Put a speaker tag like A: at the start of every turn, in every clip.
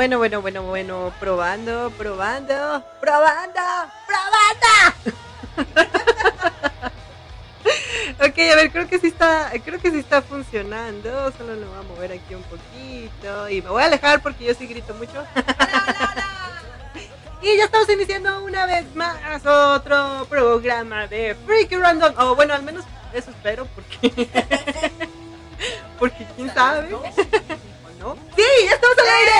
A: Bueno, bueno, bueno, bueno, probando, probando, probando, probando. ok, a ver, creo que sí está, creo que sí está funcionando. Solo lo voy a mover aquí un poquito y me voy a alejar porque yo sí grito mucho. y ya estamos iniciando una vez más otro programa de Freaky Random. O bueno, al menos eso espero porque porque quién sabe. Sí, ya estamos al aire.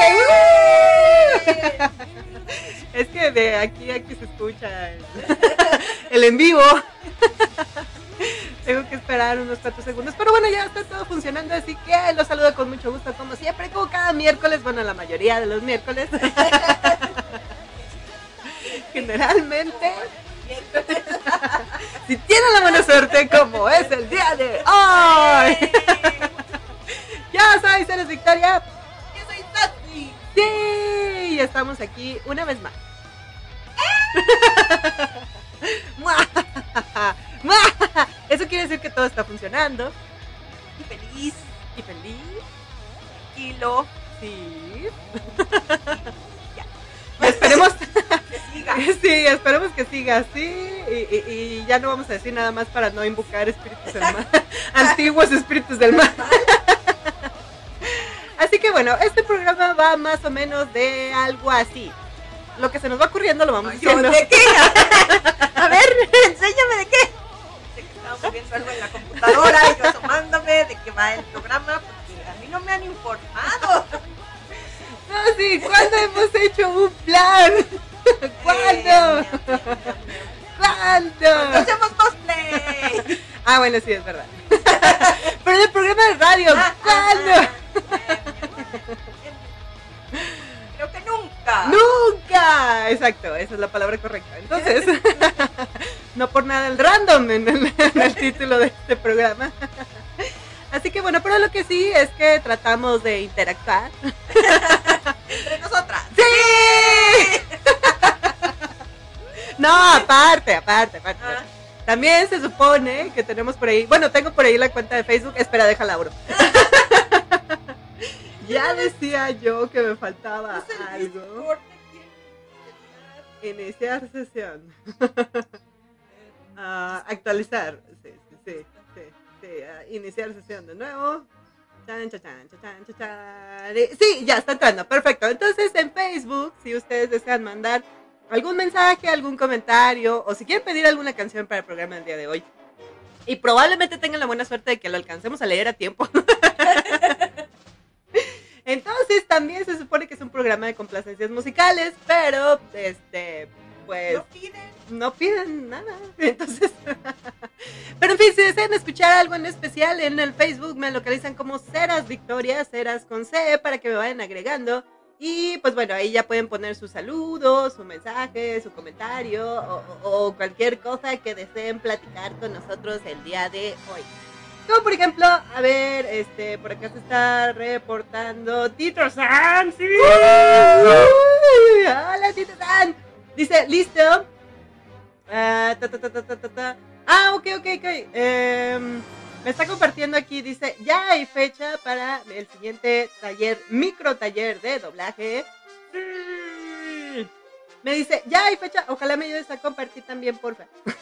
A: es que de aquí a aquí se escucha el, en vivo. Tengo que esperar unos cuantos segundos. Pero bueno, ya está todo funcionando. Así que los saludo con mucho gusto, como siempre, como cada miércoles. Bueno, la mayoría de los miércoles. Generalmente. si tienen la buena suerte, como es el día de hoy. Ya soy Ceres Victoria. Sí, y estamos aquí una vez más. Eso quiere decir que todo está funcionando.
B: Y feliz.
A: Y feliz.
B: Tranquilo.
A: Sí. ya. Esperemos
B: que siga.
A: Sí, esperemos que siga así. Y, y, y, ya no vamos a decir nada más para no invocar espíritus del mal. Antiguos espíritus del mal. Así que bueno, este programa va más o menos de algo así. Lo que se nos va ocurriendo lo vamos diciendo.
B: ¿De qué? A ver, enséñame de qué. Sé que estamos viendo algo en la computadora y yo asomándome de qué va el programa porque a mí no me han informado.
A: No, sí, ¿cuándo hemos hecho un plan? ¿Cuándo? ¿Cuándo?
B: Hacemos cosplay.
A: Ah, bueno, sí, es verdad. Pero en el programa de radio,
B: Ah,
A: ¿cuándo?
B: Creo que nunca.
A: Nunca. Exacto, esa es la palabra correcta. Entonces, no por nada el random en el, en el título de este programa. Así que bueno, pero lo que sí es que tratamos de interactuar.
B: Entre nosotras.
A: ¡Sí! No, aparte, aparte, aparte.
B: Ah.
A: También se supone que tenemos por ahí, bueno, tengo por ahí la cuenta de Facebook. Espera, déjala abro. ya decía yo que me faltaba algo. Iniciar sesión. Ah, actualizar. Sí, sí, sí, sí, sí. ah, iniciar sesión de nuevo. Chan, chan, chan, Sí, ya está entrando. Perfecto. Entonces en Facebook, si ustedes desean mandar algún mensaje, algún comentario o si quieren pedir alguna canción para el programa del día de hoy. Y probablemente tengan la buena suerte de que lo alcancemos a leer a tiempo. Entonces también se supone que es un programa de complacencias musicales, pero este pues
B: No piden.
A: no piden nada. Entonces, pero en fin, si desean escuchar algo en especial en el Facebook, me localizan como Ceras Victoria, Ceras con C, para que me vayan agregando. Y pues bueno, ahí ya pueden poner sus saludos, su mensaje, su comentario o cualquier cosa que deseen platicar con nosotros el día de hoy. Como por ejemplo, a ver, este, por acá se está reportando Tito San, sí. Uy, Hola Tito San. Dice, listo. Ah, ta, ta, ta, ta, ta, ta, ta. Ah, ok, ok, ok. Em, me está compartiendo aquí, dice, ya hay fecha para el siguiente taller, micro taller de doblaje. Sí. Me dice, ya hay fecha, ojalá me ayudes a compartir también, porfa.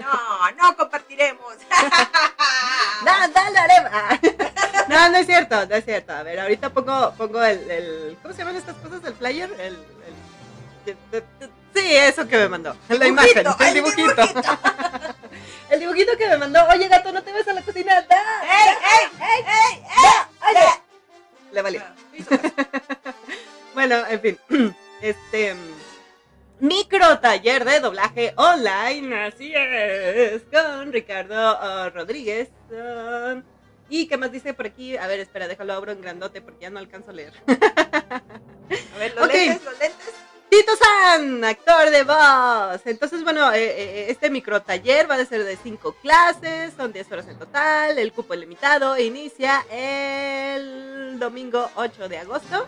B: No, no compartiremos.
A: No, no lo haremos. No, no es cierto, no es cierto. A ver, ahorita pongo, pongo el, el- ¿cómo se llaman estas cosas? El flyer, el, el- sí, eso que me mandó, la imagen, el dibujito. El dibujito que me mandó. Oye, gato, no te ves a la cocina. Da,
B: ¡Ey, ey, ey, ey, ey!
A: oye. Le valió. Bueno, en fin. Este. Micro taller de doblaje online, así es, con Ricardo uh, Rodríguez. um, ¿Y qué más dice por aquí? A ver, espera, déjalo abro en grandote porque ya no alcanzo a leer.
B: A ver, los lentes, los lentes.
A: Tito San, actor de voz. Entonces, bueno, eh, eh, este micro taller va a ser de cinco clases, son 10 horas en total, el cupo limitado, inicia el domingo 8 de agosto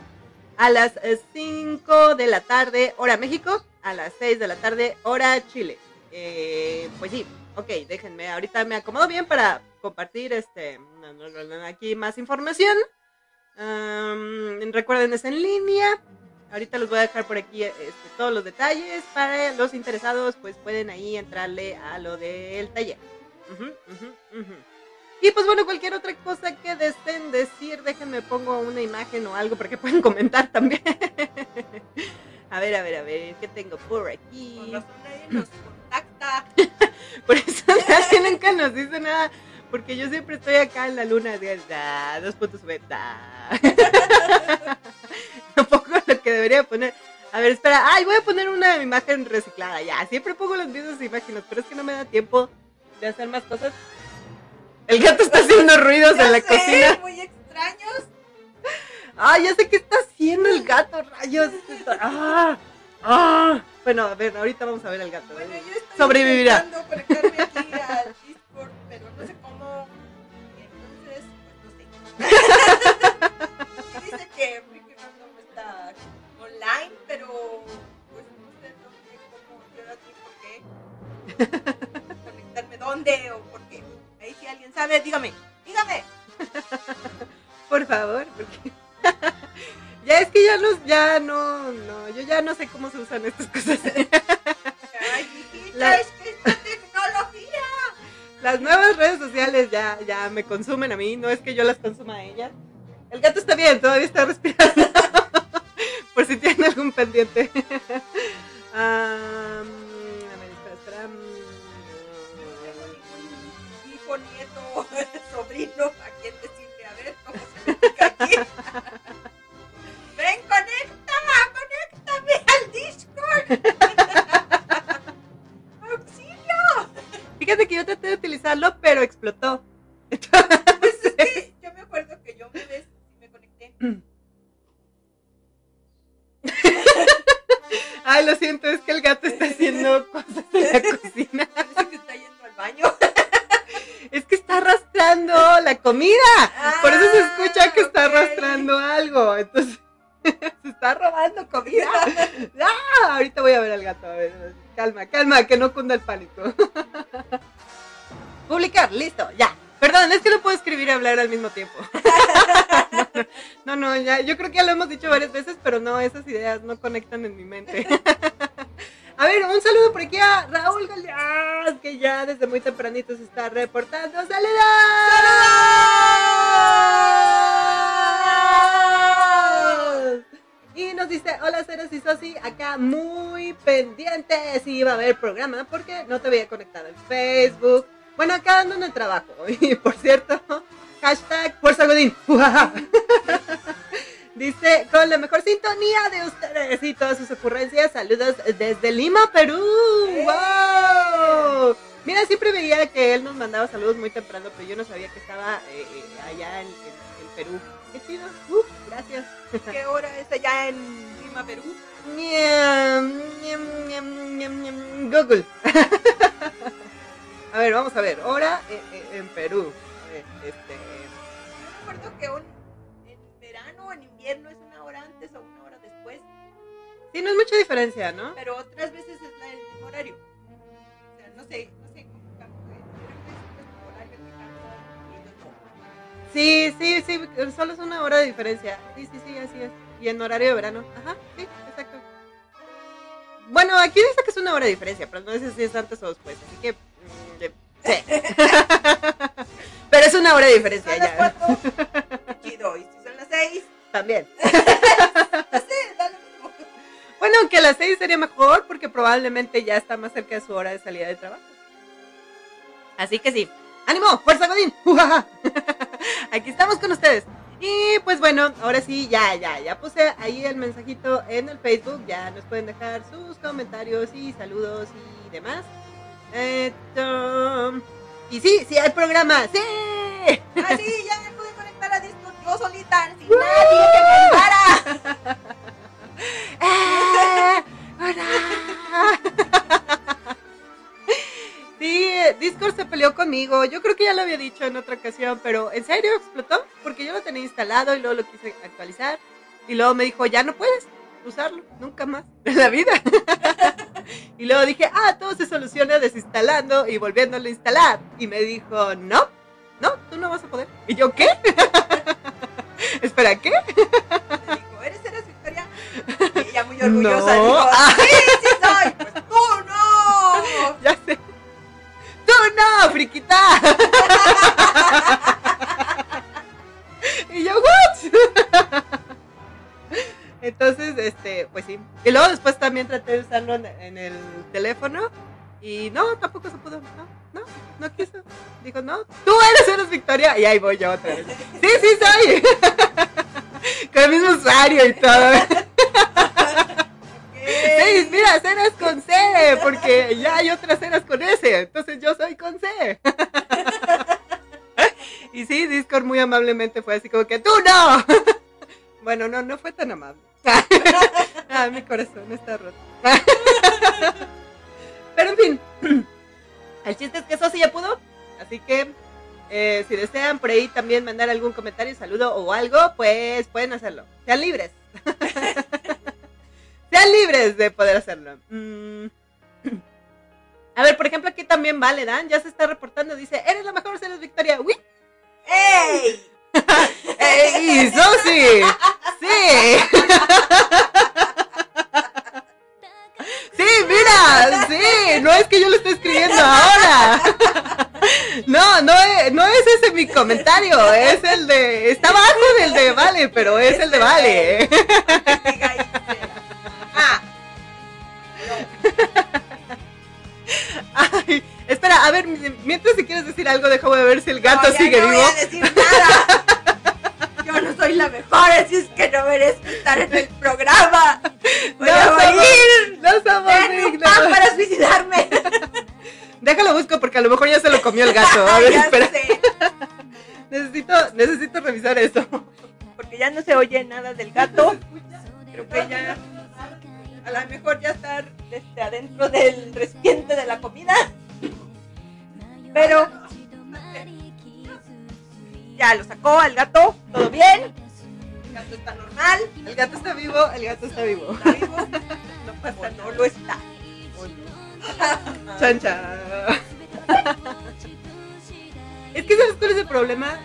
A: a las 5 de la tarde, hora México, a las 6 de la tarde, hora Chile. Eh, pues sí, ok, déjenme, ahorita me acomodo bien para compartir este aquí más información. Am, recuerden, es en línea. Ahorita les voy a dejar por aquí este, todos los detalles. Para los interesados, pues pueden ahí entrarle a lo del taller. Ujú, ujú, ujú. Y pues bueno, cualquier otra cosa que deseen decir, déjenme pongo una imagen o algo para que puedan comentar también. a ver, a ver, a ver, ¿qué tengo por aquí?
B: razón nadie nos contacta.
A: Por eso nadie nunca nos dice nada. Porque yo siempre estoy acá en la luna de da, dos puntos sube, da. Un poco lo que debería poner. A ver, espera. Ay, voy a poner una imagen reciclada. Ya, siempre pongo las mismas imágenes, pero es que no me da tiempo de hacer más cosas. El gato está haciendo ruidos
B: Ya
A: en la
B: sé,
A: cocina.
B: muy extraños.
A: Ah, ya sé qué está haciendo el gato, rayos. Ah, ah. Bueno, a ver, ahorita vamos a ver al gato.
B: Bueno, yo estoy
A: Sobrevivirá.
B: conectarme aquí al Discord, pero no sé cómo. Entonces, pues no sé. Dice que Freaky Random está online, pero pues no sé dónde, cómo, qué hora y por qué. Conectarme dónde o sabe, dígame, dígame.
A: Por favor, porque ya es que ya no, ya no, no, yo ya no sé cómo se usan estas cosas.
B: Ay, hijita,
A: La-
B: es que esta tecnología.
A: Las nuevas redes sociales ya, ya me consumen a mí, no es que yo las consuma a ellas. El gato está bien, todavía está respirando. Por si tienen algún pendiente.
B: Al
A: mismo tiempo. No, no, ya, yo creo que ya lo hemos dicho varias veces, pero no, esas ideas no conectan en mi mente. A ver, un saludo por aquí a Raúl Galeaz, que ya desde muy tempranito se está reportando. ¡Saludos! Y nos dice, hola Ceres y Sosi, acá muy pendiente si iba a haber programa porque no te había conectado en Facebook. Bueno, acá ando en el trabajo. Y por cierto, hashtag Fuerza Godín. Dice, con la mejor sintonía de ustedes y todas sus ocurrencias, saludos desde Lima, Perú.
B: ¡Eh!
A: ¡Wow! Mira, siempre veía que él nos mandaba saludos muy temprano, pero yo no sabía que estaba eh, eh, allá en, en- en Perú. Qué chido. Gracias.
B: ¿Qué hora es allá en Lima, Perú?
A: Google. a ver, vamos a ver. Hora eh, eh, en Perú. A ver, este.
B: Que un- en verano o en invierno es una hora antes o una hora después,
A: Sí, no es mucha diferencia, ¿no?
B: pero otras veces es la- el mismo horario. O sea, no sé, no sé. no.
A: Sí, sí, sí, solo es una hora de diferencia. Sí, sí, sí, así es. Y en horario de verano. Ajá, sí, exacto. Bueno, aquí dice que es una hora de diferencia, pero no sé si es antes o después, así que... mm, sí. pero es una hora de diferencia
B: Son las
A: ya.
B: cuatro, chido. Y si son las seis,
A: También.
B: no sé, da lo mismo.
A: Bueno, aunque a las seis sería mejor porque probablemente ya está más cerca de su hora de salida de trabajo. Así que sí. ¡Ánimo! ¡Fuerza Godín! ¡Ujaja! Aquí estamos con ustedes. Y pues bueno, ahora sí, ya, ya, ya puse ahí el mensajito en el Facebook. Ya nos pueden dejar sus comentarios y saludos y demás. Esto... Y sí, sí hay programa. ¡Sí!
B: Ah, sí, ya me pude conectar a Discord yo solita, sin nadie que me ayudara.
A: ¡Eh! ¡Hola! Sí, Discord se peleó conmigo. Yo creo que ya lo había dicho en otra ocasión, pero ¿en serio explotó? Porque yo lo tenía instalado y luego lo quise actualizar. Y luego me dijo, ya no puedes usarlo, nunca más en la vida. y luego dije, ah, todo se soluciona desinstalando y volviéndolo a instalar. Y me dijo, no, no, tú no vas a poder. Y yo, ¿qué? Espera, ¿qué?
B: Le dijo, ¿eres Ceras Victoria? Y ella muy orgullosa
A: No.
B: dijo, sí, sí soy. Pues tú no.
A: Ya sé. ¡Tú no, friquita! Pues sí. Y luego después también traté de usarlo en, en el teléfono. Y no, tampoco se pudo. No, no, no quiso. Dijo, no, tú eres Eres Victoria. Y ahí voy yo otra vez. Sí, sí, soy. Con el mismo usuario y todo. Sí, mira, ceras con C, porque ya hay otras ceras con S, entonces yo soy con C. Y sí, Discord muy amablemente fue así como que tú no. Bueno, no, no fue tan amable. Ah, mi corazón está roto. Pero en fin, el chiste es que eso sí ya pudo, así que eh, si desean por ahí también mandar algún comentario, saludo o algo, pues pueden hacerlo. Sean libres. Sean libres de poder hacerlo. Mm. A ver, por ejemplo, aquí también vale, Dan, ya se está reportando, dice, eres la mejor, eres Victoria. ¡Uy!
B: ¡Ey!
A: ¡Ey, Susi! ¡Sí! ¡Sí, mira! ¡Sí! No es que yo lo esté escribiendo ahora. No, no es, no es ese mi comentario, es el de... Está abajo del de Vale, pero es el de Vale. Ay, espera, a ver, mientras si quieres decir algo, déjame ver si el gato
B: no,
A: sigue
B: no
A: vivo.
B: voy a decir nada. Yo no soy la mejor, así es que no merezco estar en el programa. Voy
A: No
B: a morir.
A: no somos
B: Ten un pan para suicidarme.
A: Déjalo busco porque a lo mejor ya se lo comió el gato. A ver,
B: Ya
A: espera.
B: sé,
A: Necesito, necesito revisar eso.
B: porque ya no se oye nada del gato. Creo que ya a lo mejor ya está este, adentro del recipiente de la comida. Pero ya lo sacó al gato, todo bien. El gato está normal,
A: El gato está vivo, el gato está vivo.
B: está vivo. No pasa, no lo está.
A: Chancha. Es que sabes cuál es el problema.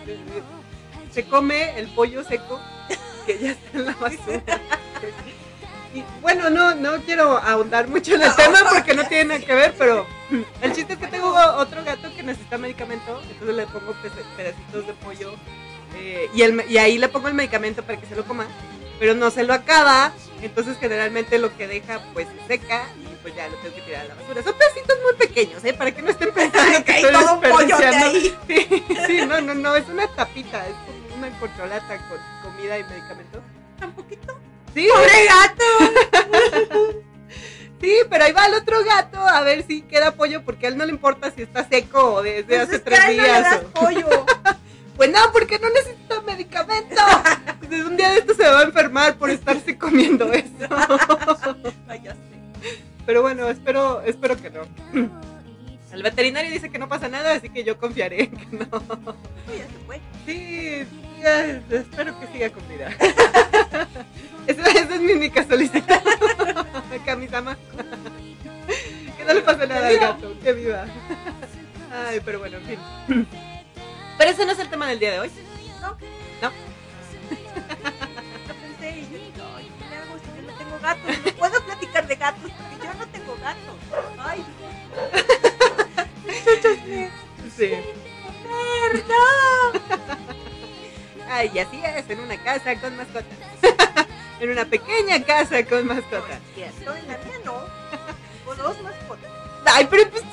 A: Se come el pollo seco que ya está en la basura. Y bueno, no, no quiero ahondar mucho en el tema porque no tiene nada que ver, pero el chiste es que tengo otro gato que necesita medicamento, entonces le pongo pedacitos de pollo eh, y, el y ahí le pongo el medicamento para que se lo coma, pero no se lo acaba, entonces generalmente lo que deja pues se seca y pues ya lo tengo que tirar a la basura. Son pedacitos muy pequeños, ¿eh? Para que no estén pensando que estoy
B: todo
A: desperdiciando.
B: ahí.
A: Sí, sí, no, no, no, es una tapita, es como una corcholata con comida y medicamentos.
B: ¿Tan poquito?
A: Sí,
B: ¡Pobre gato!
A: sí, pero ahí va el otro gato a ver si queda pollo porque a él no le importa si está seco o desde
B: Pues
A: hace
B: es que
A: tres
B: a él no le
A: días.
B: das pollo.
A: Pues no, porque no necesita medicamento. Pues un día de esto se va a enfermar por estarse comiendo eso.
B: Ay, ya sé.
A: Pero bueno, espero, espero que no. El veterinario dice que no pasa nada, así que yo confiaré en que no.
B: Uy, ya se fue.
A: Sí, ya, espero que siga con vida. Esa, esa es mi única solicitud. Kamisama. Que no le pase nada al gato, que viva. Ay, pero bueno, en fin. Pero ese no es el tema del día de hoy.
B: No.
A: No.
B: Pensé y yo ¿qué hago si yo no tengo gatos? No puedo platicar de gatos porque yo no tengo gatos. Ay,
A: Sí.
B: perdón.
A: Ay, y así es, en una casa con mascotas. En una pequeña casa con mascotas.
B: Cierto, en la mía no. O dos mascotas.
A: Ay, pero pues.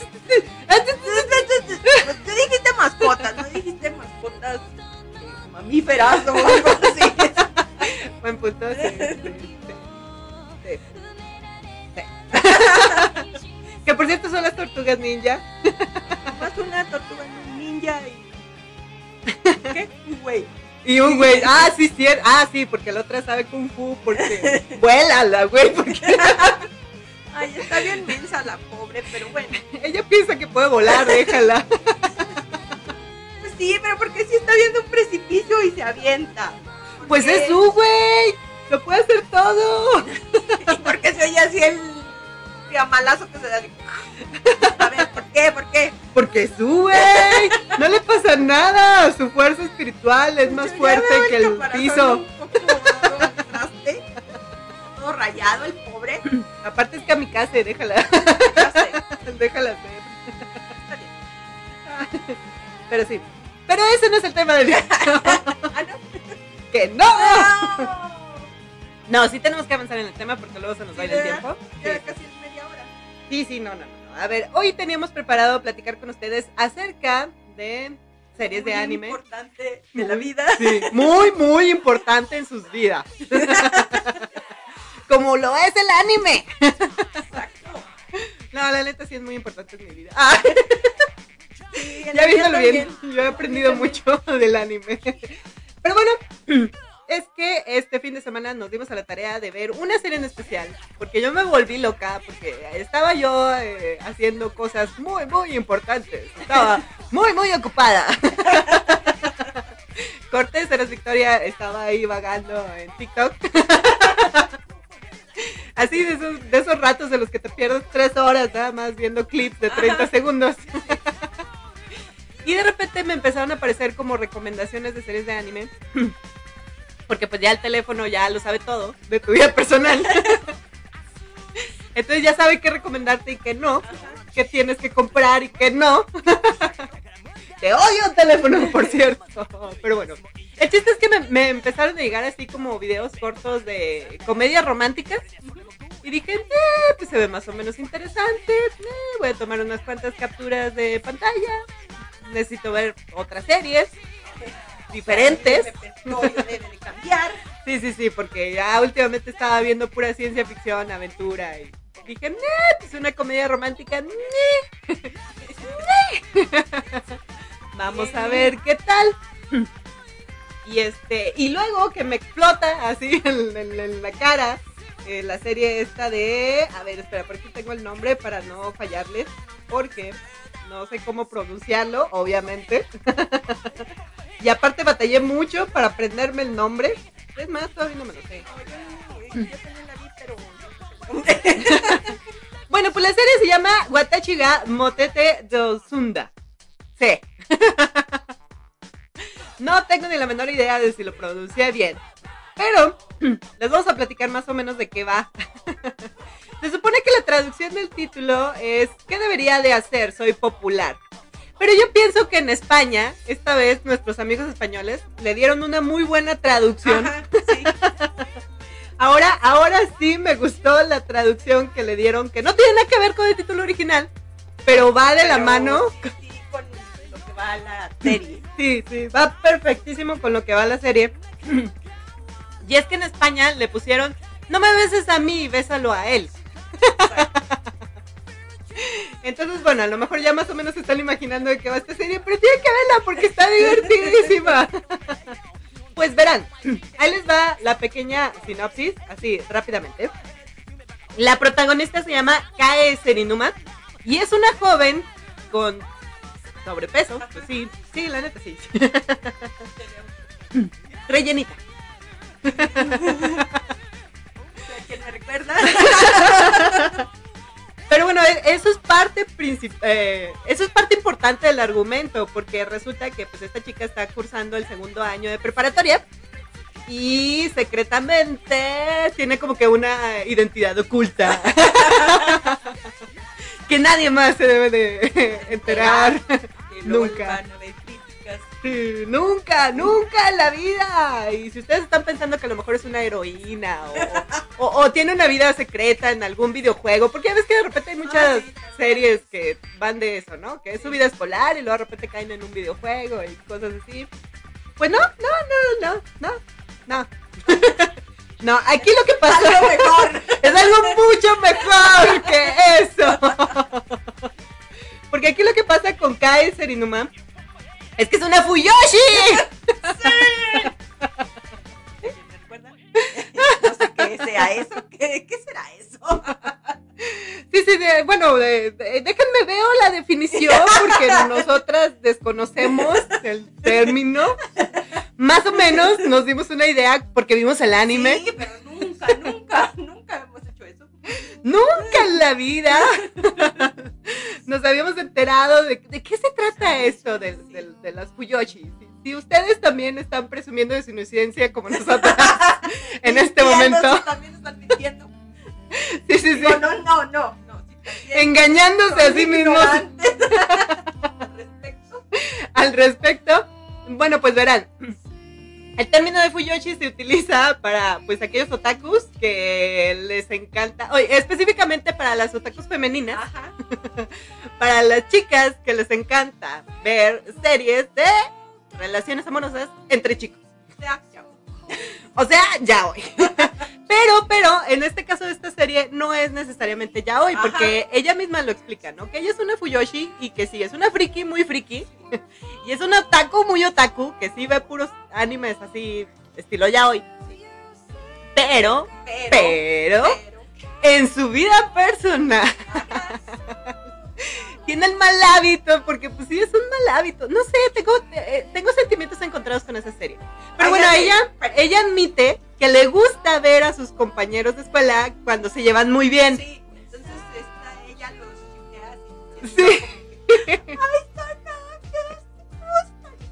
B: Pues tú dijiste mascotas, no dijiste mascotas eh, mamíferas o algo así.
A: Buen punto, sí, sí, sí. Que por cierto son las tortugas ninja.
B: Más una tortuga ninja y. ¿Qué? Güey.
A: Y un güey, ah, sí, sí, ah, sí, porque la otra sabe kung fu, porque vuela la güey, porque
B: Ay, está bien mensa la pobre, pero bueno.
A: ella piensa que puede volar, déjala.
B: Pues sí, pero porque sí está viendo un precipicio y se avienta.
A: Pues es su güey, lo puede hacer todo.
B: ¿Y por qué se oye así el amalazo que se da? A ver, ¿por qué? ¿Por qué?
A: Porque sube, no le pasa nada, su fuerza espiritual es más
B: Yo
A: fuerte que el piso.
B: Un poco todo traste, todo rayado, el pobre.
A: Aparte es kamikaze, déjala,
B: sé,
A: déjala ser.
B: está bien.
A: Pero sí, pero ese no es el tema del día.
B: Ah, no.
A: que no.
B: ¡No!
A: No, sí tenemos que avanzar en el tema porque luego se nos va a ir el tiempo.
B: Ya
A: Sí.
B: casi es media hora.
A: Sí, sí, no, no. A ver, hoy teníamos preparado platicar con ustedes acerca de series de
B: Muy
A: anime.
B: importante de la
A: Muy-
B: vida.
A: Sí, muy, muy importante en sus vidas. Como lo es el anime.
B: Exacto.
A: No, la neta sí es muy importante en mi vida. Ah,
B: Sí,
A: ya viéndolo bien, yo he aprendido mucho del anime. Pero bueno, es que este fin de semana nos dimos a la tarea de ver una serie en especial. Porque yo me volví loca, porque estaba yo eh, haciendo cosas muy, muy importantes. Estaba muy, muy ocupada. Cortés, eres Victoria, estaba ahí vagando en TikTok. Así de esos, de esos ratos de los que te pierdes tres horas nada más viendo clips de 30
B: Ajá.
A: segundos. Y de repente me empezaron a aparecer como recomendaciones de series de anime. Porque pues ya el teléfono ya lo sabe todo de tu vida personal. Entonces ya sabe qué recomendarte y qué no. Qué tienes que comprar y qué no. Te odio teléfono, por cierto. Pero bueno. El chiste es que me, me empezaron a llegar así como videos cortos de comedias románticas. Y dije, eh, pues se ve más o menos interesante. eh, voy a tomar unas cuantas capturas de pantalla. Necesito ver otras series diferentes.
B: De cambiar.
A: Sí, sí, sí, porque ya últimamente estaba viendo pura ciencia ficción, aventura y dije, "Nah, pues una comedia romántica, nah". Nah. Vamos a ver qué tal. Y este, y luego que me explota así en, en- en la cara eh, la serie esta de, a ver, espera, por aquí tengo el nombre para no fallarles, porque no sé cómo pronunciarlo, obviamente. Y aparte batallé mucho para aprenderme el nombre. Es más, todavía no me lo sé.
B: No, yo, yo también la vi, pero no sé el nombre.
A: Bueno, pues la serie se llama Watachi ga Motete Dosunda. Sí. No tengo ni la menor idea de si lo pronuncié bien. Pero les vamos a platicar más o menos de qué va. Se supone que la traducción del título es ¿Qué debería de hacer? Soy popular. Pero yo pienso que en España, esta vez nuestros amigos españoles le dieron una muy buena traducción.
B: Ajá, sí.
A: Ahora, ahora sí me gustó la traducción que le dieron, que no tiene nada que ver con el título original, pero va de la mano.
B: Sí, con lo que va la serie.
A: Sí, sí, va perfectísimo con lo que va la serie. Y es que en España le pusieron, no me beses a mí, bésalo a él. Entonces, bueno, a lo mejor ya más o menos se están imaginando de qué va esta serie, pero tienen que verla porque está divertidísima. Pues verán, ahí les va la pequeña sinopsis, así rápidamente. La protagonista se llama Kae Serinuma y es una joven con sobrepeso, pues sí, sí, la neta sí. Rellenita.
B: ¿Quién me recuerda?
A: Pero bueno, e- eso es parte eh, eso es parte importante del argumento, porque resulta que pues esta chica está cursando el segundo año de preparatoria y secretamente tiene como que una identidad oculta que nadie más se debe de enterar. Nunca. Sí, nunca, nunca en la vida. Y si ustedes están pensando que a lo mejor es una heroína o, o- o tiene una vida secreta en algún videojuego, porque ya ves que de repente hay muchas
B: Ah,
A: series que van de eso, ¿no? Que es su vida escolar y luego de repente caen en un videojuego y cosas así. Pues no, no, no, no, no, no. No, aquí lo que pasa
B: Algo mejor.
A: es algo mucho mejor que eso. Porque aquí lo que pasa con Kai Serinuma es que es una Fuyoshi.
B: ¿Quién me recuerda? No sé qué sea eso. ¿Qué, qué será eso?
A: Sí, sí, de- bueno, de- de- déjenme veo la definición porque nosotras desconocemos el término. Más o menos nos dimos una idea porque vimos el anime.
B: Sí, pero nunca, nunca, nunca.
A: Nunca en la vida. enterado de, de qué se trata esto de, de- de las Fuyoshi. Si, ustedes también están presumiendo de su inocencia como nosotros en este momento.
B: también están mintiendo.
A: Sí, sí, sí.
B: Digo, no, no, no, no.
A: Engañándose a sí mismos
B: al respecto.
A: al respecto. Bueno, pues verán. El término de Fuyoshi se utiliza para pues aquellos otakus que les encanta, oye, específicamente para las otakus femeninas,
B: Ajá.
A: para las chicas que les encanta ver series de relaciones amorosas entre chicos.
B: De acción.
A: O sea, ya hoy. Pero, pero, en este caso de esta serie no es necesariamente ya hoy,
B: Ajá.
A: porque ella misma lo explica, ¿no? Que ella es una Fuyoshi y que sí, es una friki muy friki. Y es una otaku muy otaku, que sí ve puros animes así, estilo ya hoy. Pero,
B: Pero,
A: pero,
B: pero,
A: en su vida personal
B: ajá,
A: tiene el mal hábito, porque pues sí es un mal hábito. No sé, tengo, eh, tengo sentimientos encontrados con esa serie. Pero
B: Ay,
A: bueno, ella, ella admite que le gusta ver a sus compañeros de escuela cuando se llevan muy bien.
B: sí, entonces está ella los así.
A: Sí.
B: Ay, son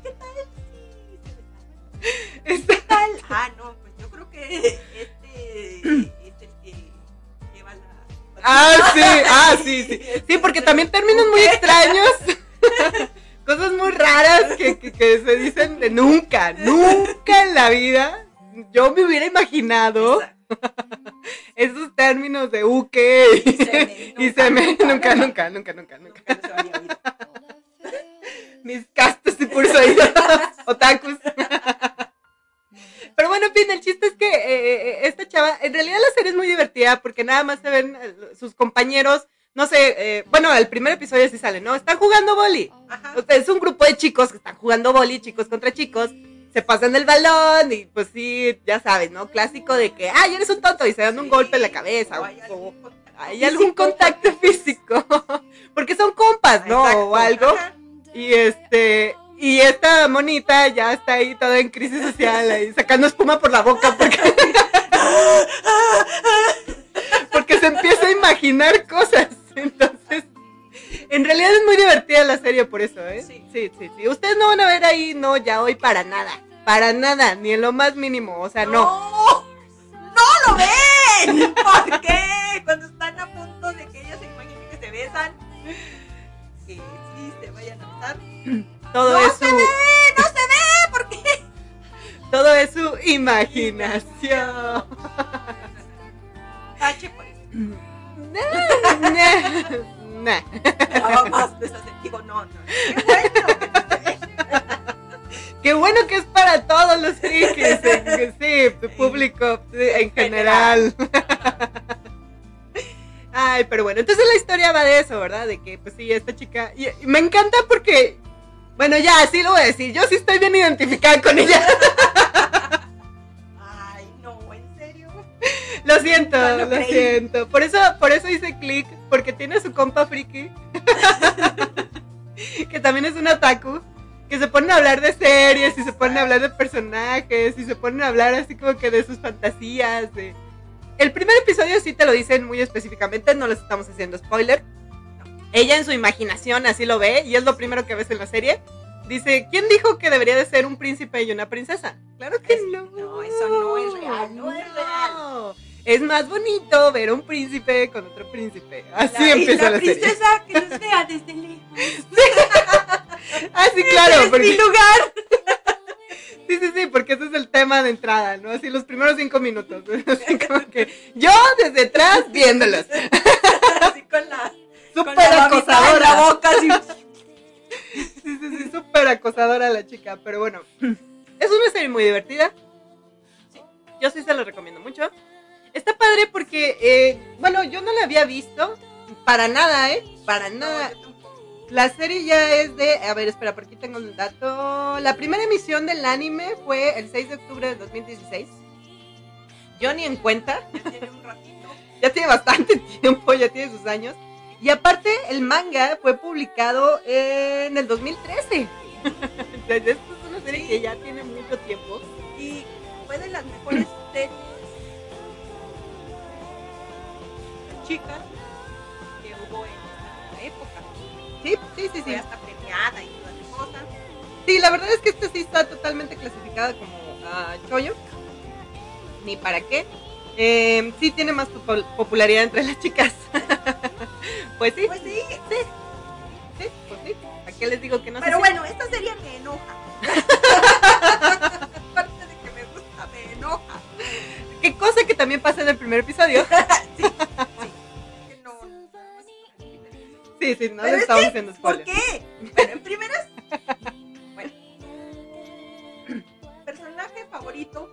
B: ¿qué tal?
A: Está-
B: ¿Qué tal? Ah, no, pues yo creo que este
A: Ah, sí, ah, sí, sí. Sí, porque también términos muy extraños. Cosas muy raras que, que- que se dicen de nunca, nunca en la vida. Yo me hubiera imaginado
B: Exacto.
A: esos términos de uke y,
B: semen,
A: y
B: nunca, nunca,
A: Nunca, nunca, nunca,
B: había oído.
A: Mis castos y puros oídos. Otakus. Pero bueno, en fin, el chiste es que eh, eh, esta chava, en realidad la serie es muy divertida porque nada más se ven eh, sus compañeros, no sé, eh, bueno, el primer episodio sí sale, ¿no? Están jugando boli.
B: Ajá.
A: O sea, es un grupo de chicos que están jugando boli, chicos contra chicos, se pasan el balón y pues sí, ya sabes, ¿no? Clásico de que, ay, eres un tonto y se dan un golpe en la cabeza.
B: O hay
A: o-
B: algún contacto
A: hay algún
B: físico,
A: contacto
B: porque-
A: físico. Porque son compas, ¿no?
B: Exacto,
A: O algo. Y este, y esta monita ya está ahí toda en crisis social, ahí sacando espuma por la boca porque, porque se empieza a imaginar cosas. Entonces, en realidad es muy divertida la serie por eso, ¿eh?
B: Sí.
A: sí, sí. sí. Ustedes no van a ver ahí, no, ya hoy para nada. Para nada, ni en lo más mínimo. O sea, no.
B: ¡No! ¡No lo ven! ¿Por qué? Cuando están a punto de que ellas se imaginen que se besan, que sí se vayan a besar.
A: Todo
B: ¡No
A: es
B: se
A: su,
B: ve! ¡No se ve! ¿Por qué?
A: todo es su imaginación.
B: Tache por eso.
A: Nah, nah, nah.
B: Nada más desasentido. No, no. Qué bueno que no se ve.
A: Qué bueno que es para todos los frikis, sí, tu público en general. Ay, pero bueno, entonces la historia va de eso, ¿verdad? De que, pues sí, esta chica. Y me encanta porque, bueno, ya, sí lo voy a decir. Yo sí estoy bien identificada con ella.
B: Ay, no, ¿en serio?
A: Lo siento,
B: No lo
A: lo
B: creí.
A: siento. Por eso, por eso hice clic, porque tiene su compa friki. que también es un otaku. Que se ponen a hablar de series y se ponen a hablar de personajes y se ponen a hablar así como que de sus fantasías. De... El primer episodio sí te lo dicen muy específicamente, no les estamos haciendo spoiler. Ella en su imaginación así lo ve y es lo primero que ves en la serie. Dice, ¿quién dijo que debería de ser un príncipe y una princesa? Claro que
B: Es-
A: no.
B: no, eso no es real, no es
A: No. Es más bonito ver a un príncipe con otro príncipe. Así
B: La-
A: empieza la, serie.
B: princesa que nos vea desde lejos.
A: Ah, sí, claro.
B: es mi lugar.
A: sí, sí, sí, porque ese es el tema de entrada, ¿no? Así los primeros cinco minutos. Así como que yo desde atrás viéndolos.
B: Así con la,
A: Súper
B: la
A: acosadora.
B: boca, así.
A: Sí, sí, sí, súper acosadora la chica. Pero bueno, es una serie muy divertida. Sí, yo sí se la recomiendo mucho. Está padre porque, eh, bueno, yo no la había visto. Para nada, ¿eh? Para nada. La serie ya es de. A ver, espera, por aquí tengo el dato. La primera emisión del anime fue el 6 de octubre del 2016. Yo ni en cuenta.
B: Ya tiene un ratito.
A: Ya tiene bastante tiempo, ya tiene sus años. Y aparte, el manga fue publicado en el 2013. Entonces, esto es una serie que ya tiene mucho tiempo.
B: Y fue de las mejores series chicas que hubo en la época.
A: Sí, sí, sí, sí.
B: hasta premiada y todas las cosas.
A: Sí, la verdad es que este sí está totalmente clasificada como ah, chollo. Ni para qué. Eh, sí tiene más popul- popularidad entre las chicas. pues sí,
B: Pues sí,
A: sí, pues sí. ¿A qué les digo que no?
B: pero
A: Sí, sí.
B: bueno, esta serie me enoja. Aparte de que me gusta, me enoja.
A: ¿Qué cosa que también pasa en el primer episodio?
B: Sí, sí. Que no, no,
A: Sí, sí, no
B: Pero es
A: estamos
B: que,
A: haciendo
B: ¿Por
A: spoiler.
B: qué? Bueno, en primeras. Bueno. Personaje favorito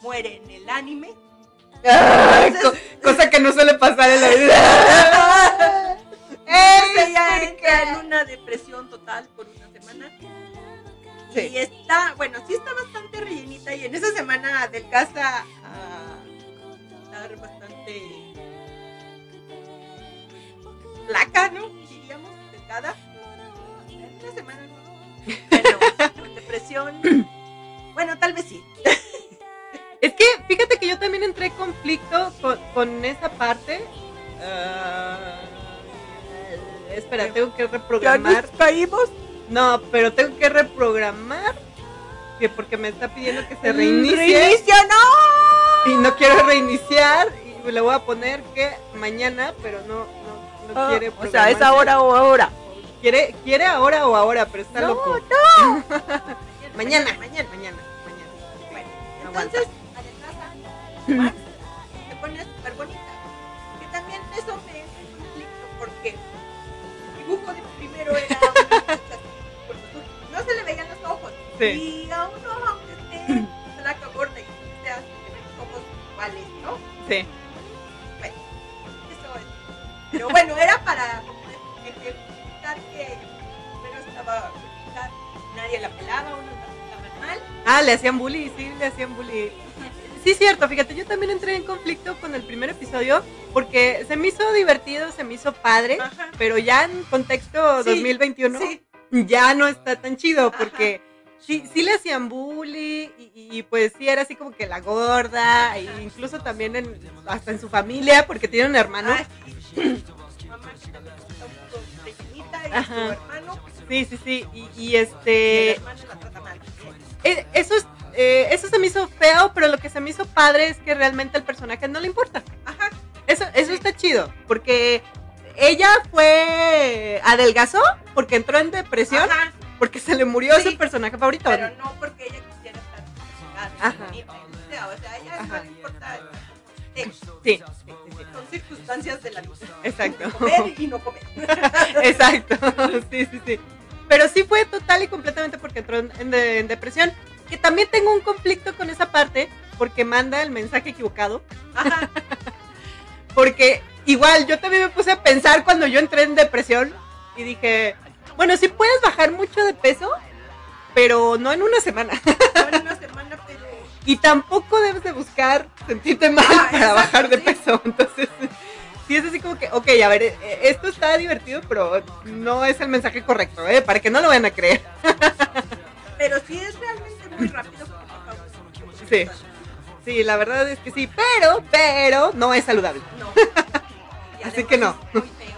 B: muere en el anime. Entonces-
A: co- cosa que no suele pasar en la vida.
B: Ella entra en una depresión total por una semana.
A: Sí.
B: Y está, bueno, sí está bastante rellenita y en esa semana adelgaza a estar bastante flaca, ¿no? Diríamos, delgada. En una semana no. Bueno, con depresión. Bueno, tal vez sí.
A: Es que fíjate que yo también entré en conflicto con, con esa parte. Ah, espera, tengo que reprogramar.
B: caímos.
A: No, pero tengo que reprogramar. Que porque me está pidiendo que se reinicie.
B: ¡Reinicio, no!
A: Y no quiero reiniciar. Y le voy a poner que mañana, pero no, no, no
B: Ah,
A: quiere.
B: o sea, es ahora o ahora.
A: Quiere, quiere ahora o ahora, pero está
B: No,
A: loco.
B: no.
A: Mañana,
B: mañana.
A: mañana, mañana.
B: Bueno, entonces, Se pone súper bonita. Que también eso me es un conflicto porque el dibujo de primero era una no se le veían los ojos.
A: Sí.
B: Y a uno, aunque esté flaca, gorda y sea, se ven los ojos iguales, ¿no?
A: Sí.
B: Bueno, eso es. Pero bueno, era para ejemplificar que primero estaba nadie la pelaba, uno la mal.
A: Ah, le hacían bully, sí, le hacían bully. Sí, cierto, fíjate, yo también entré en conflicto con el primer episodio porque se me hizo divertido, se me hizo padre,
B: Ajá.
A: pero ya en contexto
B: Sí,
A: 2021
B: Sí,
A: ya no está tan chido
B: Ajá.
A: porque sí, sí le hacían bully y, y, pues sí era así como que la gorda, e incluso también en, hasta en su familia porque tiene un hermano.
B: Sí.
A: Ajá. Sí, sí, sí, y, y este...
B: mal.
A: Eh, eso, es, eh, eso se me hizo feo, pero lo que se me hizo padre es que realmente el personaje no le importa.
B: Ajá,
A: Eso, eso está chido, porque ella fue adelgazó porque entró en depresión,
B: ajá,
A: porque se le murió
B: Sí.
A: su personaje favorito.
B: pero no porque ella quisiera estar
A: Ajá.
B: o sea, o sea, a ella
A: Ajá.
B: no le importa.
A: Sí, sí, sí, sí.
B: son circunstancias de la vida.
A: Exacto.
B: Comer y no comer.
A: Exacto, sí, sí, sí. Pero sí fue total y completamente porque entró en, en depresión. Que también tengo un conflicto con esa parte porque manda el mensaje equivocado.
B: Ajá,
A: Porque igual yo también me puse a pensar cuando yo entré en depresión y dije, bueno, sí puedes bajar mucho de peso, pero no en una semana.
B: no en una semana, pero
A: Y tampoco debes de buscar sentirte mal
B: Ah,
A: para
B: exacto,
A: bajar de
B: sí.
A: peso. Entonces, sí es así como que, ok, a ver, eh, esto está divertido, pero no es el mensaje correcto, ¿eh? Para que no lo vayan a creer.
B: pero sí es realmente muy rápido.
A: Sí. Sí, la verdad es que sí, pero, pero no es saludable.
B: No. Y
A: Así que no.
B: es muy feo.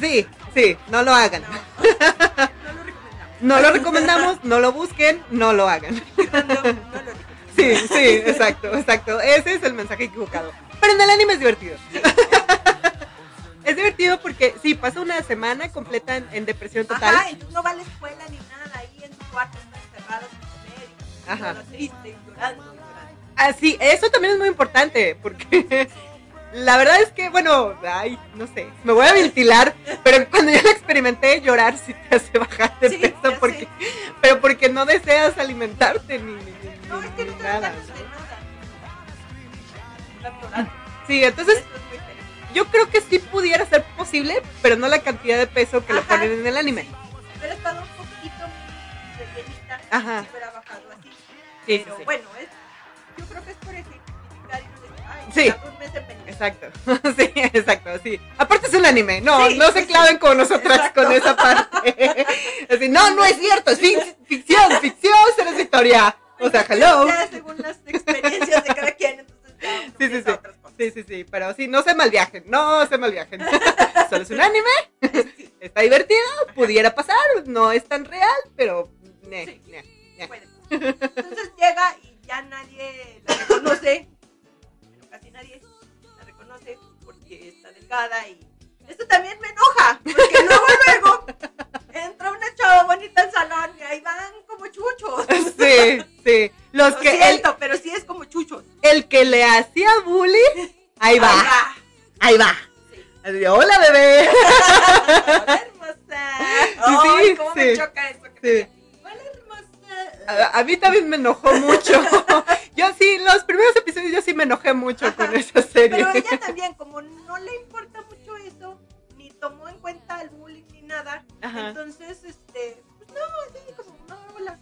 A: Sí, sí, no lo hagan.
B: No, no lo recomendamos.
A: No lo recomendamos, no lo busquen, no lo hagan.
B: No, no lo recomendamos.
A: Sí, sí, exacto, exacto. Ese es el mensaje equivocado. Pero en el anime es divertido. Es divertido porque sí, pasa una semana completa en, en depresión total.
B: Ajá, entonces no va a la escuela ni nada, ahí en su cuarto y
A: Ajá.
B: todo triste y llorando y llorando.
A: Así, eso también es muy importante porque la verdad es que, bueno, ay, no sé, me voy a ventilar, pero cuando yo lo experimenté, llorar sí te hace bajar de
B: Sí,
A: peso porque,
B: sé.
A: pero porque no deseas alimentarte ni, ni- ni-
B: No, es que no te
A: nada.
B: nada.
A: Sí, entonces yo creo que sí pudiera ser posible, pero no la cantidad de peso que le
B: Ajá.
A: ponen en el anime.
B: Sí, estado un poquito rellenita,
A: Ajá.
B: si hubiera bajado así.
A: Sí,
B: Pero
A: sí.
B: bueno, es, yo creo que es por ejemplificar y no decir, ay,
A: Sí.
B: un mes en.
A: Exacto, sí, exacto, sí. Aparte es un anime, no, no se claven como nosotras
B: Exacto.
A: con esa parte. Así, no, no es cierto, es fic- ficción, ficción, será Victoria. O sea, hello.
B: Ya según las experiencias de cada quien, entonces ya uno
A: Sí, sí, sí.
B: otras cosas.
A: Sí, sí, sí, pero sí, no se malviajen, no se malviajen. Solo es un anime, está divertido, pudiera pasar, no es tan real, pero... Ne.
B: Entonces llega y ya nadie la reconoce. Bueno, casi nadie la reconoce porque está delgada y esto también me enoja. Porque luego, luego entra una chava bonita al salón y ahí van como chuchos.
A: Sí, sí. Los
B: Lo
A: que el,
B: siento, pero sí es como chuchos.
A: el que le hacía bully, ahí va,
B: Ahí
A: ahí va.
B: Sí.
A: Así de, Hola, bebé.
B: Hola, hermosa. Ay, cómo me
A: sí.
B: choca eso. que
A: A, a mí también me enojó mucho. Yo sí, los primeros episodios yo sí me enojé mucho con esa serie.
B: Pero ella también, como no le importa mucho eso, ni tomó en cuenta el bullying ni nada,
A: Ajá.
B: entonces, este, pues no, sí, como, no, hola.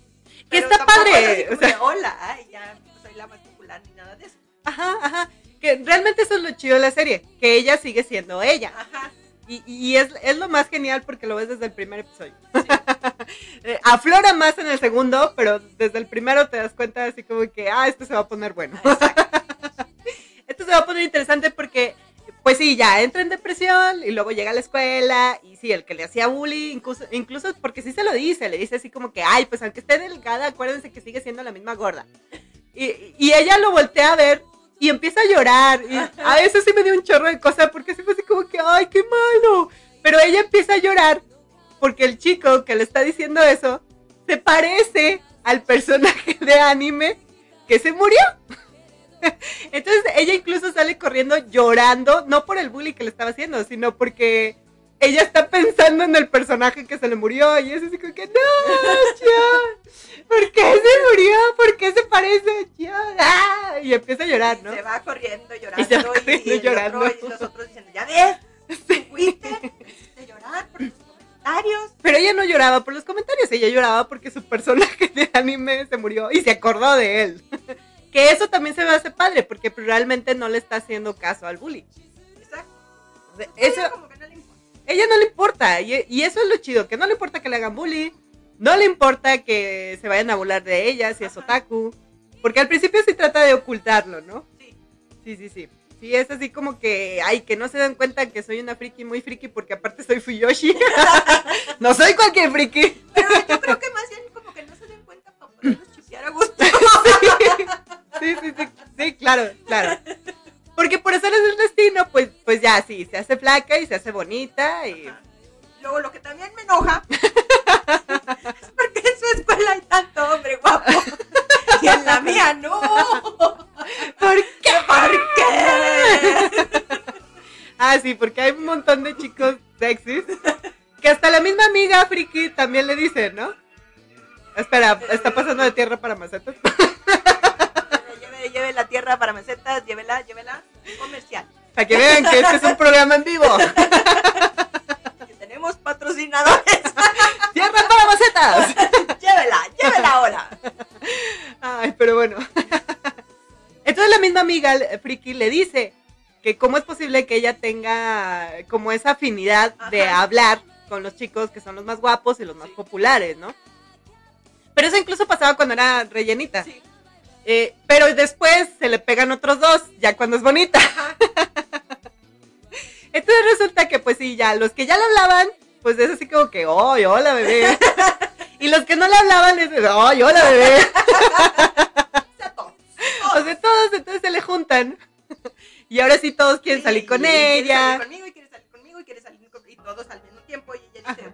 A: Que está padre, o sea-
B: hola, ay, ya no soy la más popular ni nada de eso.
A: Ajá, ajá. Que realmente eso es lo chido de la serie, que ella sigue siendo ella.
B: Ajá,
A: Y, y es, es lo más genial porque lo ves desde el primer episodio. Eh, Aflora más en el segundo, pero desde el primero te das cuenta así como que, ah, esto se va a poner bueno. esto se va a poner interesante porque, pues sí, ya entra en depresión y luego llega a la escuela y sí, el que le hacía bullying, incluso, incluso porque sí se lo dice, le dice así como que, ay, pues aunque esté delgada, acuérdense que sigue siendo la misma gorda. Y, y ella lo voltea a ver y empieza a llorar. Y a eso sí me dio un chorro de cosas porque sí fue así como que, ay, qué malo. Pero ella empieza a llorar porque el chico que le está diciendo eso se parece al personaje de anime que se murió. Entonces ella incluso sale corriendo llorando, no por el bullying que le estaba haciendo, sino porque ella está pensando en el personaje que se le murió y es así como que, no, John, ¿por qué se murió? ¿Por qué se parece John? Ah, Y empieza a llorar, ¿no?
B: se va corriendo llorando
A: Y se va
B: y,
A: corriendo
B: el
A: llorando.
B: Otro, y los otros diciendo, ya ves, fuiste, me hiciste llorar por tus comentarios.
A: Pero ella no lloraba por los comentarios, ella lloraba porque su personaje de anime se murió y se acordó de él. que eso también se me hace padre, porque realmente no le está haciendo caso al bully.
B: Exacto. Eso como que.
A: Ella no le importa, y, y eso es lo chido, que no le importa que le hagan bully, no le importa que se vayan a burlar de ella, si es
B: Ajá.
A: otaku, porque al principio sí trata de ocultarlo, ¿no?
B: Sí.
A: Sí, sí, sí. Sí, es así como que, ay, que no se dan cuenta que soy una friki muy friki porque aparte soy Fuyoshi. no soy cualquier friki.
B: Pero yo creo que más bien como que no se den cuenta para poderlos chipear a gusto.
A: Sí, sí, sí, sí, claro, claro. Porque por eso es el destino, pues, pues ya sí, se hace flaca y se hace bonita y...
B: Ajá. Luego lo que también me enoja es porque en su escuela hay tanto hombre guapo y en la mía no.
A: ¿Por qué?
B: ¿Por qué?
A: Ah, sí, porque hay un montón de chicos sexys que hasta la misma amiga friki también le dice, ¿no? Espera, está pasando de tierra para macetas.
B: Lleve, lleve la tierra para mesetas, llévela, llévela. Comercial.
A: Para que vean que este es un programa en vivo.
B: Que tenemos patrocinadores.
A: ¡Tierra para macetas!
B: llévela, llévela ahora.
A: Ay, pero bueno. Entonces la misma amiga friki le dice que cómo es posible que ella tenga como esa afinidad de hablar con los chicos que son los más guapos y los más populares, ¿no? Pero eso incluso pasaba cuando era rellenita.
B: Sí.
A: Eh, pero después se le pegan otros dos, ya cuando es bonita. Entonces resulta que pues sí, ya los que ya le hablaban, pues es así como que, ¡ay, hola bebé! y los que no le hablaban es, ¡ay, hola bebé!
B: O sea, todos.
A: Entonces se le juntan. Y ahora sí todos quieren salir con
B: y quiere
A: ella.
B: salir conmigo y quiere salir conmigo y quiere salir con y todos al mismo tiempo y ella dice,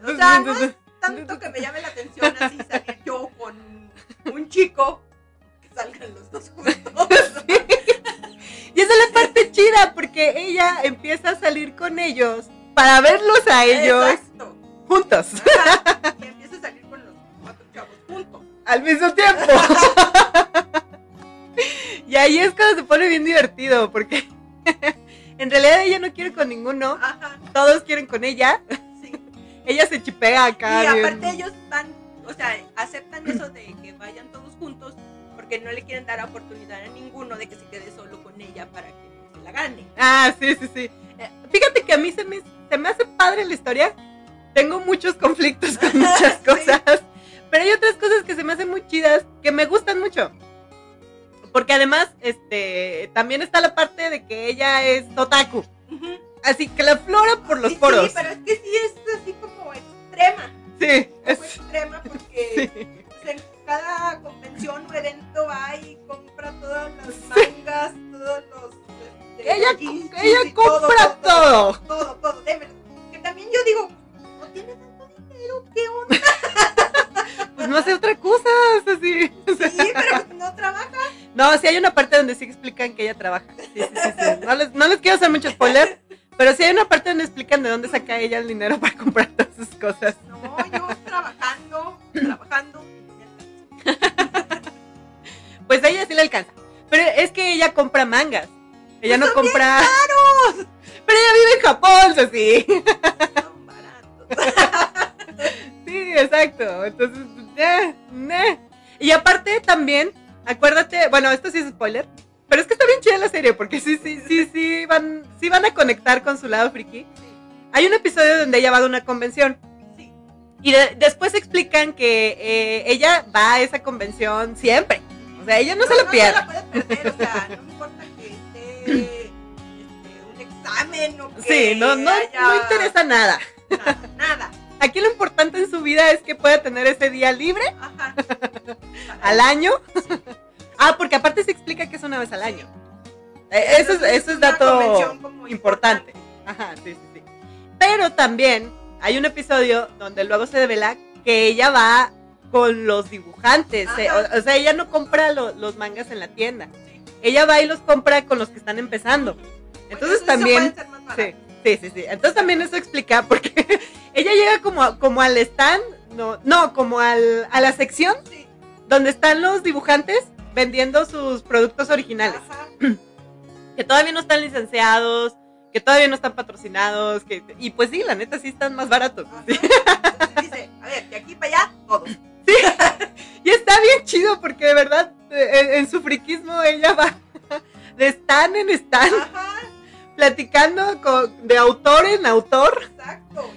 B: pues, o sea, no es tanto que me llame la atención así salir yo con un chico que salgan los dos juntos.
A: Y esa es la parte chida, porque ella empieza a salir con ellos para verlos a ellos
B: Exacto.
A: juntos,
B: Ajá. Y empieza a salir con los cuatro chavos juntos.
A: al mismo tiempo. Y ahí es cuando se pone bien divertido, porque en realidad ella no quiere con ninguno,
B: Ajá.
A: todos quieren con ella.
B: Sí.
A: Ella se chipea acá.
B: Y
A: bien.
B: aparte ellos van, o sea, aceptan eso de que vayan todos juntos porque no le quieren dar oportunidad a ninguno de que se quede solo con ella para que no se la gane.
A: Ah, sí, sí, sí. Eh, Fíjate que a mí se me, se me hace padre la historia. Tengo muchos conflictos con muchas
B: Sí.
A: cosas. Pero hay otras cosas que se me hacen muy chidas, que me gustan mucho. Porque además, este, también está la parte de que ella es otaku. Así que la flora por los
B: Sí,
A: poros.
B: Sí, pero es que sí es así como extrema.
A: Sí, es-
B: extrema porque pues, en cada convención o evento va y compra todas las mangas, todos los.
A: Ella,
B: jeans,
A: ella
B: y todo,
A: compra todo.
B: Todo, todo, démelo. Que también yo digo, no tienes tanto dinero, ¿qué onda?
A: Pues no hace otra cosa, es así. o sea,
B: Sí, pero pues no trabaja.
A: No, sí hay una parte donde sí explican que ella trabaja. Sí, sí, sí, sí. No, les, no les quiero hacer mucho spoiler, pero sí hay una parte donde explican de dónde saca ella el dinero para comprar todas sus cosas.
B: No, yo trabajando, trabajando.
A: Pues a ella sí le alcanza. Pero es que ella compra mangas. Ella no
B: Pues son
A: compra. Pero ella vive en Japón, sí.
B: Son baratos.
A: Sí, exacto. Entonces, eh, eh. Y aparte también, acuérdate, bueno, esto sí es spoiler, pero es que está bien chida la serie, porque sí, sí, sí, sí van, sí van a conectar con su lado friki. Hay un episodio donde ella va a una convención y de- después explican que eh, ella va a esa convención siempre. O sea, ella no, se lo pierde.
B: No se la puede perder, o sea, no me importa que esté este, un examen o que
A: Sí, no, no,
B: haya
A: no interesa nada.
B: Nada, nada.
A: Aquí lo importante en su vida es que pueda tener ese día libre
B: Ajá.
A: al año. Ah, porque aparte se explica que es una vez al año. Eh, Eso es, eso es
B: una
A: dato
B: como
A: importante. Ajá, sí, sí, sí. Pero también hay un episodio donde luego se devela que ella va con los dibujantes. eh. O, o sea, ella no compra lo- los mangas en la tienda.
B: Sí.
A: Ella va y los compra con los que están empezando. Entonces
B: eso
A: también... Sí, sí, sí, sí. Entonces también eso explica porque ella llega como, como al stand, no, no, como al, a la sección
B: Sí.
A: donde están los dibujantes vendiendo sus productos originales,
B: Ajá.
A: que todavía no están licenciados, que todavía no están patrocinados, que y pues sí, la neta sí están más baratos. Sí.
B: Entonces dice, a ver, de aquí para allá, todo.
A: Y está bien chido porque de verdad eh, en, en su friquismo ella va de stand en stand
B: Ajá,
A: platicando con- de autor en autor
B: exacto.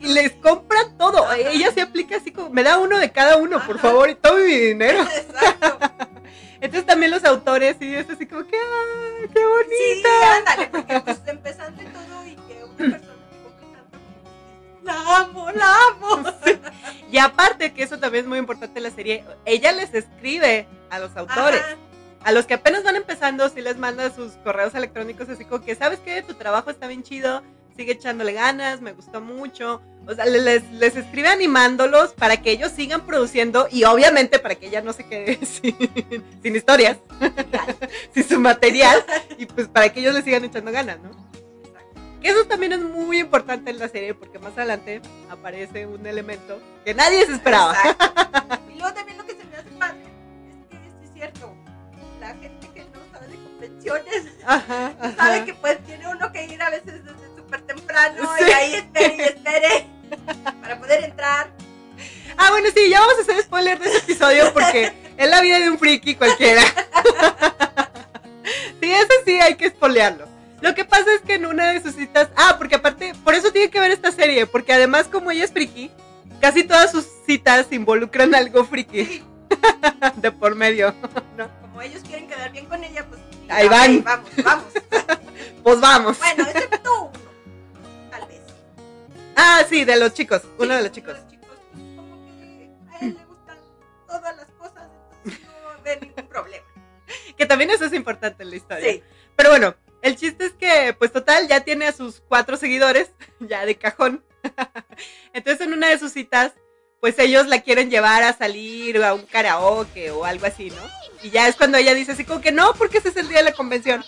B: y
A: les compra todo.
B: Ajá.
A: Ella se aplica así como, me da uno de cada uno, por favor, y tome mi dinero.
B: Exacto.
A: Entonces también los autores, y es así como que, ¡ay, qué
B: Sí,
A: bonita!
B: ándale, porque pues empezando y todo y que una persona la amo, la amo.
A: Y aparte, que eso también es muy importante en la serie, ella les escribe a los autores.
B: Ajá.
A: A los que apenas van empezando, sí les manda sus correos electrónicos así como que, ¿sabes qué? Tu trabajo está bien chido, sigue echándole ganas, me gustó mucho. O sea, le- les, les escribe animándolos para que ellos sigan produciendo y obviamente para que ella no se quede sin, sin historias, sin su material y pues para que ellos le sigan echando ganas, ¿no?
B: Exacto.
A: Que eso también es muy importante en la serie porque más adelante aparece un elemento que nadie se esperaba.
B: Exacto. Y luego también lo que se me hace padre es que es cierto. La gente que no sabe de convenciones
A: Ajá, ajá.
B: sabe que pues tiene uno que ir a veces desde súper temprano
A: Sí.
B: y ahí espere y espere para poder entrar.
A: Ah, bueno, sí, ya vamos a hacer spoiler de ese episodio porque es la vida de un friki cualquiera. Sí, eso sí hay que spoilearlo. Lo que pasa es que en una de sus citas, ah, porque aparte, por eso tiene que ver esta serie, porque además como ella es friki, casi todas sus citas involucran algo friki
B: Sí,
A: de por medio. ¿no?
B: como ellos quieren quedar bien con ella, pues
A: Ahí van.
B: Vamos, vamos.
A: Pues vamos.
B: Bueno, excepto uno.
A: Ah, sí, de los chicos, uno de los chicos.
B: los chicos, pues, como que a él le gustan todas las cosas, entonces no ve ningún problema.
A: Que también eso es importante en la historia.
B: Sí,
A: Pero bueno, el chiste es que, pues total, ya tiene a sus cuatro seguidores, ya de cajón. Entonces en una de sus citas, pues ellos la quieren llevar a salir a un karaoke o algo así, ¿no? Y ya es cuando ella dice así como que no, porque ese es el día de la convención.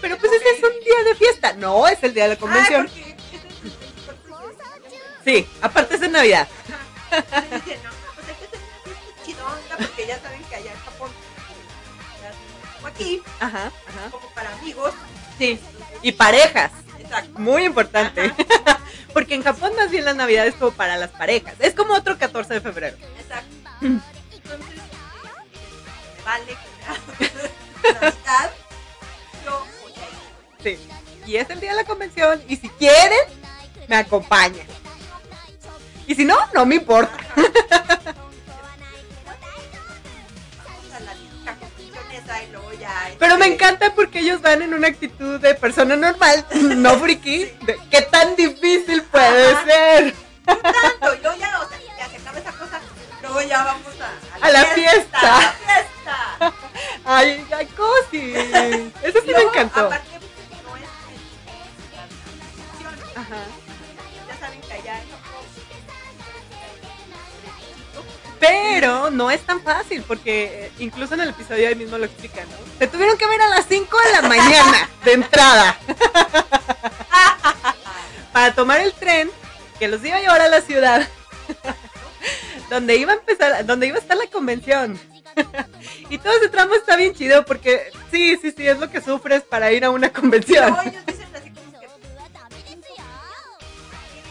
A: Pero pues ese es un día de fiesta. No, es el día de la convención.
B: Ah,
A: Sí, aparte es en Navidad.
B: Ajá. Y dice, no, pues hay que hacer una chidonga, porque ya saben que allá en Japón, como aquí,
A: Ajá, ajá.
B: como para amigos.
A: Sí. Y parejas.
B: Exacto.
A: Muy importante. Porque en Japón más bien la Navidad es como para las parejas. Es como otro 14 de febrero.
B: Exacto. Entonces, me vale que Navidad. Yo voy a ir.
A: Sí. Y es el día de la convención. Y si quieren, me acompañan. Y si no, no me importa.
B: A
A: Pero me encanta porque ellos van en una actitud de persona normal, no friki. de ¿Qué tan difícil puede
B: Ajá.
A: ser?
B: No tanto, y luego ya, o sea, ya se acaba esa cosa, luego ya vamos a,
A: A la fiesta.
B: A la fiesta.
A: Ay, ay, cosi. Eso sí me
B: Luego,
A: encantó.
B: Aparte, pues, no es es-
A: Ajá. Pero no es tan fácil porque eh, incluso en el episodio ahí mismo lo explican, ¿no? Se tuvieron que ver a las 5 de la mañana de entrada para tomar el tren que los iba a llevar a la ciudad donde iba a empezar, donde iba a estar la convención. Y todo ese tramo está bien chido porque sí, sí, sí, es lo que sufres para ir a una convención.
B: luego ellos dicen así como que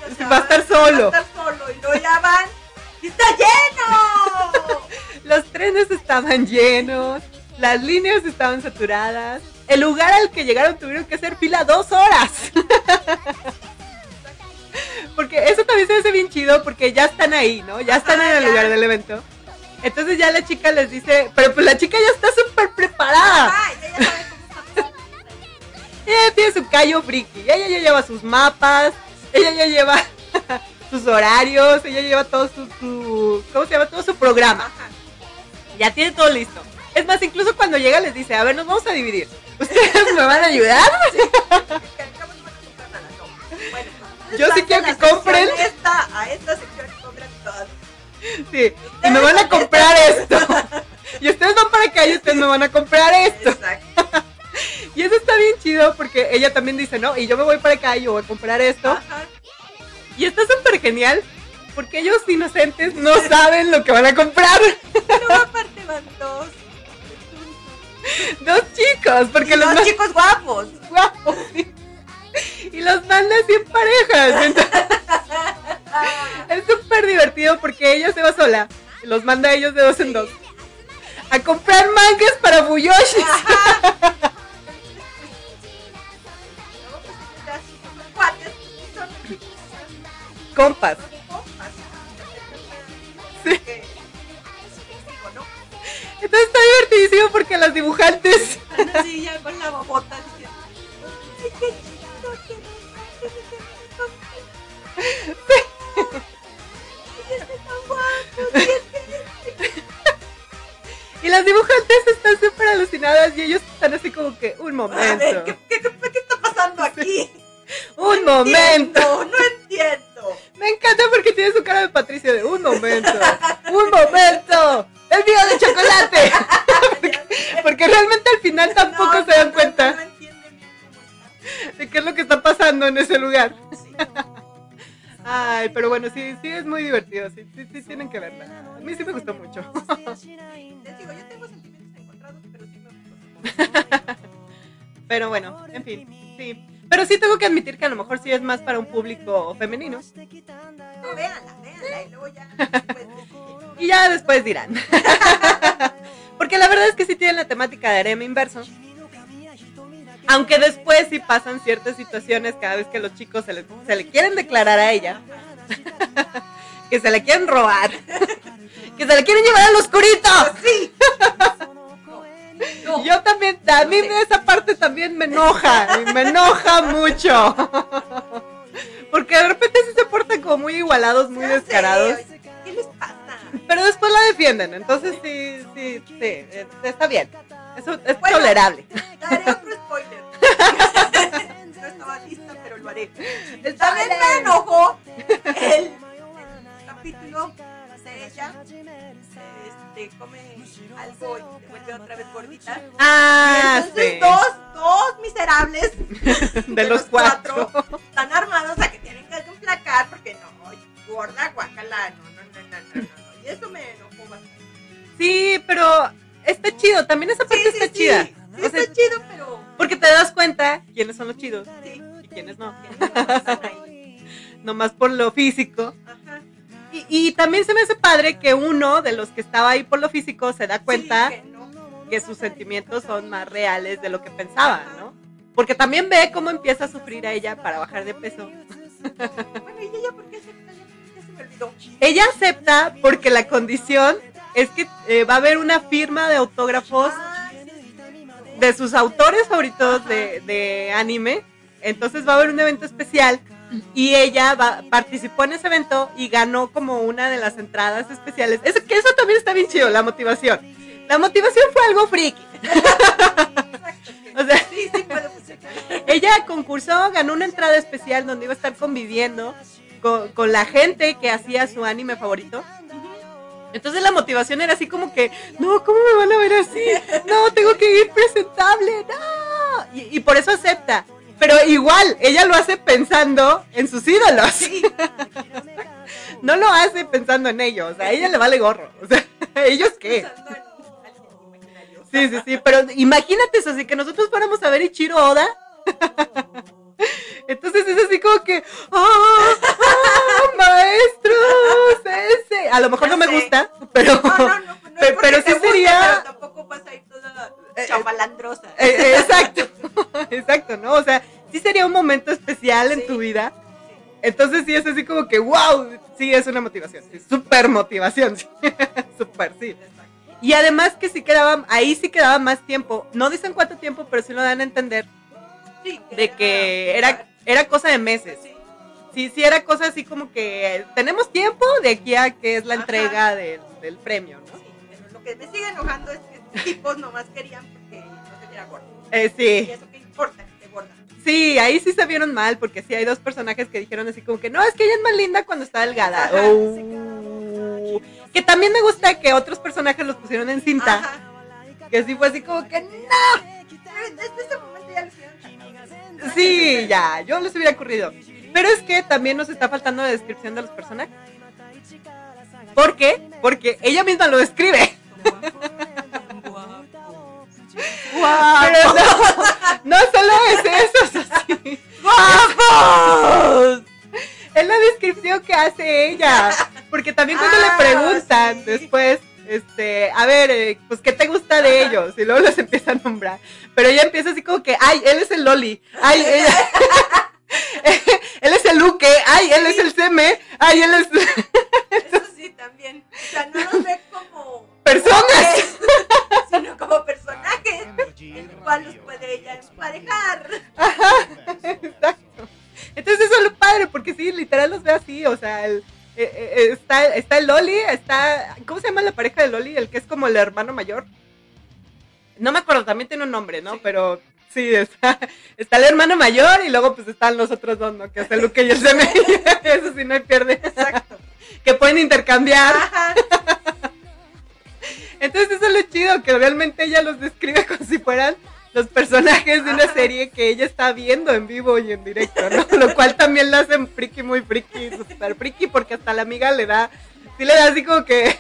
B: o sea,
A: Va a estar solo.
B: Va a estar solo, y luego ya van, está lleno.
A: Los trenes estaban llenos, las líneas estaban saturadas. El lugar al que llegaron tuvieron que hacer fila dos horas. Porque eso también se hace bien chido porque ya están ahí, ¿no? Ya están en el
B: ya.
A: lugar del evento. Entonces ya la chica les dice, pero pues la chica ya está súper preparada.
B: Ah, ya, ya saben cómo está.
A: Ella tiene su callo friki, ella ya lleva sus mapas, ella ya lleva sus horarios, ella lleva todo su, su- ¿cómo se llama? Todo su programa. Ya tiene todo listo. Es más, incluso cuando llega les dice, a ver, nos vamos a dividir. ¿Ustedes me van a ayudar?
B: Bueno,
A: Yo sí quiero que compren.
B: Esta, a esta sección compran todo.
A: Sí. Y me van a comprar esto. Y ustedes van para acá y ustedes me van a comprar esto.
B: Exacto.
A: Y eso está bien chido porque ella también dice, no, y yo me voy para acá y yo voy a comprar esto.
B: Ajá.
A: Y está súper genial porque ellos inocentes no saben lo que van a comprar.
B: Luego aparte van dos.
A: Dos chicos, porque
B: Y
A: los
B: dos chicos guapos.
A: guapos. sí. Y los mandan así en parejas. Entonces, es súper divertido porque ella se va sola. y Los manda a ellos de dos en dos. A comprar mangas para Buyoshi. Compas. Sí. Entonces está divertidísimo porque las dibujantes
B: así ya con la bobota Y
A: las dibujantes están súper alucinadas y ellos están así como que un
B: A ver,
A: momento.
B: ¿qué, qué, qué, qué está pasando aquí?
A: Un
B: No
A: momento.
B: entiendo, No entiendo.
A: Me encanta porque tiene su cara de Patricia de un momento. Un momento. El mío de chocolate. Porque realmente al final tampoco
B: No,
A: se dan
B: no,
A: cuenta
B: No, bien
A: de qué es lo que está pasando en ese lugar.
B: Sí.
A: Ay, pero bueno, sí, sí es muy divertido. Sí, sí, sí tienen que verla. A mí sí me gustó mucho.
B: Les digo, yo tengo sentimientos encontrados, pero sí me gustó.
A: Pero bueno, en fin, sí. Pero sí tengo que admitir que a lo mejor sí es más para un público femenino.
B: No, véanla, véanla y luego ya después.
A: Y ya después dirán. Porque la verdad es que sí tienen la temática de harem inverso. Aunque después sí pasan ciertas situaciones cada vez que los chicos se le, se le quieren declarar a ella. que se le quieren robar. que se le quieren llevar al oscurito.
B: Sí. No.
A: Yo también, a mí esa parte también me enoja. Y me enoja mucho. Porque de repente sí se portan como muy igualados, muy descarados.
B: ¿Qué les pasa?
A: Pero después la defienden, entonces sí, sí, sí, eh, está bien. Eso es
B: Bueno.
A: tolerable.
B: Haré otro spoiler. no estaba lista, pero lo haré. También me enojó el capítulo de ella. Este, come algo y se vuelve otra vez gordita.
A: Ah,
B: entonces
A: sí.
B: dos, dos miserables
A: De los cuatro.
B: están armados a que tienen que emplacar porque no, gorda, guacala, no, no, no, no, no, no. Y eso me enojó bastante.
A: Sí, pero está chido, también esa parte
B: Sí, sí,
A: está chida.
B: sí
A: O sea,
B: está chido, pero
A: porque te das cuenta quiénes son los chidos y quiénes no.
B: que no.
A: Nomás por lo físico.
B: Ajá.
A: Y, y también se me hace padre que uno de los que estaba ahí por lo físico se da cuenta
B: Sí, que no.
A: que sus sentimientos son más reales de lo que pensaba, ¿no? Porque también ve cómo empieza a sufrir a ella para bajar de peso.
B: Bueno, ¿y ella por qué acepta? Ya, ya se me olvidó.
A: Ella acepta porque la condición es que eh, va a haber una firma de autógrafos
B: Ah,
A: de sus autores favoritos de, de anime. Entonces va a haber un evento especial y ella va, participó en ese evento y ganó como una de las entradas especiales. Eso, que eso también está bien chido, la motivación. La motivación fue algo friki. o sea,
B: Sí, sí, puedo
A: ella concursó, ganó una entrada especial donde iba a estar conviviendo con, con la gente que hacía su anime favorito. Entonces la motivación era así como que, no, ¿cómo me van a ver así? No, tengo que ir presentable, no. Y, y por eso acepta. Pero igual, ella lo hace pensando en sus ídolos.
B: Sí.
A: No lo hace pensando en ellos. O sea, a ella le vale gorro. O sea, ¿ellos qué? Sí, sí, sí. Pero imagínate eso, así que nosotros fuéramos a ver Ichiro Oda. Entonces es así como que, ¡ah! ¡ah! ¡Maestro! ¡Sensei! A lo mejor no me gusta, pero.
B: No,
A: pero sí
B: guste,
A: sería-
B: Pero tampoco vas a ir toda
A: Eh. Eh, eh, exacto, exacto, ¿no? O sea, sí sería un momento especial en tu vida. Entonces sí es así como que, wow, sí es una motivación, sí, súper motivación, sí, súper, sí. Y además que sí quedaba, ahí sí quedaba más tiempo. No dicen cuánto tiempo, pero sí lo dan a entender
B: Sí,
A: de que era, era cosa de meses.
B: Sí,
A: Sí, era cosa así como que tenemos tiempo de aquí a que es la
B: Ajá.
A: entrega del, del premio, ¿no?
B: sí, pero lo que me sigue enojando es que tipos nomás querían porque no se viera gordo.
A: Eh,
B: Y
A: sí,
B: eso qué importa, esté gorda.
A: sí, ahí sí se vieron mal porque sí hay dos personajes que dijeron así como que no, es que ella es más linda cuando está delgada.
B: Ajá.
A: Oh. Que también me gusta que otros personajes los pusieron en cinta,
B: Ajá.
A: que sí fue así como que no.
B: Desde ese momento ya.
A: Sí, ya, yo les hubiera ocurrido. Pero es que también nos está faltando la descripción de los personajes. ¿Por qué? Porque ella misma lo describe. Pero no, no solo es eso, es así. ¡Guapos! Es la descripción que hace ella. Porque también cuando
B: Ah,
A: le preguntan
B: sí.
A: después, este, a ver, eh, pues, ¿qué te gusta de
B: Ajá.
A: ellos? Y luego los empieza a nombrar. Pero ella empieza así como que, ay, él es el Loli. Ay, ella- él es el Luque. Ay, él es el Seme. Ay, él es
B: Eso sí, también. O sea, no los ve como
A: personas.
B: El cual los puede ella emparejar.
A: Exacto. Entonces eso es lo padre, porque sí, literal los ve así, o sea, el, eh, eh, está, está el Loli, está, ¿cómo se llama la pareja de Loli? El que es como el hermano mayor. No me acuerdo, también tiene un nombre, ¿no?
B: Sí.
A: Pero sí, está, está el hermano mayor y luego pues están los otros dos, ¿no? Que es el Luke y el Seme. Eso sí, no hay pierde.
B: Exacto.
A: Que pueden intercambiar.
B: Ajá.
A: Entonces eso es lo chido, que realmente ella los describe como si fueran los personajes de una serie que ella está viendo en vivo y en directo, ¿no? Lo cual también la hacen friki, muy friki, super friki, porque hasta la amiga le da, sí le da así como que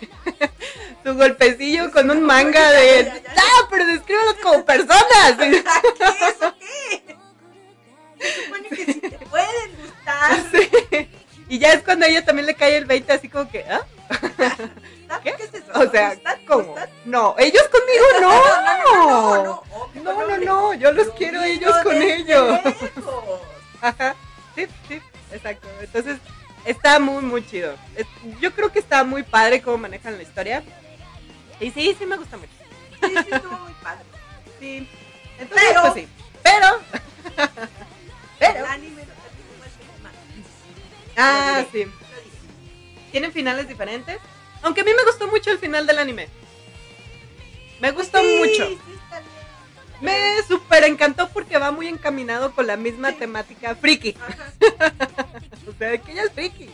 A: su golpecillo con un manga de,
B: Ya, ya, ya.
A: ¡ah, pero descríbelos como personas!
B: ¿Qué eso qué? Se supone que si te pueden gustar.
A: Sí. Y ya es cuando a ella también le cae el 20 así como que, ¿ah?
B: ¿Qué?
A: ¿Qué?
B: ¿Qué es eso?
A: O sea. ¿cómo? No, ellos conmigo no.
B: no, no, no, no,
A: No, no, no, yo los
B: Lo
A: quiero ellos con ellos. Ajá, sí, sí, exacto. Entonces, está muy, muy chido. Yo creo que está muy padre cómo manejan la historia. Y sí, sí me gusta mucho.
B: Sí, sí, estuvo muy padre.
A: Sí. Entonces,
B: Pero-
A: pues sí. Pero,
B: El
A: pero,
B: anime lo
A: ah, sí. Tienen finales diferentes. Aunque a mí me gustó mucho el final del anime. Me gustó
B: Sí,
A: mucho.
B: sí, está bien.
A: Me súper encantó porque va muy encaminado con la misma
B: Sí.
A: temática friki. O sea, que ella es friki.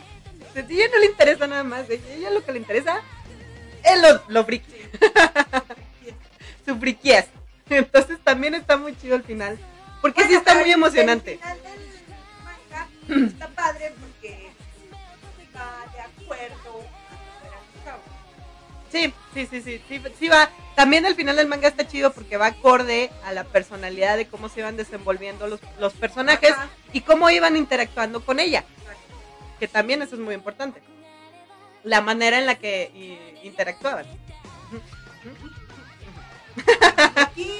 A: O sea, ella no le interesa nada más. A ella lo que le interesa es lo, lo friki. Su friquiez. Entonces también está muy chido el final. Porque sí está muy emocionante.
B: El final del manga está padre
A: Sí, sí, sí, sí, sí, sí va. También el final del manga está chido porque va acorde a la personalidad de cómo se iban desenvolviendo los, los personajes
B: Ajá.
A: y cómo iban interactuando con ella.
B: Exacto.
A: Que también eso es muy importante. La manera en la que interactuaban.
B: Aquí.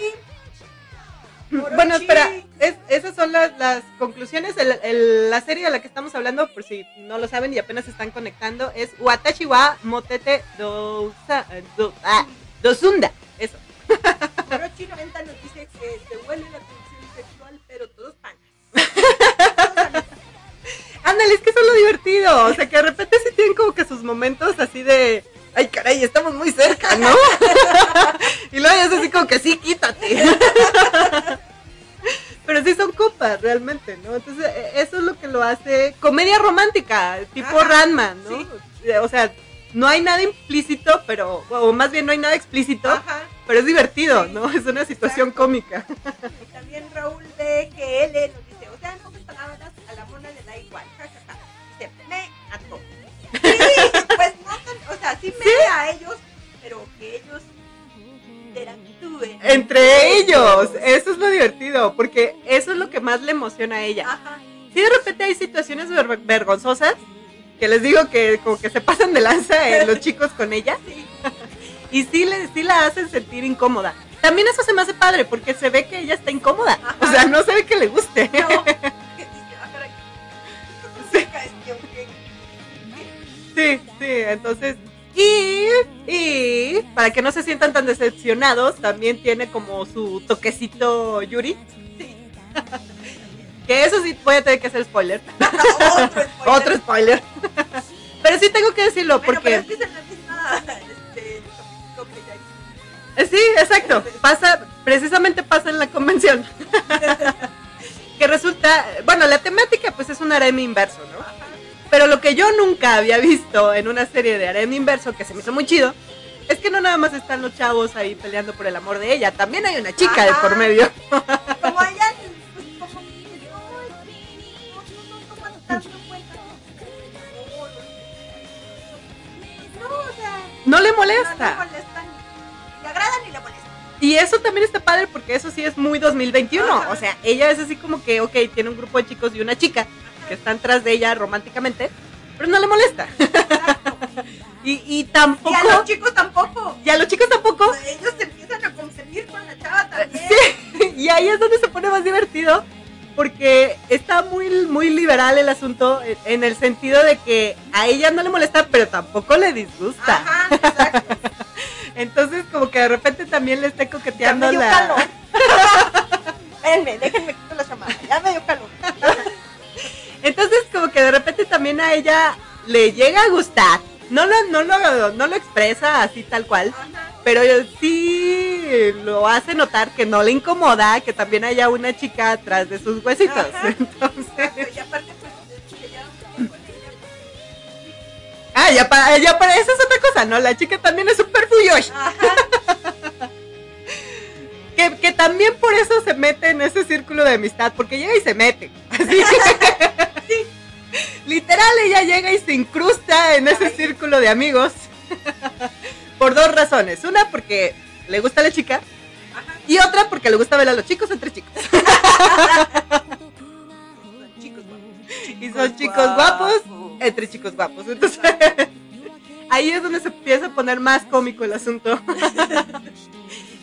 A: Bueno, espera, es- esas son las, las conclusiones. El- el- la serie de la que estamos hablando, por si no lo saben y apenas se están conectando, es Watashi wa Motete Dousa- eh, do- ah, Dosunda. Eso.
B: Orochi 90 nos dice que se huele la tensión sexual, pero todos panas.
A: Ándale, es que eso es lo divertido. O sea, que de repente sí tienen como que sus momentos así de. Ay, caray, estamos muy cerca, ¿no? y luego ya es así como que sí, quítate. Pero sí son copas, realmente, ¿no? Entonces, e- eso es lo que lo hace comedia romántica, tipo
B: Ajá,
A: Ranman, ¿no?
B: sí.
A: O sea, no hay nada implícito, pero, o más bien no hay nada explícito,
B: Ajá.
A: pero es divertido,
B: Sí,
A: ¿no? Es una situación
B: exacto.
A: cómica.
B: Y también Raúl de GL nos sea, sí me a ellos, pero que ellos interactúen.
A: Entre ellos, eso es lo divertido, porque eso es lo que más le emociona a ella.
B: Ajá.
A: Si de repente hay situaciones ver- vergonzosas, que les digo que como que se pasan de lanza eh, los chicos con ella,
B: Sí.
A: y sí, le, sí la hacen sentir incómoda. También eso se me hace padre, porque se ve que ella está incómoda.
B: Ajá.
A: O sea, no se ve que le guste.
B: No.
A: Sí, sí, entonces... Y, y para que no se sientan tan decepcionados, también tiene como su toquecito Yuri.
B: Sí.
A: Que eso sí voy a tener que hacer spoiler.
B: Otro spoiler.
A: Otro spoiler. Pero sí tengo que decirlo
B: Bueno,
A: porque...
B: pero es que es en la misma este, capítulo que ya
A: Sí, exacto. Pasa, precisamente pasa en la convención. que resulta, bueno, la temática pues es un harem inverso, ¿no? Pero lo que yo nunca había visto en una serie de harem inverso, que se me hizo muy chido, es que no nada más están los chavos ahí peleando por el amor de ella, también hay una chica de por medio.
B: Como allá, pues como que no, no, no, no toman tanto en cuenta. No, no, o sea,
A: No le
B: no, no
A: molesta.
B: molestan, le agradan y le molestan.
A: Y eso también está padre porque eso sí es muy 2021.
B: Ajá.
A: O sea, ella es así como que, ok, tiene un grupo de chicos y una chica que están tras de ella románticamente, pero no le molesta. Y, y
B: Y
A: tampoco...
B: a los chicos tampoco.
A: Y a los chicos tampoco.
B: Ellos se empiezan a consentir con la chava también.
A: Sí, y ahí es donde se pone más divertido porque está muy, muy liberal el asunto en- el sentido de que a ella no le molesta, pero tampoco le disgusta.
B: Ajá, exacto.
A: Entonces, como que de repente también le está
B: Ya
A: coqueteando la.
B: calor.
A: A ella le llega a gustar. No lo, no lo, no lo expresa así tal cual,
B: Ajá.
A: pero sí lo hace notar que no le incomoda que también haya una chica atrás de sus huesitos.
B: Ajá.
A: Entonces,
B: Exacto, Y aparte, pues, que ella.
A: ah, ya para, ya para eso es otra cosa, ¿no? La chica también es súper fuyoshi. Que, que también por eso se mete en ese círculo de amistad, porque llega y se mete. Así. Literal, ella llega y se incrusta en ese
B: Ay.
A: círculo de amigos. por dos razones. Una, porque le gusta la chica.
B: Ajá.
A: Y otra, porque le gusta ver a los chicos entre chicos.
B: Chicos.
A: Y son chicos guapos entre chicos guapos. Entonces, ahí es donde se empieza a poner más cómico el asunto.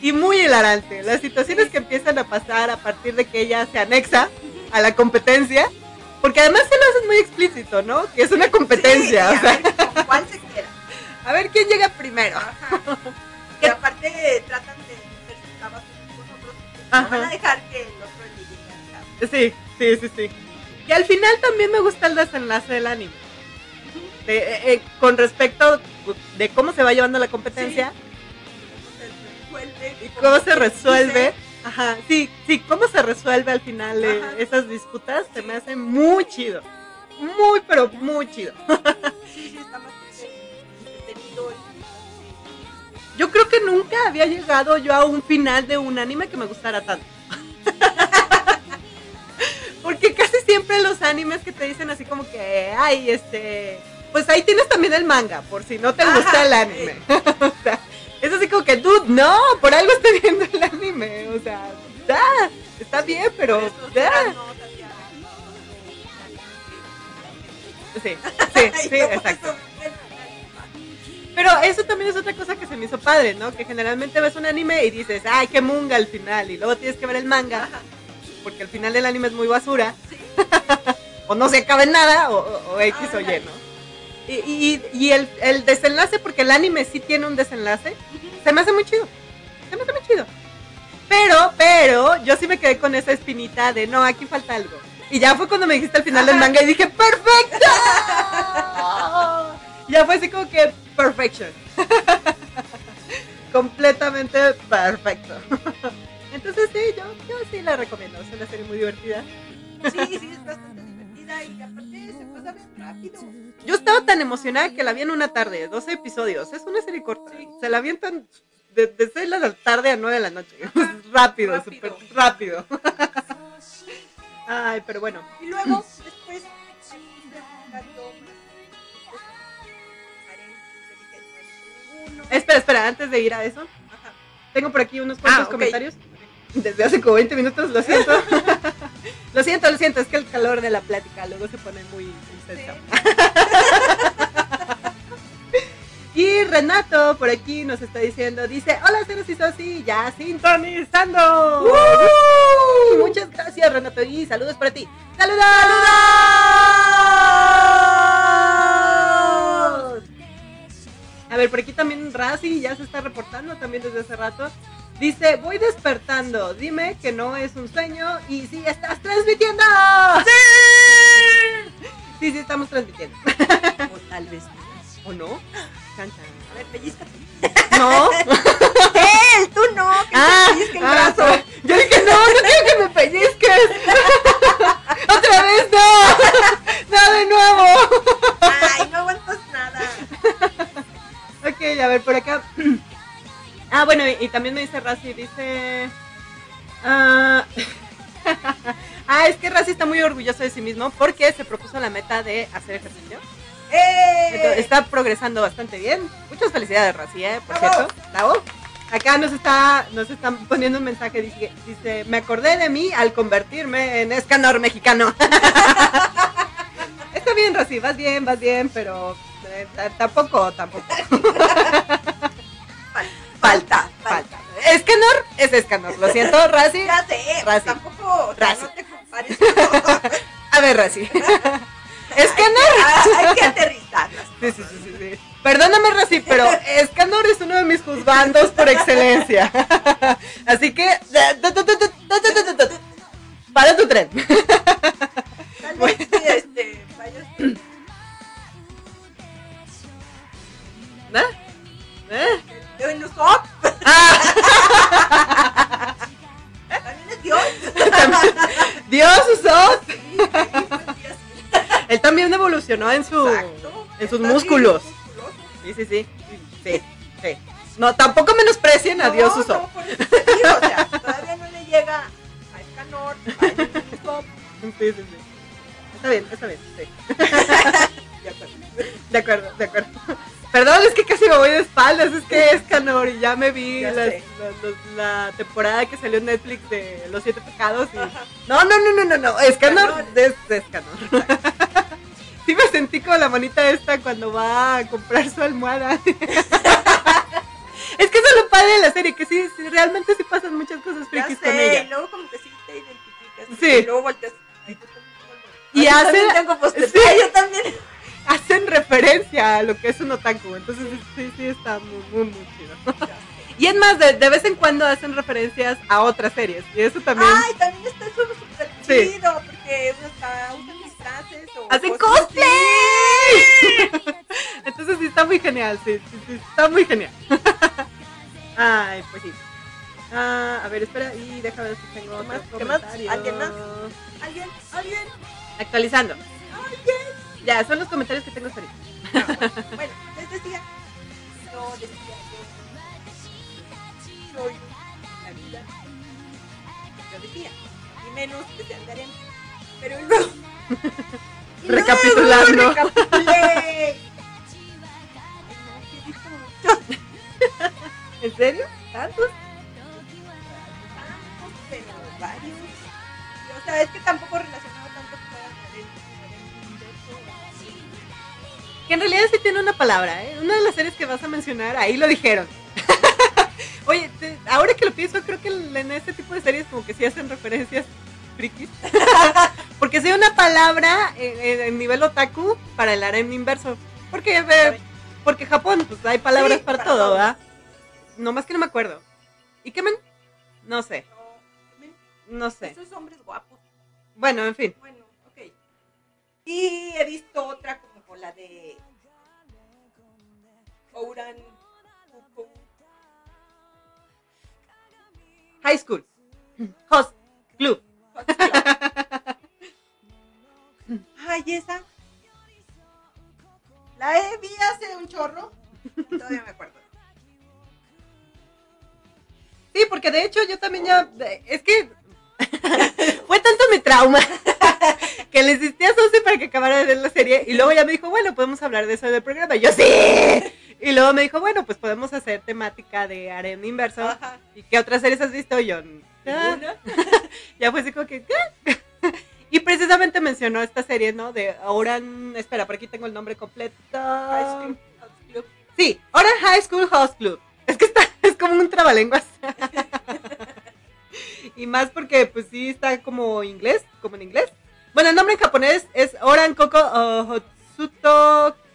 A: y muy hilarante. Las situaciones que empiezan a pasar a partir de que ella se anexa a la competencia. Porque además se lo hacen muy explícito, ¿no? Que es una competencia.
B: Sí,
A: o
B: a
A: sea,
B: ver, con cuál se quiera.
A: a ver quién llega primero.
B: Ajá. Y aparte tratan de ser chavas con otros. No van a dejar que el otro le llegue al
A: Sí, sí, sí, sí. Y al final también me gusta el desenlace del anime. De- eh, eh, con respecto de cómo se va llevando la competencia
B: cabo. Se resuelve.
A: y cómo se resuelve. Ajá, sí, sí, cómo se resuelve al final eh, esas disputas se me hace muy chido. Muy, pero muy chido.
B: Sí, sí, está más entretenido.
A: Yo creo que nunca había llegado yo a un final de un anime que me gustara tanto. Porque casi siempre los animes que te dicen así como que, ay, este, pues ahí tienes también el manga, por si no te
B: Ajá,
A: gusta el anime. o sea, es así como que, dude, no, por algo estoy viendo el anime. O sea, da, está bien, pero da. Sí, sí, sí, exacto. Pero eso también es otra cosa que se me hizo padre, ¿no? Que generalmente ves un anime y dices, ay, qué munga al final. Y luego tienes que ver el manga, porque el final del anime es muy basura. O no se acaba en nada, o, o- X o Y. ¿no? Y, y- y el, el desenlace, porque el anime sí tiene un desenlace, se me hace muy chido. Se me hace muy chido. Pero, pero, yo sí me quedé con esa espinita de no, aquí falta algo. Y ya fue cuando me dijiste al final del manga y dije, ¡perfecto! ya fue así como que, perfection. Completamente perfecto. Entonces sí, yo, yo sí la recomiendo. Es una serie muy divertida.
B: Sí, sí, es bastante divertida y aparte se pasa bien rápido.
A: Yo estaba tan emocionada que la vi en una tarde, 12 episodios. Es una serie corta. Se la avientan de, de 6 de la tarde a 9 de la noche. rápido,
B: Rápido.
A: súper rápido. Ay, pero bueno.
B: Y luego, después.
A: Espera, espera, antes de ir a eso,
B: Ajá.
A: tengo por aquí unos cuantos
B: Ah, ok.
A: comentarios. Desde hace como 20 minutos, lo siento. lo siento, lo siento, es que el calor de la plática luego se pone muy intenso. Y Renato por aquí nos está diciendo, dice, hola Ceros y Sosi, ya sintonizando. ¡Uh! Muchas gracias Renato y saludos para ti. ¡Saludos! A ver, por aquí también Razi ya se está reportando también desde hace rato. Dice, voy despertando, dime que no es un sueño y sí, estás transmitiendo. ¡Sí! Sí, sí, estamos transmitiendo.
B: O tal vez.
A: ¿O no? Chan.
B: A ver, pellizcate.
A: No.
B: ¡Él! ¡Tú no! ¡Que
A: Ah,
B: te pellizque el
A: ah,
B: brazo!
A: Yo dije, no, no quiero que me pellizques. Otra vez no. No, de nuevo.
B: ¡Ay, no aguantas nada!
A: Ok, a ver, por acá. Ah, bueno, y, y también me dice Razi, dice... ah, ah, es que Razi está muy orgulloso de sí mismo porque se propuso la meta de hacer ejercicio. Entonces,
B: ¡Eh!
A: está progresando bastante bien. Muchas felicidades, Razi, ¿eh? Por
B: Bravo.
A: cierto. Bravo. Acá nos está, nos están poniendo un mensaje, dice, dice, me acordé de mí al convertirme en escanor mexicano. está bien, Razi, vas bien, vas bien, pero eh, tampoco, tampoco.
B: Falta,
A: Falta. Escanor es escanor, lo siento, Razi.
B: Ya sé,
A: Razi.
B: tampoco,
A: Razi.
B: no te compares.
A: A ver, Razi. Escanor.
B: Hay, hay que aterrizar
A: Sí, sí, sí, sí, sí. Perdóname, Razi, pero Escanor es uno de mis juzgandos por excelencia. Así que. Para tu tren.
B: Tal vez sí, este, vayas.
A: ¿Eh? ¿Eh?
B: En Usopp,
A: Ah,
B: también es Dios.
A: Dios usó.
B: Sí, sí, Dios.
A: Él también evolucionó en su.
B: Exacto.
A: en sus
B: Está
A: músculos. Sí, sí, sí. Sí, sí. No, tampoco menosprecien a Dios
B: No,
A: usó.
B: no, por eso te digo, o sea, todavía no le llega a Escanor, a.
A: Sí, sí, sí. Está bien, está bien, sí.
B: De acuerdo.
A: De acuerdo, de acuerdo. Perdón, es que casi me voy de espaldas, es que es Canor y ya me vi
B: Ya
A: las-
B: sé.
A: las- los- la temporada que salió en Netflix de Los Siete Pecados y... No, no, no, no, no, no, es Canor,
B: Escanor.
A: es, es Canor. Sí me sentí como la manita esta cuando va a comprar su almohada. Es que eso es lo padre de la serie, que sí, sí, realmente sí pasan muchas cosas frikis con
B: sé, y
A: ella.
B: luego como que sí te identificas.
A: Sí.
B: Y luego volteas. Ay, yo también tengo-
A: Y hace-
B: tengo
A: sí.
B: Ay, yo también.
A: Hacen referencia a lo que es un otaku, entonces sí, sí está muy, muy, muy chido. Y es más, de, de vez en cuando hacen referencias a otras series. Y eso también.
B: Ay, también está súper súper
A: Sí.
B: chido, porque hasta usan disfraces o
A: ¡Hacen cosplay! Entonces sí está muy genial, sí, sí, sí, está muy genial. Ay, pues sí. Ah, a ver, espera, y déjame ver si tengo
B: ¿Qué más? ¿Qué más? ¿Alguien más? ¿Alguien? ¿Alguien?
A: Actualizando.
B: ¿Alguien?
A: Ya, son los comentarios que tengo hasta ahorita.
B: Ah, bueno, les decía, no decía yo, soy la vida, yo decía, y menos que te andaré, pero luego, luego
A: Recapitulando.
B: recapitulé. No, muchos
A: ¿En serio? ¿Tantos?
B: tantos, pero varios, Y, o sea, es que tampoco relacionado
A: Que en realidad sí tiene una palabra, ¿eh? Una de las series que vas a mencionar, ahí lo dijeron. Oye, te- ahora que lo pienso, creo que en este tipo de series como que sí hacen referencias frikis. Porque sí hay una palabra en, nivel otaku para el harem inverso. Porque, eh, porque Japón, pues hay palabras
B: Sí,
A: para,
B: para
A: todo. ¿verdad? No más que no me acuerdo. ¿Y qué men? No sé,
B: No,
A: sé.
B: esos hombres guapos.
A: Bueno, en fin.
B: Bueno, ok. Y he visto otra con la de Ouran.
A: High School. Host Club.
B: Ay, esa. La he vi hace un chorro. Todavía me acuerdo.
A: Sí, porque de hecho yo también ya. Es que. fue tanto mi trauma que le insistí a Susi para que acabara de ver la serie. Y luego ya me dijo, bueno, podemos hablar de eso del programa. Y yo, sí. Y luego me dijo, bueno, pues podemos hacer temática de Arena Inverso.
B: Ajá.
A: ¿Y qué otras series has visto? Y yo, "Ah".
B: Una.
A: ya fue así como que. "¿Qué?". Y precisamente mencionó esta serie, ¿no? De Oran. Espera, por aquí tengo el nombre completo.
B: High School Hot Club.
A: Sí, Oran High School Host Club. Es que está, es como un trabalenguas. y más porque, pues sí, está como inglés, como en inglés. Bueno, el nombre en japonés es Oran Koko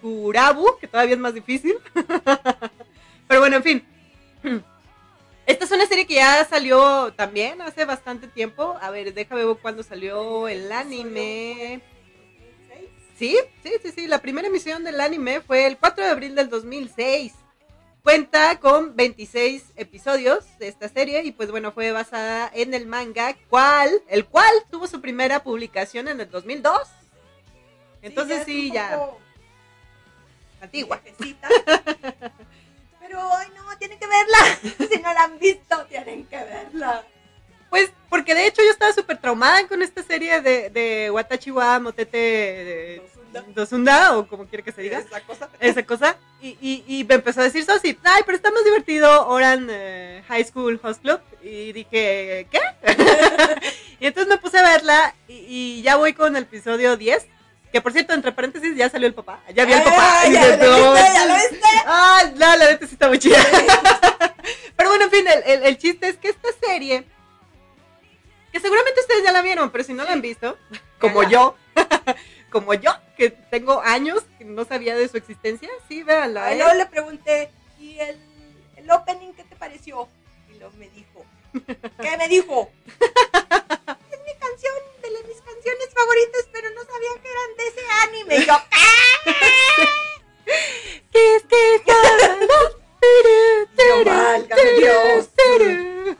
A: Kurabu, que todavía es más difícil. Pero bueno, en fin. Esta es una serie que ya salió también hace bastante tiempo. A ver, déjame ver cuándo salió el anime. Sí, sí, sí, sí. La primera emisión del anime fue el 4 de abril del 2006. Cuenta con 26 episodios de esta serie y pues bueno, fue basada en el manga, cual, el cual tuvo su primera publicación en el 2002. Entonces
B: es
A: sí, ya,
B: poco
A: antigua.
B: viejecita. Pero, ay, no, tienen que verla. Si no la han visto, tienen que verla.
A: Pues porque de hecho yo estaba súper traumada con esta serie de, de Watachi wa Motete de
B: Dosunda.
A: O como quiera que se diga.
B: Esa cosa.
A: esa cosa. Y, y, y me empezó a decir Sosi, ay, pero está más divertido Oran eh, High School Host Club. Y dije, ¿qué? y entonces me puse a verla y, y ya voy con el episodio 10. Que por cierto, entre paréntesis, ya salió el papá. Ya vi al papá.
B: Ah,
A: Y
B: ya,
A: dije,
B: lo
A: "No,
B: viste, ya lo viste.
A: Ah, no, la neta sí está muy chida. pero bueno, en fin, el, el- el chiste es que esta serie, que seguramente ustedes ya la vieron, pero si no la han visto, como yo, como yo, que tengo años que no sabía de su existencia, sí, véanla. ¿eh?
B: luego le pregunté, ¿y el, el opening qué te pareció? Y luego me dijo, ¿qué me dijo? Es mi canción, de las, mis canciones favoritas, pero no sabía que eran de ese anime. Y yo,
A: ¿Qué es que
B: válgame Dios.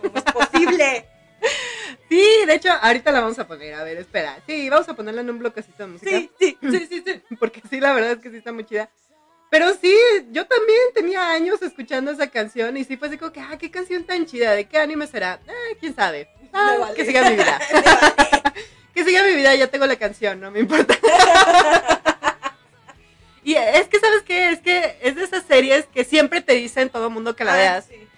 B: ¿cómo es posible?
A: Sí, de hecho, ahorita la vamos a poner. A ver, espera. Sí, vamos a ponerla en un bloquecito de música.
B: Sí, sí, sí, sí, sí.
A: porque sí, la verdad es que sí está muy chida. Pero sí, yo también tenía años escuchando esa canción y sí fue así como que, ah, qué canción tan chida, ¿de qué anime será? Ah, quién sabe. Ah,
B: vale.
A: Que siga mi vida.
B: Vale.
A: que siga mi vida, ya tengo la canción, no me importa. y es que, ¿sabes qué? Es que es de esas series que siempre te dicen todo el mundo que la
B: Ah,
A: veas.
B: sí.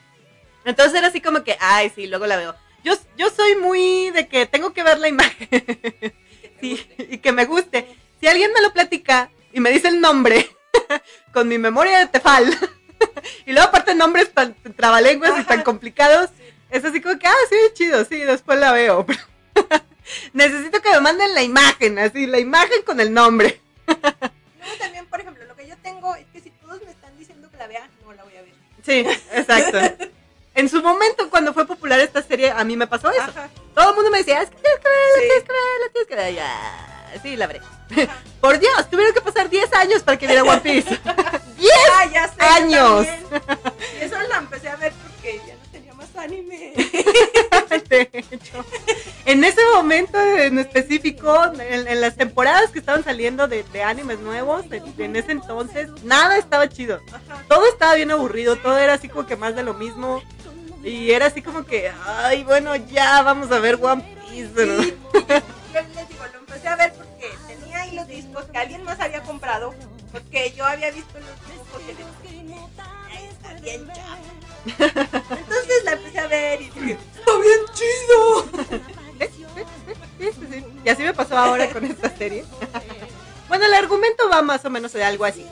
A: Entonces era así como que, ay, sí, luego la veo. Yo, yo soy muy de que tengo que ver la imagen
B: Y que te
A: sí,
B: guste.
A: y que me guste. Si alguien me lo platica y me dice el nombre con mi memoria de tefal, y luego aparte nombres tan trabalenguas y tan complicados, es así como que, ah, sí, chido, sí, después la veo. Pero necesito que me manden la imagen, así, la imagen con el nombre.
B: Luego también, por ejemplo, lo que yo tengo es que si todos me están diciendo que la vea, no la voy a ver.
A: Sí, exacto. En su momento, cuando fue popular esta serie, a mí me pasó eso.
B: Ajá.
A: Todo el mundo me decía, es que tienes que verla,
B: Sí.
A: tienes que verla, tienes que verla. Ya, sí, la veré.
B: Ajá.
A: Por Dios, tuvieron que pasar 10 años para que viera One Piece.
B: Ah, ya sé. yo
A: Años.
B: Y eso la empecé a ver porque ya no tenía más anime.
A: De hecho, en ese momento en específico, en, en las temporadas que estaban saliendo de, de animes nuevos, en, en ese entonces, nada estaba chido. Todo estaba bien aburrido, todo era así como que más de lo mismo. Y era así como que, ay, bueno, ya vamos a ver One Piece. ¿no?
B: Sí, yo, yo les digo, lo empecé a ver porque tenía ahí los discos que alguien más había comprado, porque yo había visto los discos y les "Ay, está bien chafa". Entonces la empecé a ver y dije, está bien chido.
A: Sí, sí, sí. Y así me pasó ahora con esta serie. bueno, el argumento va más o menos de algo así.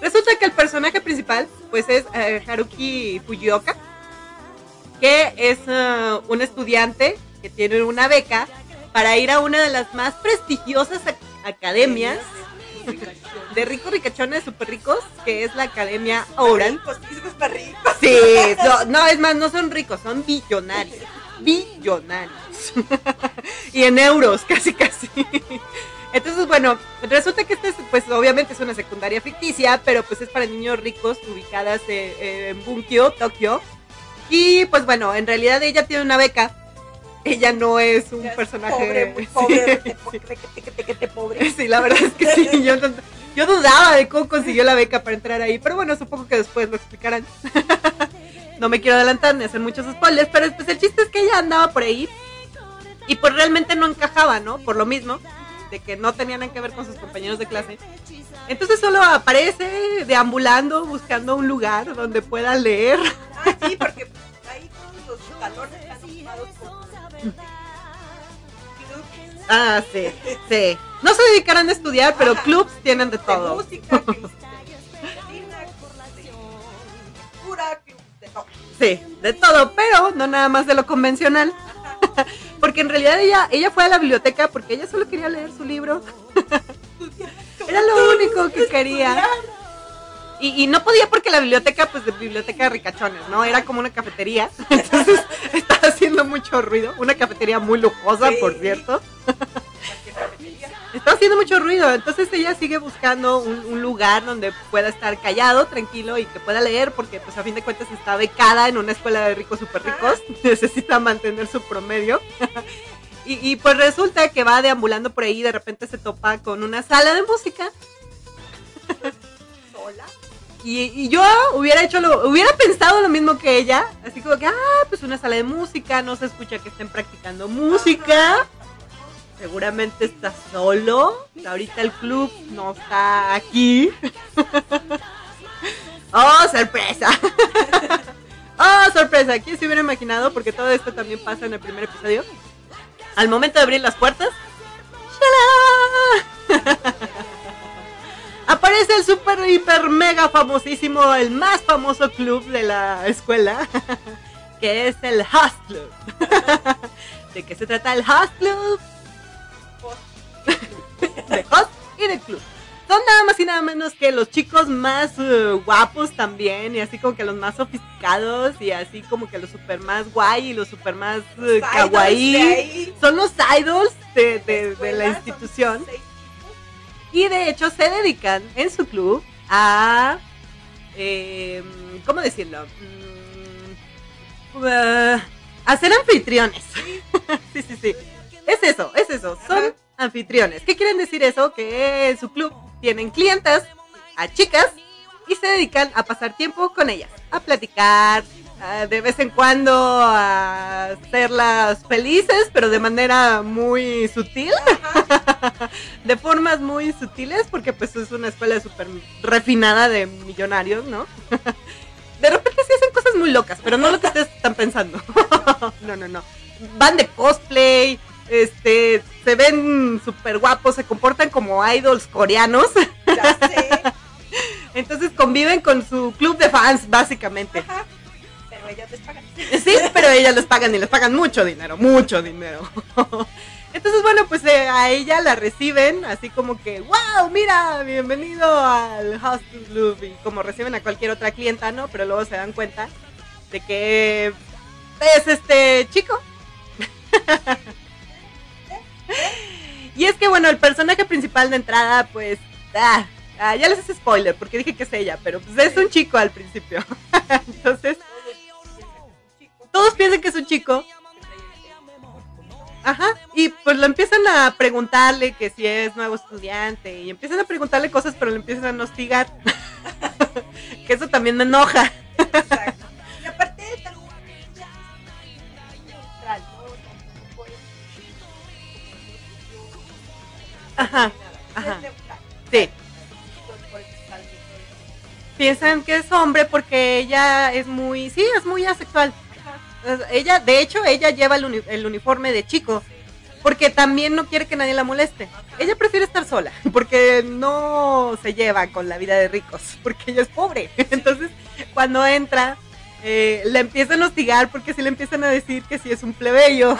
A: Resulta que el personaje principal, pues es eh, Haruki Fujioka, que es eh, un estudiante que tiene una beca para ir a una de las más prestigiosas ac- academias de ricos ricachones super ricos, que es la Academia
B: para ricos.
A: Sí, no, no, es más, no son ricos, son billonarios. billonarios. y en euros, casi, casi. Entonces, bueno, resulta que esta es, pues obviamente es una secundaria ficticia, pero pues es para niños ricos ubicadas eh, eh, en Bunkyo, Tokio. Y pues bueno, en realidad ella tiene una beca. Ella no es un
B: es
A: personaje.
B: Pobre, muy pobre,
A: sí.
B: requete, pobre.
A: Sí, la verdad es que sí. Yo, yo dudaba de cómo consiguió la beca para entrar ahí, pero bueno, supongo que después lo explicarán. no me quiero adelantar ni hacer muchos spoilers, pero pues el chiste es que ella andaba por ahí y pues realmente no encajaba, ¿no? Por lo mismo, de que no tenían nada que ver con sus compañeros de clase. Entonces solo aparece deambulando, buscando un lugar donde pueda leer.
B: Ah, sí, porque ahí todos los salones están ocupados por
A: Ah, sí, sí. No se dedicarán a estudiar, pero
B: Ajá.
A: clubs tienen de todo.
B: música, de todo.
A: Sí, de todo, pero no nada más de lo convencional. porque en realidad ella, ella fue a la biblioteca porque ella solo quería leer su libro. Era lo único que quería. Y, y no podía porque la biblioteca, pues de biblioteca de ricachones, ¿no? Era como una cafetería. Entonces estaba haciendo mucho ruido. Una cafetería muy lujosa,
B: Sí.
A: por cierto. Estaba haciendo mucho ruido. Entonces ella sigue buscando un, un lugar donde pueda estar callado, tranquilo y que pueda leer, porque pues a fin de cuentas está becada en una escuela de ricos super ricos. Necesita mantener su promedio. y, y pues resulta que va deambulando por ahí y de repente se topa con una sala de música.
B: Sola.
A: Y, y yo hubiera hecho lo, hubiera pensado lo mismo que ella, así como que, ah, pues una sala de música, no se escucha que estén practicando música, seguramente está solo, ahorita el club no está aquí. oh, sorpresa. oh, sorpresa, ¿quién se hubiera imaginado? Porque todo esto también pasa en el primer episodio. Al momento de abrir las puertas, ¡shalá! Aparece el super, hiper, mega famosísimo, el más famoso club de la escuela, que es el Host Club. ¿De qué se trata el Host Club? De Host y de Club. Son nada más y nada menos que los chicos más eh, guapos también, y así como que los más sofisticados, y así como que los super más guay y los super más
B: Los de
A: kawaii. Son los idols de, la
B: escuela,
A: institución. Y de hecho se dedican en su club a... eh, ¿Cómo decirlo? Uh, a ser anfitriones. sí, sí, sí. Es eso, es eso. Son. Anfitriones. ¿Qué quieren decir eso? Que en su club tienen clientas, a chicas, y se dedican a pasar tiempo con ellas. A platicar, de vez en cuando a hacerlas felices, pero de manera muy sutil de formas muy sutiles, porque pues es una escuela súper refinada de millonarios, ¿no? De repente sí hacen cosas muy locas, pero no lo que ustedes están pensando. No, no, no. Van de cosplay, este, se ven súper guapos, se comportan como idols coreanos,
B: Ya sé.
A: entonces conviven con su club de fans, básicamente.
B: Ajá. Pero ellas les pagan.
A: Sí, pero ellas les pagan y les pagan mucho dinero, mucho dinero. Entonces, bueno, pues eh, a ella la reciben así como que, wow, mira, bienvenido al Hostel Club. Y como reciben a cualquier otra clienta, ¿no? Pero luego se dan cuenta de que es este chico. y es que, bueno, el personaje principal de entrada, pues, ah, ah, ya les hice spoiler porque dije que es ella, pero pues es un chico al principio. Entonces, todos piensan que es un chico. Ajá, y pues lo empiezan a preguntarle que si es nuevo estudiante y empiezan a preguntarle cosas, pero le empiezan a hostigar. que eso también me enoja.
B: Exacto.
A: Ajá, ajá. Sí, piensan que es hombre porque ella es muy, sí, es muy asexual. Ella, de hecho, ella lleva el, uni- el uniforme de chico porque también no quiere que nadie la moleste. Ella prefiere estar sola porque no se lleva con la vida de ricos, porque ella es pobre. Entonces, cuando entra, eh, la empiezan a hostigar porque si le empiezan a decir que sí es un plebeyo,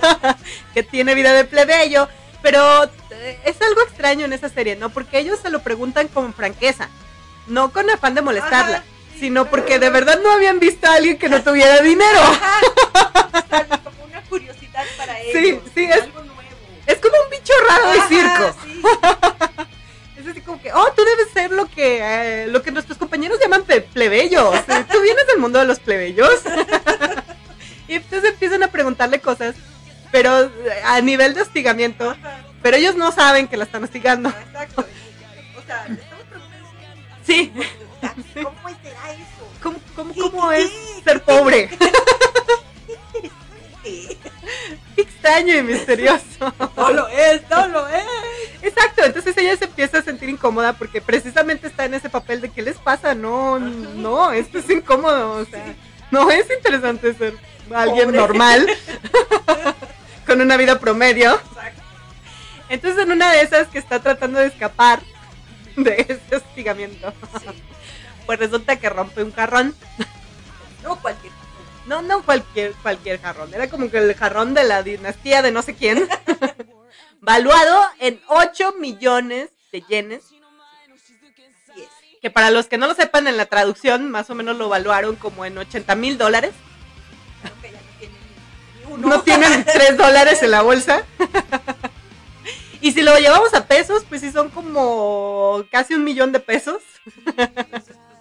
A: que tiene vida de plebeyo. Pero eh, es algo extraño en esa serie, ¿no? Porque ellos se lo preguntan con franqueza, no con afán de molestarla,
B: Ajá, sí,
A: sino porque de verdad no habían visto a alguien que no tuviera dinero.
B: Está bien, ellos.
A: sí, es-
B: algo nuevo.
A: Es como un bicho raro de
B: Ajá,
A: circo.
B: sí.
A: Es así como que, oh, tú debes ser lo que, eh, lo que nuestros compañeros llaman plebeyos. Eh, Tú vienes del mundo de los plebeyos. y entonces empiezan a preguntarle cosas, pero eh, a nivel de hostigamiento. Ellos no saben que la están hostigando.
B: exacto. O sea, estamos.
A: Sí.
B: ¿Cómo será eso?
A: ¿Cómo, cómo,
B: ¿Qué-
A: cómo
B: qué-
A: es
B: qué-
A: ser pobre?
B: qué-
A: Qué extraño y misterioso.
B: No lo es, no lo es.
A: Exacto, entonces ella se empieza a sentir incómoda porque precisamente está en ese papel de ¿qué les pasa? No, no, esto es incómodo, o sea, no es interesante ser alguien
B: Pobre.
A: normal con una vida promedio. Entonces en una de esas que está tratando de escapar de ese hostigamiento,
B: Sí.
A: pues resulta que rompe un jarrón.
B: No cualquier
A: No, no cualquier, cualquier jarrón, era como que el jarrón de la dinastía de no sé quién, valuado en 8 millones de yenes. que para los que no lo sepan en la traducción, más o menos lo evaluaron como en 80 mil dólares.
B: No tienen
A: 3 dólares en la bolsa. Y si lo llevamos a pesos, pues sí son como casi un millón de pesos.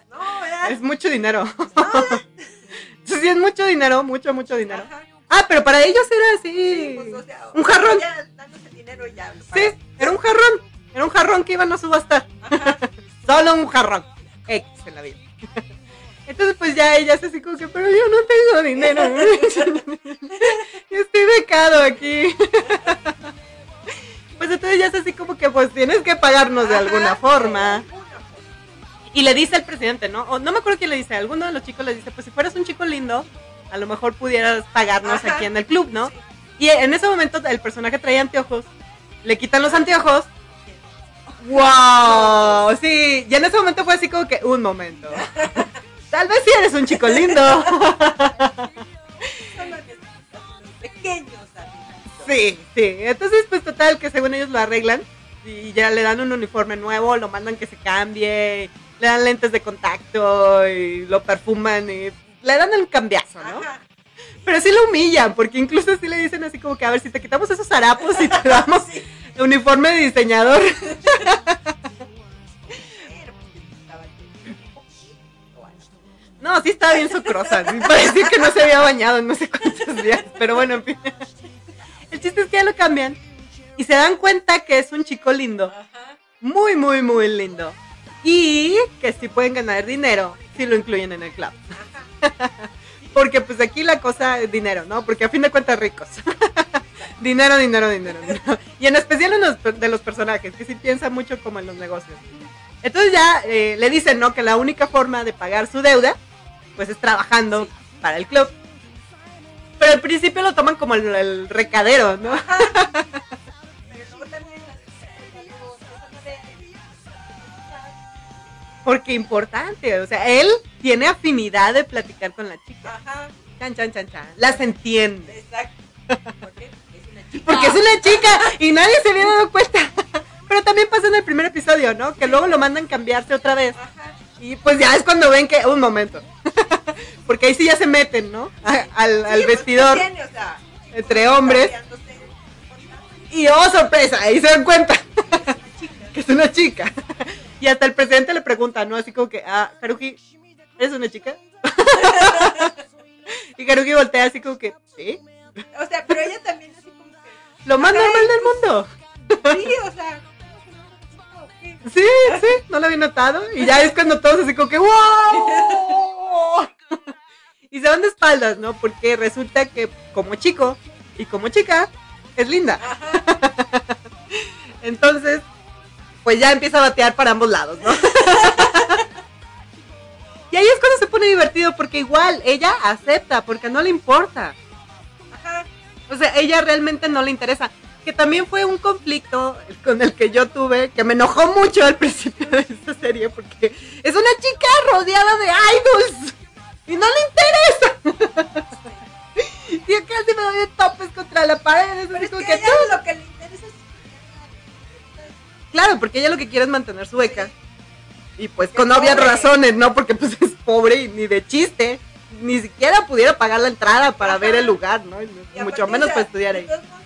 B: No.
A: Es mucho dinero. Sí, es mucho dinero, mucho, mucho dinero.
B: Ajá.
A: Ah, pero para ellos era
B: Sí,
A: así.
B: pues, o sea,
A: Un jarrón.
B: Ya.
A: Sí, era un jarrón. Era un jarrón que iban a subastar. Solo un jarrón. X en la vida. Entonces, pues ya ella se así como que, pero yo no tengo dinero. Yo estoy becado aquí. Pues entonces ya es así como que, pues tienes que pagarnos de alguna forma. Y le dice al presidente, ¿no? O no me acuerdo quién le dice. Alguno de los chicos le dice, pues si fueras un chico lindo, a lo mejor pudieras pagarnos
B: Ajá.
A: aquí en el club, ¿no?
B: Sí.
A: Y en ese momento el personaje traía anteojos. Le quitan los anteojos. ¡Wow! Sí, y en ese momento fue así como que, un momento. Tal vez sí eres un chico lindo.
B: Solo pequeños amiguitos.
A: Sí, sí. Entonces, pues total, que según ellos lo arreglan y ya le dan un uniforme nuevo, lo mandan que se cambie, le dan lentes de contacto y lo perfuman y le dan el cambiazo, ¿no?
B: Ajá.
A: Pero sí lo humillan, porque incluso sí le dicen así como que, a ver, si te quitamos esos harapos y te damos
B: Sí.
A: uniforme de diseñador. No, sí estaba bien sucrosa. parecía que no se había bañado en no sé cuántos días. Pero bueno, en fin. El chiste es que ya lo cambian y se dan cuenta que es un chico lindo. Muy, muy, muy lindo. Y que sí pueden ganar dinero si lo incluyen en el club. Porque pues aquí la cosa es dinero, ¿no? Porque a fin de cuentas ricos. dinero, dinero, dinero, dinero. Y en especial en los, de los personajes, que sí piensan mucho como en los negocios. Entonces ya eh, le dicen, ¿no? Que la única forma de pagar su deuda, pues es trabajando para el club. Pero al principio lo toman como el, el recadero, ¿no?
B: Pero luego también
A: Porque importante, o sea, él tiene afinidad de platicar con la chica.
B: Ajá,
A: Chan, chan, chan, chan. Las entiende.
B: exacto. ¿Por qué? Es una chica.
A: Porque es una chica y nadie se había dado cuenta. Pero también pasa en el primer episodio, ¿no? Que luego lo mandan cambiarse otra vez.
B: Ajá.
A: Y pues ya es cuando ven que. Un momento. Porque ahí sí ya se meten, ¿no? A- Al, al
B: Sí, pues,
A: vestidor.
B: ¿qué tiene? O sea,
A: entre hombres. Y oh, sorpresa, ahí se dan cuenta
B: es una chica.
A: que es una chica. Y hasta el presidente le pregunta, ¿no? Así como que, ah, Haruki, ¿eres una chica? Y Haruki voltea así como que, ¿sí?
B: O sea, pero ella también así como que.
A: Lo más normal del mundo.
B: Sí, o sea.
A: Sí, sí, no lo había notado. Y ya es cuando todos así como que ¡wow! Y se van de espaldas, ¿no? Porque resulta que como chico y como chica es linda. Entonces, pues ya empieza a batear para ambos lados, ¿no? Y ahí es cuando se pone divertido porque igual ella acepta porque no le importa.
B: Ajá.
A: O sea, ella realmente no le interesa. Que también fue un conflicto con el que yo tuve, que me enojó mucho al principio de esta serie, porque es una chica rodeada de idols y no le interesa. Y acá se me doy de topes contra la pared.
B: Pero es que
A: que
B: ella
A: tú-
B: lo que le interesa es.
A: Claro, porque ella lo que quiere es mantener su beca. Y pues
B: Es
A: con obvias
B: pobre.
A: razones, ¿no? Porque pues es pobre y ni de chiste. Ni siquiera pudiera pagar la entrada para
B: Ajá.
A: ver el lugar, ¿no? Y mucho menos para estudiar
B: de
A: ahí.
B: todos modos,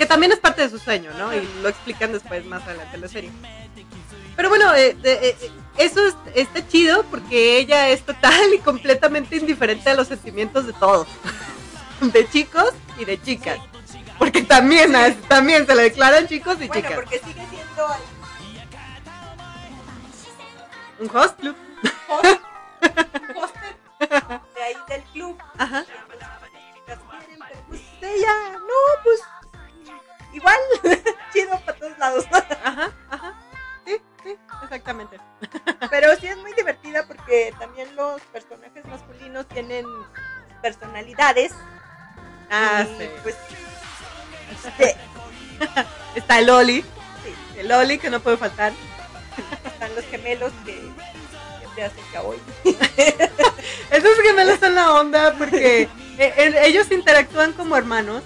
A: Que también es parte de su sueño, ¿no? Y lo explican después más adelante en la serie. Pero bueno, eh, eh, eh, eso es- está chido porque ella es total y completamente indiferente a los sentimientos de todos. De chicos y de chicas. Porque también, también se le declaran chicos y
B: Bueno,
A: chicas.
B: porque sigue siendo
A: Un host club.
B: host, hosted de ahí del club.
A: Ajá.
B: Pues ella, no, pues igual, chido para todos lados.
A: Ajá, ajá. Sí, sí, exactamente.
B: Pero sí es muy divertida porque también los personajes masculinos tienen personalidades.
A: Ah,
B: y,
A: sí.
B: Pues, este,
A: Está el Oli.
B: sí,
A: El Oli que no puede faltar.
B: están los gemelos que siempre hacen yaoi.
A: Esos gemelos son la onda porque eh, eh, ellos interactúan como hermanos,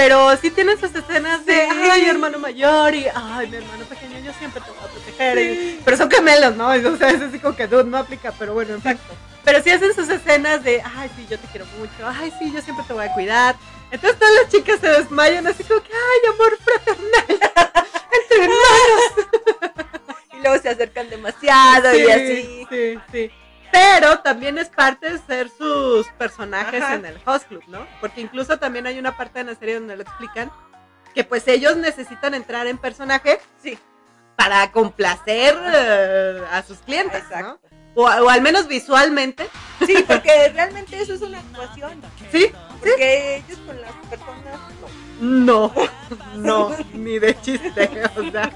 A: pero sí tienen sus escenas de,
B: Sí.
A: ay, hermano mayor y, ay, mi hermano pequeño, yo siempre te voy a proteger. y- pero son gemelos, ¿no? O sea, es así como que dude, no aplica, pero bueno, en fin. Pero sí hacen sus escenas de, ay, sí, yo te quiero mucho, ay, sí, yo siempre te voy a cuidar. Entonces todas las chicas se desmayan así como que, ay, amor fraternal entre hermanos.
B: Y luego se acercan demasiado y
A: Sí,
B: así.
A: Sí, sí. Pero también es parte de ser sus personajes
B: Ajá.
A: en el host club, ¿no? Porque incluso también hay una parte en la serie donde lo explican que pues ellos necesitan entrar en personaje
B: Sí,
A: para complacer eh, a sus clientes, ¿no? O, o al menos visualmente.
B: Sí, porque realmente eso es una actuación.
A: Sí,
B: Porque ellos con las personas no.
A: no, no, ni de chiste, o sea,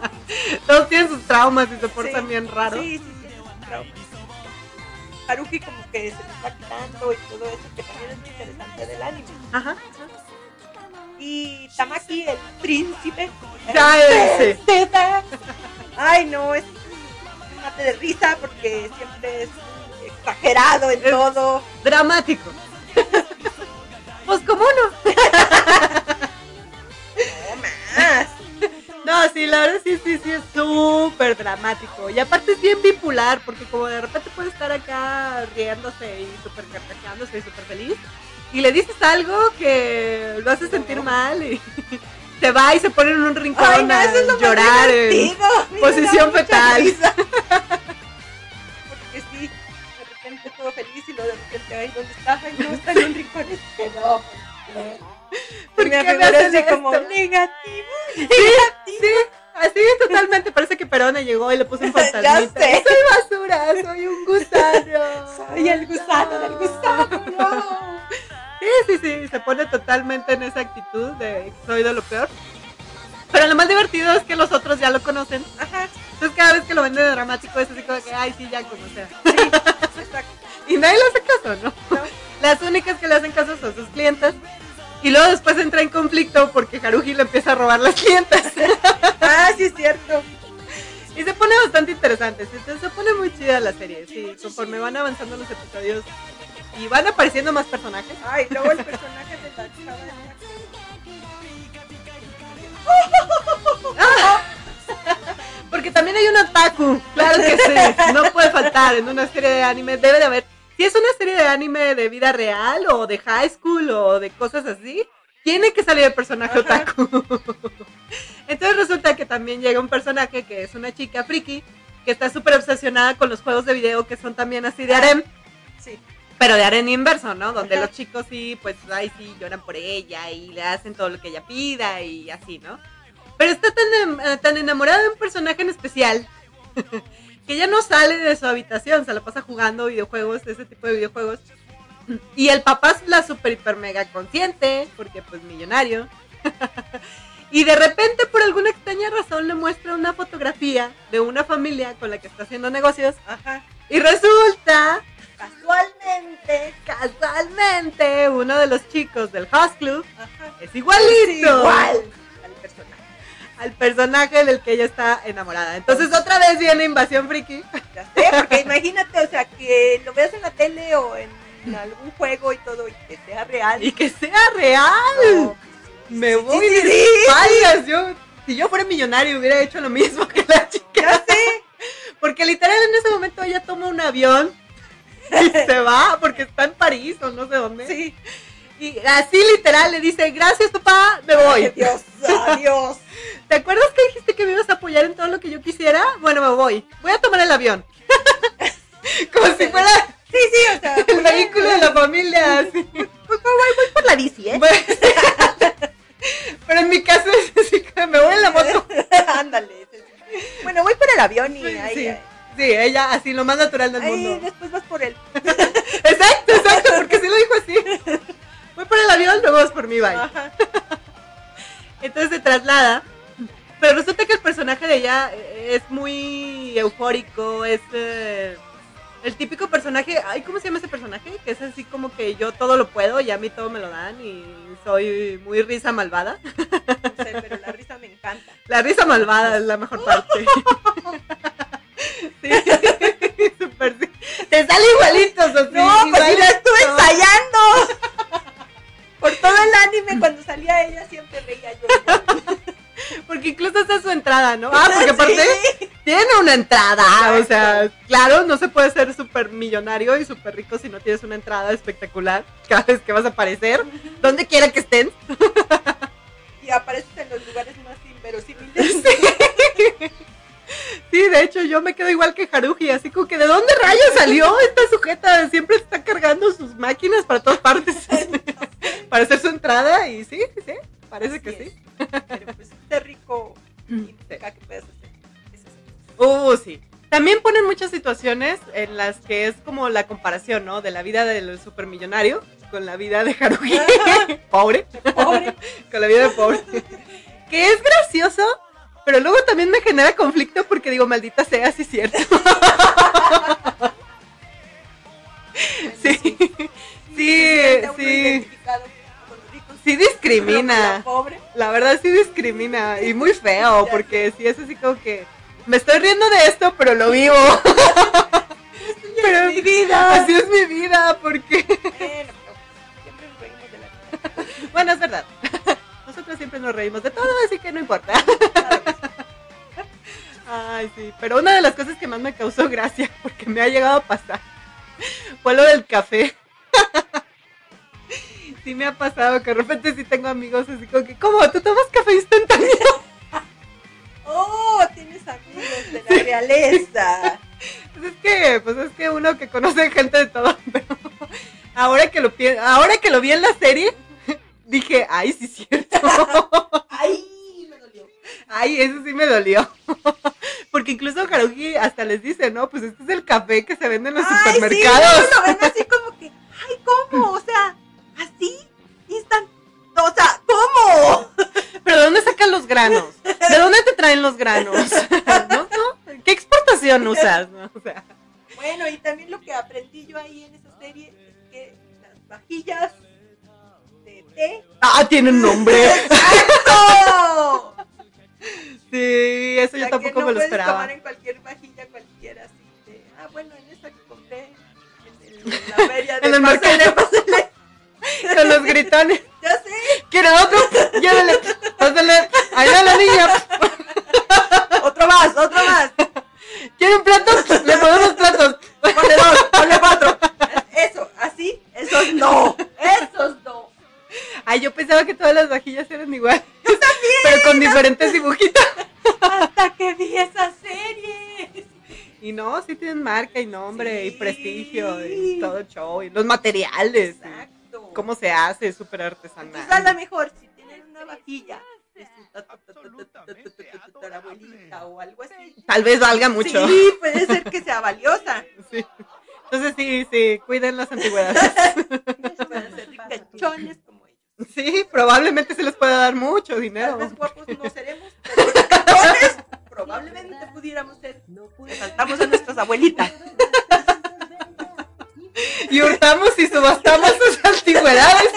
A: todos tienen sus traumas y se portan
B: Sí,
A: bien raros.
B: Sí, sí, sí, Haruki como que se les va quitando y todo eso, que también es muy interesante del anime.
A: Ajá. ajá.
B: Y Tamaki, el príncipe.
A: Ya, ese.
B: Ay, no, es un mate de risa porque siempre es exagerado en
A: Es-
B: todo.
A: Dramático. pues como no.
B: No,
A: sí, la verdad sí, sí, sí, es súper dramático. Y aparte es bien bipolar, porque como de repente puede estar acá riéndose y súper carcajeándose y súper feliz. Y le dices algo que lo hace sentir mal y se va y se pone en un rincón
B: Ay, no,
A: a
B: eso es lo más
A: llorar. en- posición fetal.
B: Porque sí, de repente todo feliz y luego de repente, ay, ¿dónde está? Ay, no, está en un rincón. Este, no, pues,
A: ¿Por
B: me así como
A: esto?
B: negativo.
A: Sí, sí, así totalmente. Parece que Perona llegó y le puso un
B: Ya
A: fantasmita.
B: sé.
A: Soy basura, soy un gusano.
B: Soy el gusano del gusano. no.
A: Sí, sí, sí, se pone totalmente en esa actitud de soy de lo peor. Pero lo más divertido es que los otros ya lo conocen.
B: Ajá,
A: Entonces cada vez que lo ven de dramático es así como que, ay, sí, ya como sea.
B: exacto.
A: Y nadie le hace caso, ¿no?
B: No.
A: Las únicas que le hacen caso son sus clientes. Y luego después entra en conflicto porque Haruhi le empieza a robar las clientas.
B: Ah, sí, es cierto.
A: Y se pone bastante interesante. Se, se pone muy chida la serie. Sí, conforme van avanzando los episodios y van apareciendo más personajes.
B: Ay, luego el personaje de la chava
A: Porque también hay un otaku, claro que sí, no puede faltar en una serie de anime, debe de haber. Si es una serie de anime de vida real o de high school o de cosas así, tiene que salir el personaje
B: Ajá.
A: otaku. Entonces resulta que también llega un personaje que es una chica friki, que está súper obsesionada con los juegos de video que son también así de harem,
B: Sí.
A: pero de harem inverso, ¿no? Donde
B: Ajá.
A: los chicos sí, pues, ay, sí, lloran por ella y le hacen todo lo que ella pida y así, ¿no? Pero está tan, eh, tan enamorada de un personaje en especial que ya no sale de su habitación, se la pasa jugando videojuegos, ese tipo de videojuegos. Y el papá es la super hiper mega consciente, porque pues millonario. y de repente, por alguna extraña razón, le muestra una fotografía de una familia con la que está haciendo negocios.
B: Ajá.
A: Y resulta,
B: Casualmente.
A: casualmente, uno de los chicos del House Club
B: Ajá.
A: es igualito
B: Igual al personaje.
A: Al personaje del que ella está enamorada. Entonces otra vez viene Invasión Friki.
B: Ya sé, porque imagínate, o sea, que lo veas en la tele o en algún juego y todo y que sea real.
A: Y que sea real.
B: No,
A: Me voy
B: sí,
A: de
B: sí,
A: espaldas. Yo, si yo fuera millonario hubiera hecho lo mismo que la chica.
B: ya sé.
A: Porque literal en ese momento ella toma un avión y se va porque está en París o no sé dónde.
B: Sí.
A: Y así literal le dice, gracias papá, me voy.
B: Ay, Dios, adiós.
A: ¿Te acuerdas que dijiste que me ibas a apoyar en todo lo que yo quisiera? Bueno, me voy. Voy a tomar el avión. Como si fuera
B: Sí, sí, o sea.
A: el vehículo de la familia. así.
B: Pues, pues, voy, voy por la bici, ¿eh?
A: Bueno, Pero en mi caso es así que me voy en la moto.
B: Ándale. Bueno, voy por el avión y
A: Sí,
B: ahí,
A: sí, sí, ella así lo más natural del mundo.
B: después vas por él.
A: Exacto, exacto, porque sí lo dijo así. Voy por el avión, luego vas por mí, bye.
B: Ajá.
A: Entonces se traslada. Pero resulta que el personaje de ella eh, es muy eufórico, es eh, el típico personaje, ay, ¿cómo se llama ese personaje? Que es así como que yo todo lo puedo y a mí todo me lo dan y soy muy risa malvada.
B: No sé, pero la risa me encanta.
A: La risa malvada es la mejor parte. Sí. Te sale igualito, Sofía.
B: No, pues si la estuve ensayando. Por todo el anime, cuando salía ella siempre reía yo.
A: Porque incluso esa es su entrada, ¿no? Ah, porque aparte
B: Sí.
A: tiene una entrada. O sea, claro, no se puede ser súper millonario y súper rico si no tienes una entrada espectacular cada vez que vas a aparecer, donde quiera que estén.
B: Y apareces en los lugares más inverosímiles.
A: Sí, de hecho, yo me quedo igual que Haruji, así como que ¿de dónde rayos salió esta sujeta? Siempre está cargando sus máquinas para todas partes para hacer su entrada y sí, sí, parece que sí.
B: Es. Pero pues ser rico implica que puedes hacer esas
A: Uh, sí. También ponen muchas situaciones en las que es como la comparación, ¿no? De la vida del supermillonario con la vida de Haruhi. pobre.
B: Pobre.
A: con la vida de pobre. que es gracioso, pero luego también me genera conflicto porque digo, maldita sea, sí es cierto. sí. Sí, sí. Sí
B: la
A: discrimina.
B: pobre.
A: La verdad sí discrimina y muy feo porque sí es así como que me estoy riendo de esto, pero lo vivo. Pero
B: mi vida.
A: Así es mi vida, porque
B: Bueno, pero siempre nos reímos de la vida.
A: bueno, es verdad. Nosotros siempre nos reímos de todo, así que no importa. Ay, sí, pero una de las cosas que más me causó gracia, porque me ha llegado a pasar, fue lo del café. Sí me ha pasado que de repente sí tengo amigos así como que, ¿cómo? ¿Tú tomas café instantáneo?
B: Oh, tienes amigos de la realeza.
A: Pues es que, pues es que uno que conoce gente de todo, pero ahora que lo ahora que lo vi en la serie, dije, ay, sí es cierto.
B: Ay, me dolió.
A: Ay, eso sí me dolió. Porque incluso Haruhi hasta les dice, no, pues este es el café que se vende en los
B: Ay, sí,
A: supermercados.
B: luego lo ven así como que, ay, ¿cómo? O sea, así, instant. O sea, ¿cómo?
A: Pero ¿de dónde sacan los granos? ¿De dónde te traen los granos? ¿No? ¿No? ¿Qué exportación usas? no? O sea,
B: Bueno, y también lo que aprendí yo ahí en esa serie es que las vajillas de té.
A: ah, tienen nombre.
B: ¡Exacto!
A: Sí, eso
B: O
A: yo tampoco
B: no
A: me lo esperaba.
B: tomar en cualquier vajilla cualquiera así de, ah, bueno, en esa que compré en, el- en la feria de
A: En el mercado. Con los gritones.
B: Ya sé,
A: ¿Quiere otro? Llévele. Pásale. Ahí va la niña.
B: otro más, otro más.
A: ¿Quiere un plato? Le ponemos platos.
B: Ponle dos, ponle cuatro. Eso, así, esos no, esos no.
A: Ay, yo pensaba que todas las vajillas eran igual. Yo también. Pero con diferentes dibujitos.
B: Hasta que vi esa serie.
A: Y no, sí tienen marca y nombre y prestigio y todo el show. Y los materiales.
B: Exacto
A: cómo se hace, es súper artesanal.
B: Entonces, a lo mejor si tienen una vajilla o algo así.
A: Tal vez valga mucho.
B: Sí, puede ser que sea valiosa.
A: Sí. Entonces sí, sí, cuiden las antigüedades.
B: Como ellos.
A: Sí, probablemente se les pueda dar mucho dinero.
B: Tal vez no seremos, pero probablemente pudiéramos ser. No Saltamos a nuestras abuelitas.
A: Y hurtamos y subastamos sus antigüedades.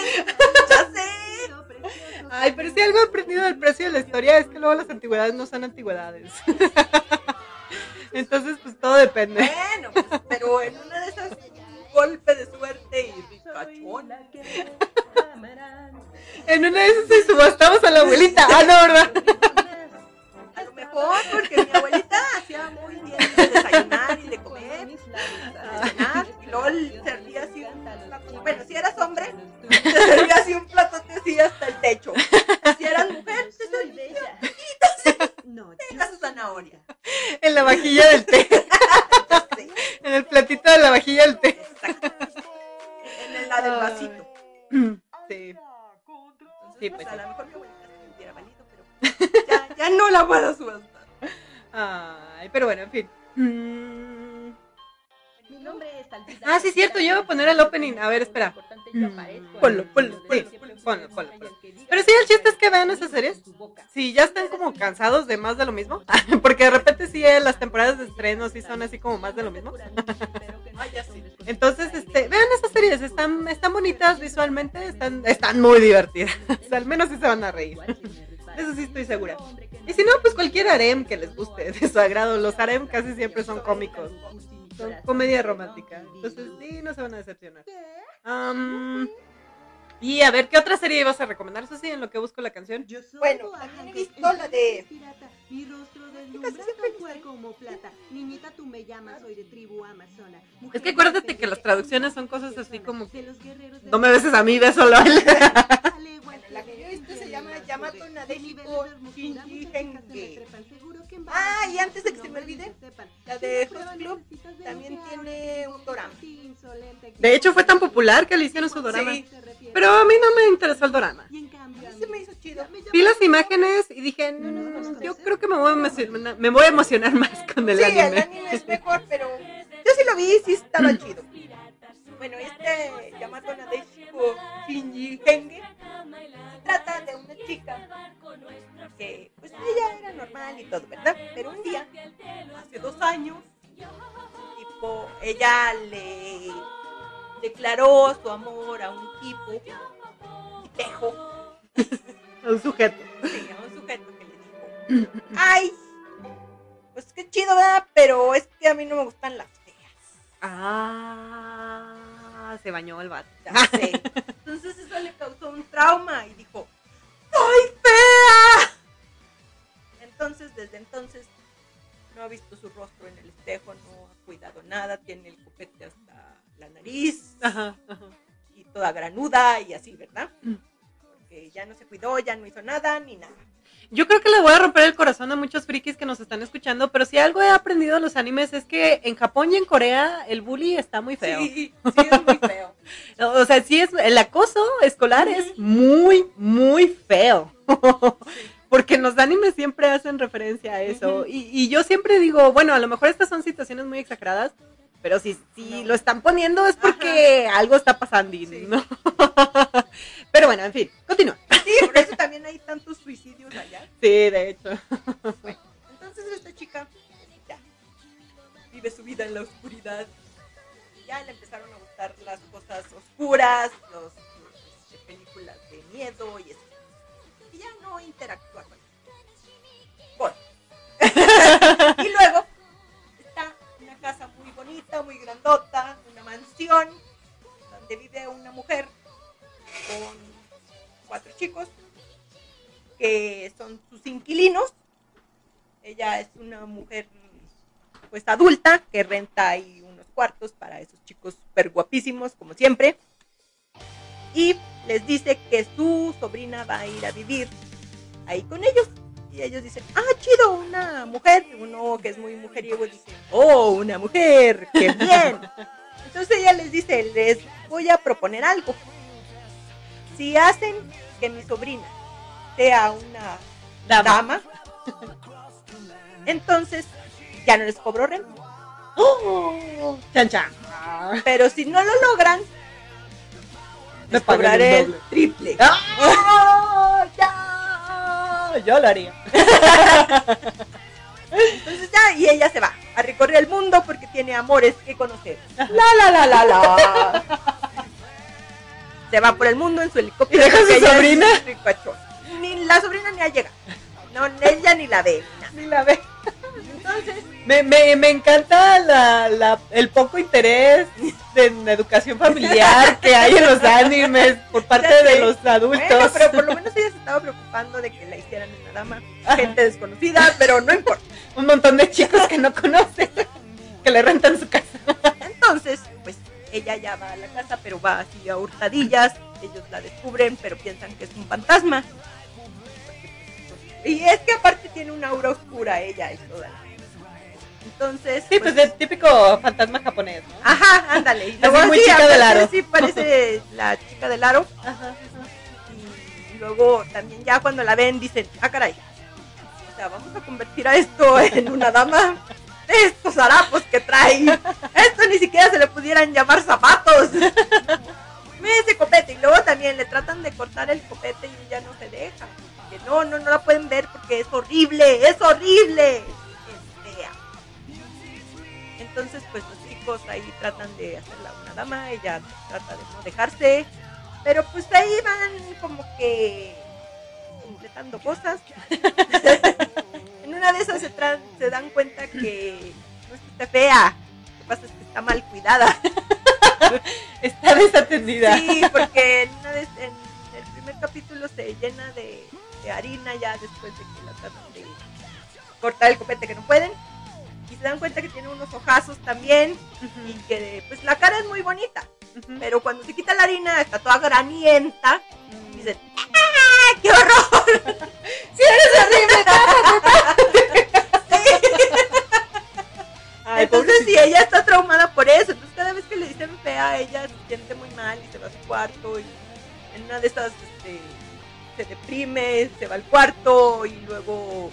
B: Ya sé.
A: Ay, pero si algo he aprendido del precio de la historia es que luego las antigüedades no son antigüedades. Entonces, pues todo depende.
B: Bueno, pues, pero en una de esas golpe de suerte y ricachón.
A: En una de esas subastamos a la abuelita. Ah, no, ¿verdad?
B: Mejor porque mi abuelita hacía muy bien el desayuno. cenar, LOL servía así un plato. Bueno, si eras hombre, te servía así un platote así hasta el techo. Si eras mujer, te servía
C: No,
B: tenga su zanahoria.
A: En la vajilla del té.
B: Sí,
A: En el platito de la vajilla del té.
B: exacto. En el la del vasito.
A: Sí.
B: Entonces,
A: Sí,
B: pues,
A: pues,
B: a
A: sí.
B: lo mejor mi abuelita se me hubiera valido, pero ya, ya no la puedo subastar.
A: Ay, pero bueno, en fin. Mm,
C: Mi nombre es Talvita.
A: Ah, sí, cierto, yo iba a poner el opening. A ver, espera. Mm, ponlo, ponlo, sí, ponlo, ponlo, ponlo. Pero sí, el chiste es que vean esas series. Si ya están como cansados de más de lo mismo, porque de repente sí eh, las temporadas de estreno sí son así como más de lo mismo. Entonces, este, vean esas series, están, están bonitas visualmente, están, están muy divertidas. Al menos sí se van a reír. Eso sí estoy segura. Y si no, pues cualquier harem que les guste de su agrado. Los harem casi siempre son cómicos. Son comedia romántica. Entonces, sí, no se van a decepcionar. Y a ver, ¿qué otra serie ibas a recomendar, Susi, en lo que busco la canción?
B: Bueno, también he visto la de-
C: Mi rostro fue como plata. Niñita, tú me llamas, soy de tribu amazona.
A: Es que acuérdate que las traducciones son cosas así como
C: De los guerreros de
A: No me beses a mí, bésalo a él.
B: Bueno, la que yo he visto se llama Yamato Nadeshiko Shinji Henge. Ah, y antes de que se me olvide, la de Host Club también tiene un dorama.
A: De hecho, fue tan popular que le hicieron su dorama.
B: Sí.
A: Pero a mí no me interesó el dorama.
C: Y en cambio,
B: A mí se me hizo chido.
A: Vi las imágenes y dije, "Mm, yo creo que me voy, a emocionar, me voy a emocionar más con el
B: Sí, el
A: anime.
B: anime es mejor, pero yo sí lo vi y sí estaba chido. Bueno, este Yamato Nadeshiko Shinji Henge se trata de una chica que, pues ella era normal y todo, ¿verdad? Pero un día, hace dos años, tipo, ella le declaró su amor a un tipo, tipejo,
A: Un sujeto.
B: sí, a un sujeto que le dijo, ay, pues qué chido, ¿verdad? Pero es que a mí no me gustan las feas.
A: Ah, se bañó el vato.
B: Ya sé. Entonces eso le causó un trauma y dijo, ¡Soy fea! Entonces, desde entonces, no ha visto su rostro en el espejo, no ha cuidado nada, tiene el copete hasta nariz
A: Ajá, ajá.
B: y toda granuda y así, ¿verdad?
A: Mm.
B: Porque ya no se cuidó, ya no hizo nada ni nada.
A: Yo creo que le voy a romper el corazón a muchos frikis que nos están escuchando, pero si algo he aprendido de los animes es que en Japón y en Corea el bully está muy feo.
B: Sí, sí, es muy feo.
A: O sea, sí es el acoso escolar es muy, muy feo. Porque en los animes siempre hacen referencia a eso.
B: Ujú.
A: y, y yo siempre digo, bueno, a lo mejor estas son situaciones muy exageradas, pero si, si
B: No.
A: lo están poniendo es porque algo está pasando,
B: Sí.
A: ¿no? pero bueno, en fin, continúa.
B: Sí, por eso también hay tantos suicidios allá.
A: Sí, de hecho.
B: Entonces esta chica ya vive su vida en la oscuridad. Y ya le empezaron a gustar las cosas oscuras, los, los, este, películas de miedo y eso. Y ya no interactúa con Bueno. y luego muy grandota, una mansión donde vive una mujer con cuatro chicos que son sus inquilinos. Ella es una mujer pues adulta que renta ahí unos cuartos para esos chicos súper guapísimos como siempre. Y les dice que su sobrina va a ir a vivir ahí con ellos. Y ellos dicen, ah, chido, una mujer. Uno que es muy mujeriego dice, oh, una mujer, qué bien. Entonces ella les dice, les voy a proponer algo. Si hacen que mi sobrina sea una dama, entonces ya no les cobro renta.
A: ¡Oh! Chan, chan.
B: Pero si no lo logran,
A: Me
B: les
A: pagan
B: cobraré
A: el
B: triple.
A: ¡Ah! Yo lo haría.
B: Entonces ya, y ella se va a recorrer el mundo porque tiene amores que conocer. La la la la la. Se va por el mundo en su helicóptero.
A: ¿Y deja su sobrina?
B: Ni la sobrina ni ha llegado. No, ella ni la ve. Ni
A: la ve.
B: Entonces,
A: Me, me, me encanta la, la, el poco interés en educación familiar que hay en los animes por parte de los adultos.
B: bueno, pero por lo menos ella se estaba preocupando de que la hicieran una dama. Gente desconocida, pero no importa.
A: Un montón de chicos que no conocen, que le rentan su casa.
B: ella ya va a la casa, pero va así a hurtadillas, ellos la descubren, pero piensan que es un fantasma. Y es que aparte tiene una aura oscura ella y toda. Entonces,
A: Sí, pues el típico fantasma japonés, ¿no?
B: Ajá, ándale. Y luego
A: muy
B: sí,
A: chica del aro.
B: Sí, parece la chica del aro.
A: Ajá, ajá.
B: Y luego también ya cuando la ven dicen, ah, caray. O sea, vamos a convertir a esto en una dama. Estos harapos que trae. Esto ni siquiera se le pudieran llamar zapatos. Ve ese copete. Y luego también le tratan de cortar el copete y ella no se deja. Que no, no, no la pueden ver porque es horrible, es horrible. Entonces, pues los chicos ahí tratan de hacerla una dama, ella trata de no dejarse, pero pues ahí van como que completando cosas. en una de esas se, se dan cuenta que no es que esté fea, lo que pasa es que está mal cuidada.
A: Está desatendida.
B: Sí, porque en, una vez- en el primer capítulo se llena de, de harina ya después de que la tratan de cortar el copete que no pueden. Y se dan cuenta que tiene unos ojazos también y que pues la cara es muy bonita. Pero cuando se quita la harina está toda granienta. Y dicen, ¡ah, qué horror!
A: ¡Sí, eres horrible! Ay,
B: Entonces sí, ella está traumada por eso. Entonces cada vez que le dicen fea, ella se siente muy mal y se va a su cuarto. Y en una de este, se deprime, se va al cuarto y luego...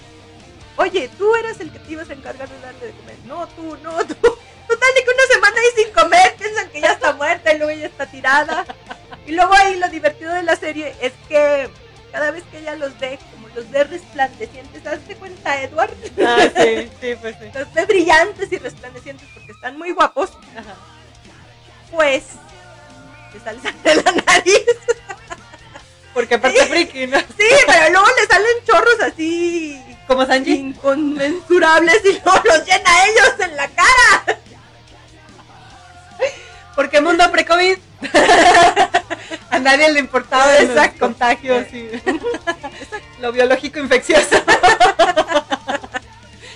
B: Oye, tú eras el que te ibas a encargar de darle de comer. No, tú, no, tú. Total de que una semana ahí sin comer, piensan que ya está muerta y luego ella está tirada. Y luego ahí lo divertido de la serie es que cada vez que ella los ve, como los ve resplandecientes, ¿hazte cuenta, Edward?
A: Ah, sí, sí, pues sí.
B: Los ve brillantes y resplandecientes porque están muy guapos,
A: Ajá.
B: pues le sale de la nariz.
A: Porque aparte friki, ¿no?
B: Sí, pero luego le salen chorros así
A: Como Sanji.
B: inconmensurables y luego los llena a ellos en la cara.
A: Porque mundo pre-COVID. A nadie le importaba los
B: Exacto.
A: contagios y lo biológico infeccioso.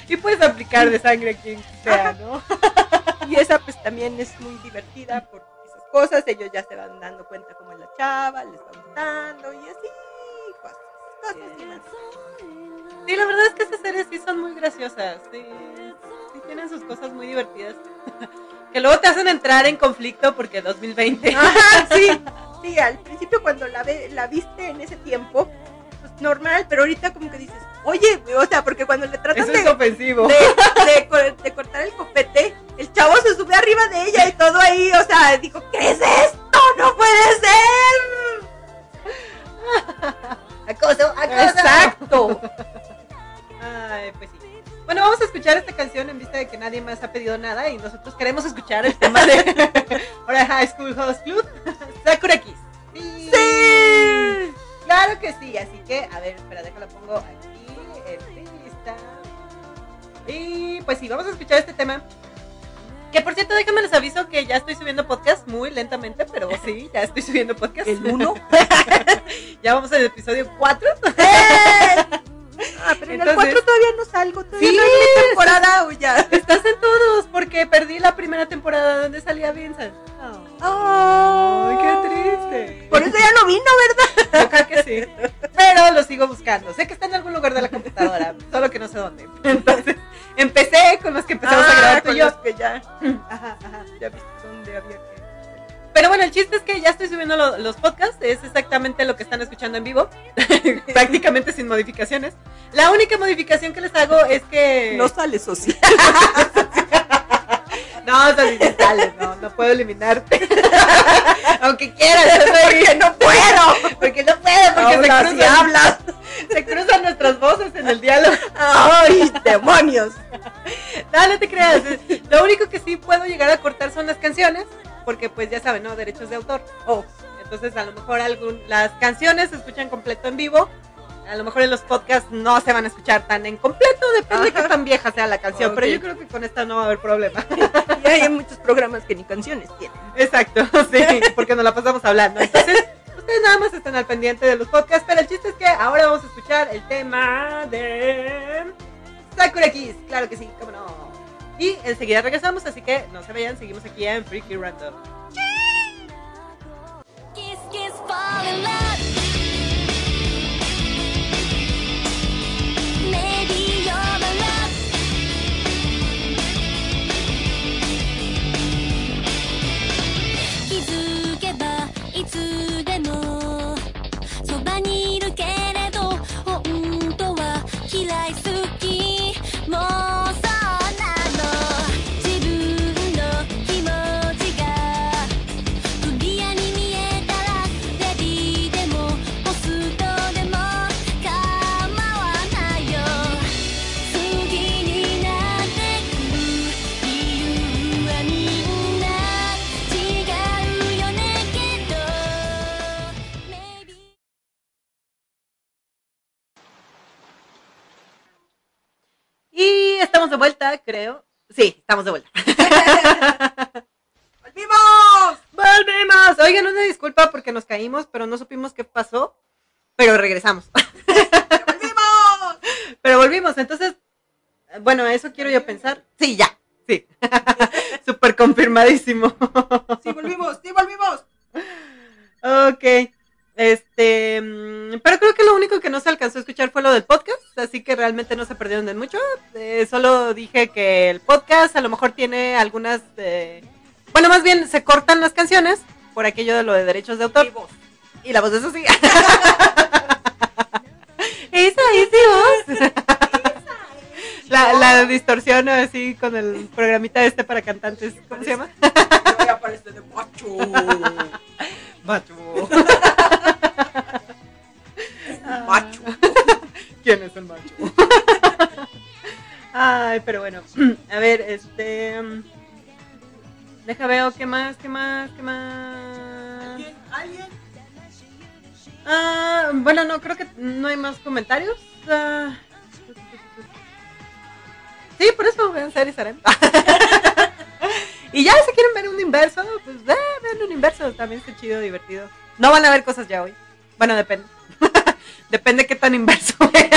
A: Y puedes aplicar de sangre a quien sea, ¿no?
B: Y esa pues también es muy divertida por esas cosas. Ellos ya se van dando cuenta como es la chava, les va gustando y así. Cosas, cosas.
A: Sí, la verdad es que esas series sí son muy graciosas. Sí, sí tienen sus cosas muy divertidas. Que luego te hacen entrar en conflicto porque 2020.
B: Ajá, sí. Sí, al principio cuando la, ve, la viste en ese tiempo, pues normal, pero ahorita como que dices, oye, o sea, porque cuando le tratan
A: Eso
B: de,
A: es ofensivo.
B: de, de co- de cortar el copete, el chavo se sube arriba de ella y todo ahí, o sea, dijo, ¿qué es esto? ¡No puede ser!
A: Acoso,
B: Exacto.
A: Ay, pues sí. Bueno, vamos a escuchar esta canción en vista de que nadie más ha pedido nada y nosotros queremos escuchar el tema de ahora High School Host Club, Sakura Kiss. Sí.
B: ¡Sí!
A: Claro que sí, así que, a ver, espera, déjala pongo aquí en lista. Y pues sí, vamos a escuchar este tema. Que por cierto, déjame les aviso que ya estoy subiendo podcast muy lentamente, pero sí, ya estoy subiendo podcast.
B: ¿El uno?
A: ya vamos al episodio 4.
B: Ah, pero en el
A: Entonces-
B: 4 todavía no salgo, todavía
A: Sí.
B: no es mi temporada o ya.
A: Estás en todos, porque perdí la primera temporada donde salía Vincent.
B: Ay,
A: qué triste.
B: Por eso ya no vino, ¿verdad?
A: Yo creo que sí. Pero lo sigo buscando. Sé que está en algún lugar de la computadora, solo que no sé dónde. Entonces, empecé con los que empezamos a grabar tú
B: con
A: y yo.
B: los que ya,
A: Ajá, ajá.
B: ya viste dónde había que...
A: Pero bueno, el chiste es que ya estoy subiendo lo- los podcasts. Es exactamente lo que están escuchando en vivo. Prácticamente sin modificaciones. La única modificación que les hago es que.
B: No sale social.
A: No, no, no puedo eliminarte. Aunque quiera, yo soy-
B: Porque no puedo.
A: Porque no puedo, porque se cruzan,
B: hablas.
A: se cruzan nuestras voces en el diálogo.
B: Ay, demonios.
A: No, no te creas. Lo único que sí puedo llegar a cortar son las canciones, porque pues ya saben, ¿no? Derechos de autor.
B: Oh,
A: Entonces a lo mejor algún, las canciones se escuchan completo en vivo. A lo mejor en los podcasts no se van a escuchar tan en completo, depende de qué tan vieja sea la canción. Pero yo creo que con esta no va a haber problema.
B: y hay muchos programas que ni canciones tienen.
A: Exacto, sí, porque nos la pasamos hablando. Entonces, ustedes nada más están al pendiente de los podcasts, pero el chiste es que ahora vamos a escuchar el tema de Sakura Kiss. Claro que sí, cómo no. Y enseguida regresamos, así que no se vayan, seguimos aquí en Freaky Random.
D: Kiss, kiss, fall in love.
A: Vuelta, creo. Sí, estamos de vuelta.
B: ¡Volvimos!
A: ¡Volvimos! Oigan, una disculpa porque nos caímos, pero no supimos qué pasó. Pero regresamos.
B: ¡Volvimos!
A: Pero volvimos, entonces, bueno, eso quiero yo pensar. Sí, ya, sí. Súper confirmadísimo.
B: ¡Sí, volvimos! ¡Sí, volvimos!
A: Ok. Este, mm, pero creo que lo único que no se alcanzó a escuchar fue lo del podcast, así que realmente no se perdieron de mucho. Eh, solo dije que el podcast a lo mejor tiene algunas, eh, bueno, más bien se cortan las canciones por aquello de lo de derechos de autor.
B: Y vos.
A: Y la voz de Sofía. Esa, esa voz. La, la distorsión así con el programita este para cantantes. ¿Cómo se llama?
B: Macho.
A: Macho.
B: Macho.
A: ¿Quién es el macho? Ay, pero bueno. A ver, este. mm, Deja veo qué más, qué más, qué más.
B: ¿Alguien? ¿Alguien?
A: Ah, bueno, no, creo que no hay más comentarios. Ah, sí, por eso vean series y ya, si quieren ver un inverso, pues eh, vean un inverso. También está chido, divertido. No van a ver cosas ya hoy. Bueno, depende. Depende qué tan inverso vean.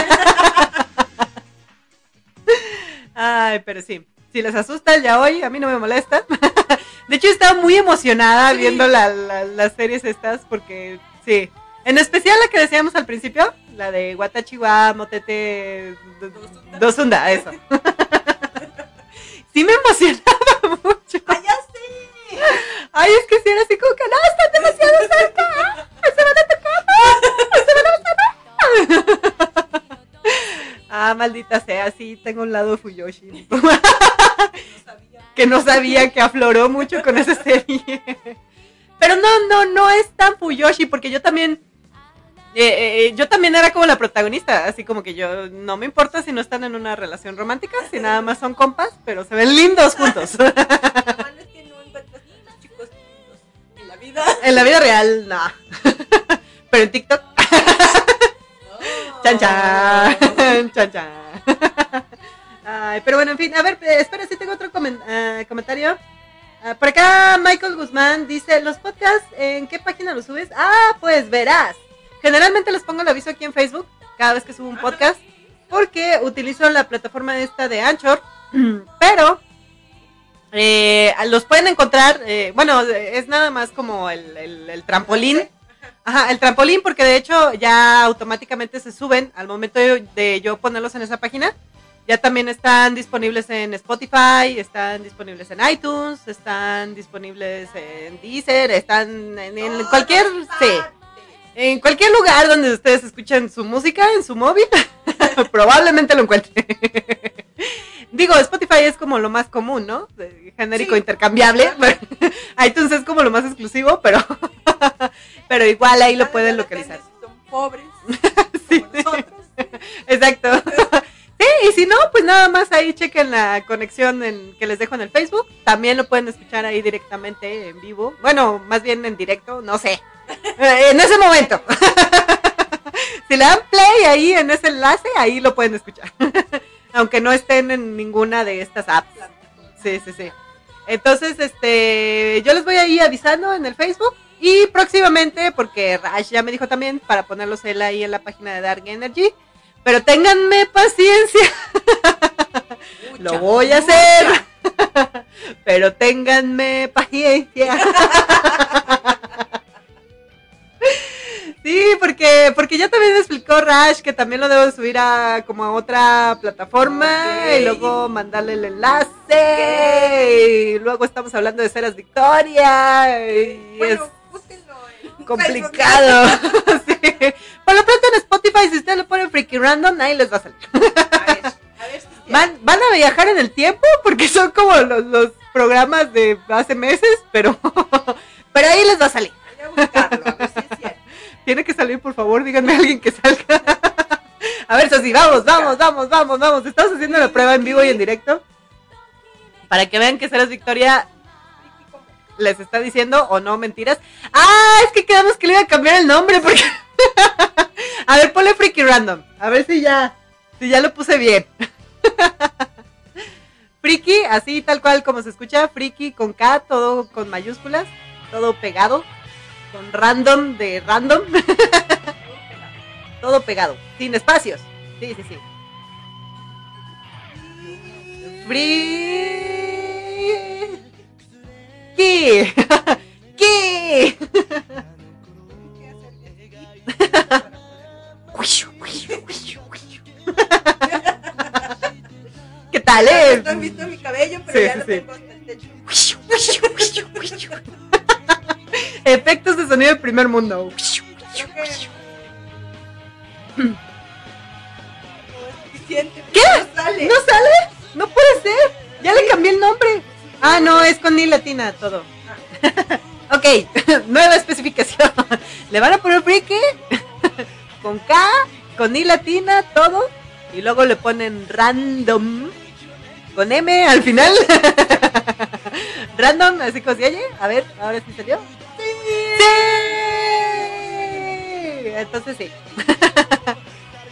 A: Ay, pero sí. Si les asusta el ya hoy, a mí no me molesta. De hecho, estaba muy emocionada
B: Sí.
A: viendo la- la- las series estas porque, sí. En especial la que decíamos al principio, la de Watachiwa Motete
B: Dosunda.
A: Dosunda, eso. sí me emocionaba mucho.
B: ¡Ah, ya sé!
A: Ay, es que si era así como que no, están demasiado cerca. Se van a Ah, maldita sea, sí, tengo un lado Fuyoshi. Que no sabía que afloró mucho con esa serie. Pero no, no, no es tan Fuyoshi, porque yo también. eh, eh, yo también era como la protagonista, así como que yo no me importa si no están en una relación romántica, si nada más son compas, pero se ven lindos juntos.
B: Lo malo es que no encuentras muchos chicos lindos en la vida.
A: en la vida real, no. pero en TikTok, chan chan, chan chan. Ay, pero bueno, en fin, a ver, eh, espera, si tengo otro comen- ah, comentario. Ah, por acá Michael Guzmán dice, ¿los podcasts en qué página los subes? Ah, pues verás. Generalmente les pongo el aviso aquí en Facebook cada vez que subo un podcast porque utilizo la plataforma esta de Anchor, pero eh, los pueden encontrar, eh, bueno, es nada más como el, el- el trampolín. Ajá, el trampolín porque de hecho ya automáticamente se suben al momento de, yo ponerlos en esa página. Ya también están disponibles en Spotify, están disponibles en iTunes, están disponibles en Deezer, están en, en cualquier, sí, en cualquier lugar donde ustedes escuchen su música en su móvil, probablemente lo encuentren. Digo, Spotify es como lo más común, ¿no? Genérico
B: Sí.
A: intercambiable. iTunes es como lo más exclusivo, pero pero igual ahí lo pueden localizar.
B: Son pobres.
A: Sí. Exacto. Sí, y si no, pues nada más ahí chequen la conexión en, que les dejo en el Facebook. También lo pueden escuchar ahí directamente en vivo. Bueno, más bien en directo, no sé. Eh, En ese momento. Si le dan play ahí en ese enlace, ahí lo pueden escuchar. Aunque no estén en ninguna de estas apps. Sí, sí, sí. Entonces, este, yo les voy a ir avisando en el Facebook y próximamente, porque Rash ya me dijo también para ponerlos él ahí en la página de Dark Energy. Pero ténganme paciencia, lo voy a
B: mucha.
A: hacer. Pero ténganme paciencia. Sí, porque, porque ya también me explicó Rash que también lo debo subir a como a otra plataforma y luego mandarle el enlace. Y luego estamos hablando de Ceras Victoria. Y
B: Bueno,
A: es complicado. Sí. Por lo pronto en Spotify, si ustedes lo ponen Freaky Random, ahí les va a salir.
B: A ver, a ver si
A: Van, van a viajar en el tiempo porque son como los, los programas de hace meses, pero, pero ahí les va a salir.
B: Voy a buscarlo, a ver si es.
A: Tiene que salir, por favor, díganme a alguien que salga. A ver, Sosi, vamos, vamos, vamos, vamos, vamos. Estamos haciendo la prueba en vivo y en directo. Para que vean que Ceras Victoria les está diciendo o no mentiras. Ah, es que quedamos que le iba a cambiar el nombre porque... a ver, ponle Freaky Random. A ver si ya, si ya lo puse bien. Freaky, así tal cual como se escucha, Freaky con K, todo con mayúsculas, todo pegado, con random de random, todo pegado, sin espacios. Sí, sí, sí. Freaky. ¿Qué? ¿Qué tal, eh?
B: No han visto mi cabello, pero
A: Sí,
B: ya lo
A: sí.
B: tengo hasta el techo.
A: Efectos de sonido de primer mundo. ¿Qué?
B: No sale.
A: ¿No sale? No puede ser. Ya le cambié el nombre. Ah, no, es con ni latina todo. ok, nueva especificación. Le van a poner freaky con K, con ni latina, todo. Y luego le ponen random con M al final. random, así como se oye. A ver, ahora sí salió. Sí. Entonces sí.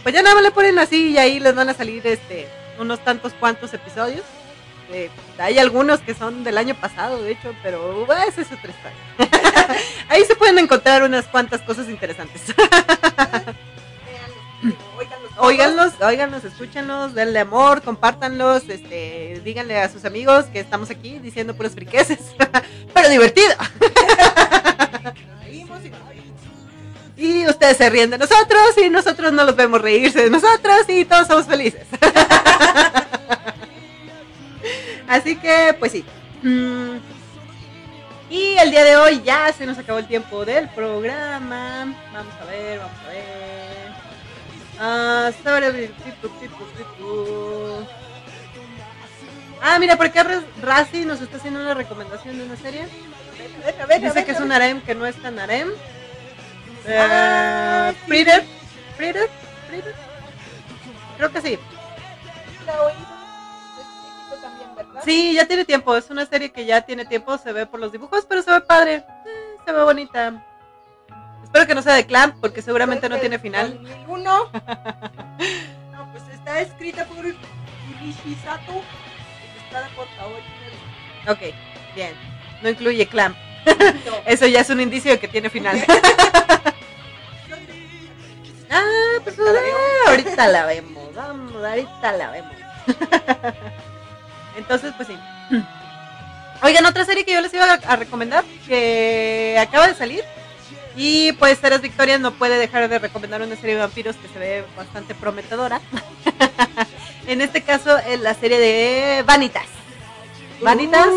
A: Pues ya nada más le ponen así y ahí les van a salir este unos tantos cuantos episodios. Eh, hay algunos que son del año pasado, de hecho, pero bueno, esa es otra historia. ahí se pueden encontrar unas cuantas cosas interesantes.
B: Óiganlos
A: óiganlos, escúchenlos, denle amor, compártanlos, este, díganle a sus amigos que estamos aquí diciendo puros friqueses, pero divertido.
B: Y
A: ustedes se ríen de nosotros y nosotros no los vemos reírse de nosotros y todos somos felices. Así que, pues sí. Mm. Y el día de hoy ya se nos acabó el tiempo del programa. Vamos a ver, vamos a ver. Ah. Ah, mira, por acá Razi nos está haciendo una recomendación de una serie. Dice que es un harem que no es tan harem.
B: Ah,
A: Eh,
B: sí.
A: Fritter. Creo que sí.
B: La he oído. Es viejito también, ¿verdad?
A: Sí, ya tiene tiempo. Es una serie que ya tiene tiempo. Se ve por los dibujos, pero se ve padre. Eh, se ve bonita. Espero que no sea de Clamp, porque seguramente no tiene final.
B: con Ninguno. No, pues está escrita por Urishi Sato. Ilustrada por.
A: Ok, bien. No incluye Clamp.
B: No.
A: Eso ya es un indicio de que tiene final. Ah, pues
B: Ahorita la
A: ah, ahorita la vemos. Vamos, ahorita la vemos. Entonces, pues sí. Oigan, otra serie que yo les iba a, a recomendar, que acaba de salir. Y pues Ceres Victoria no puede dejar de recomendar una serie de vampiros que se ve bastante prometedora. en este caso, es la serie de Vanitas. Vanitas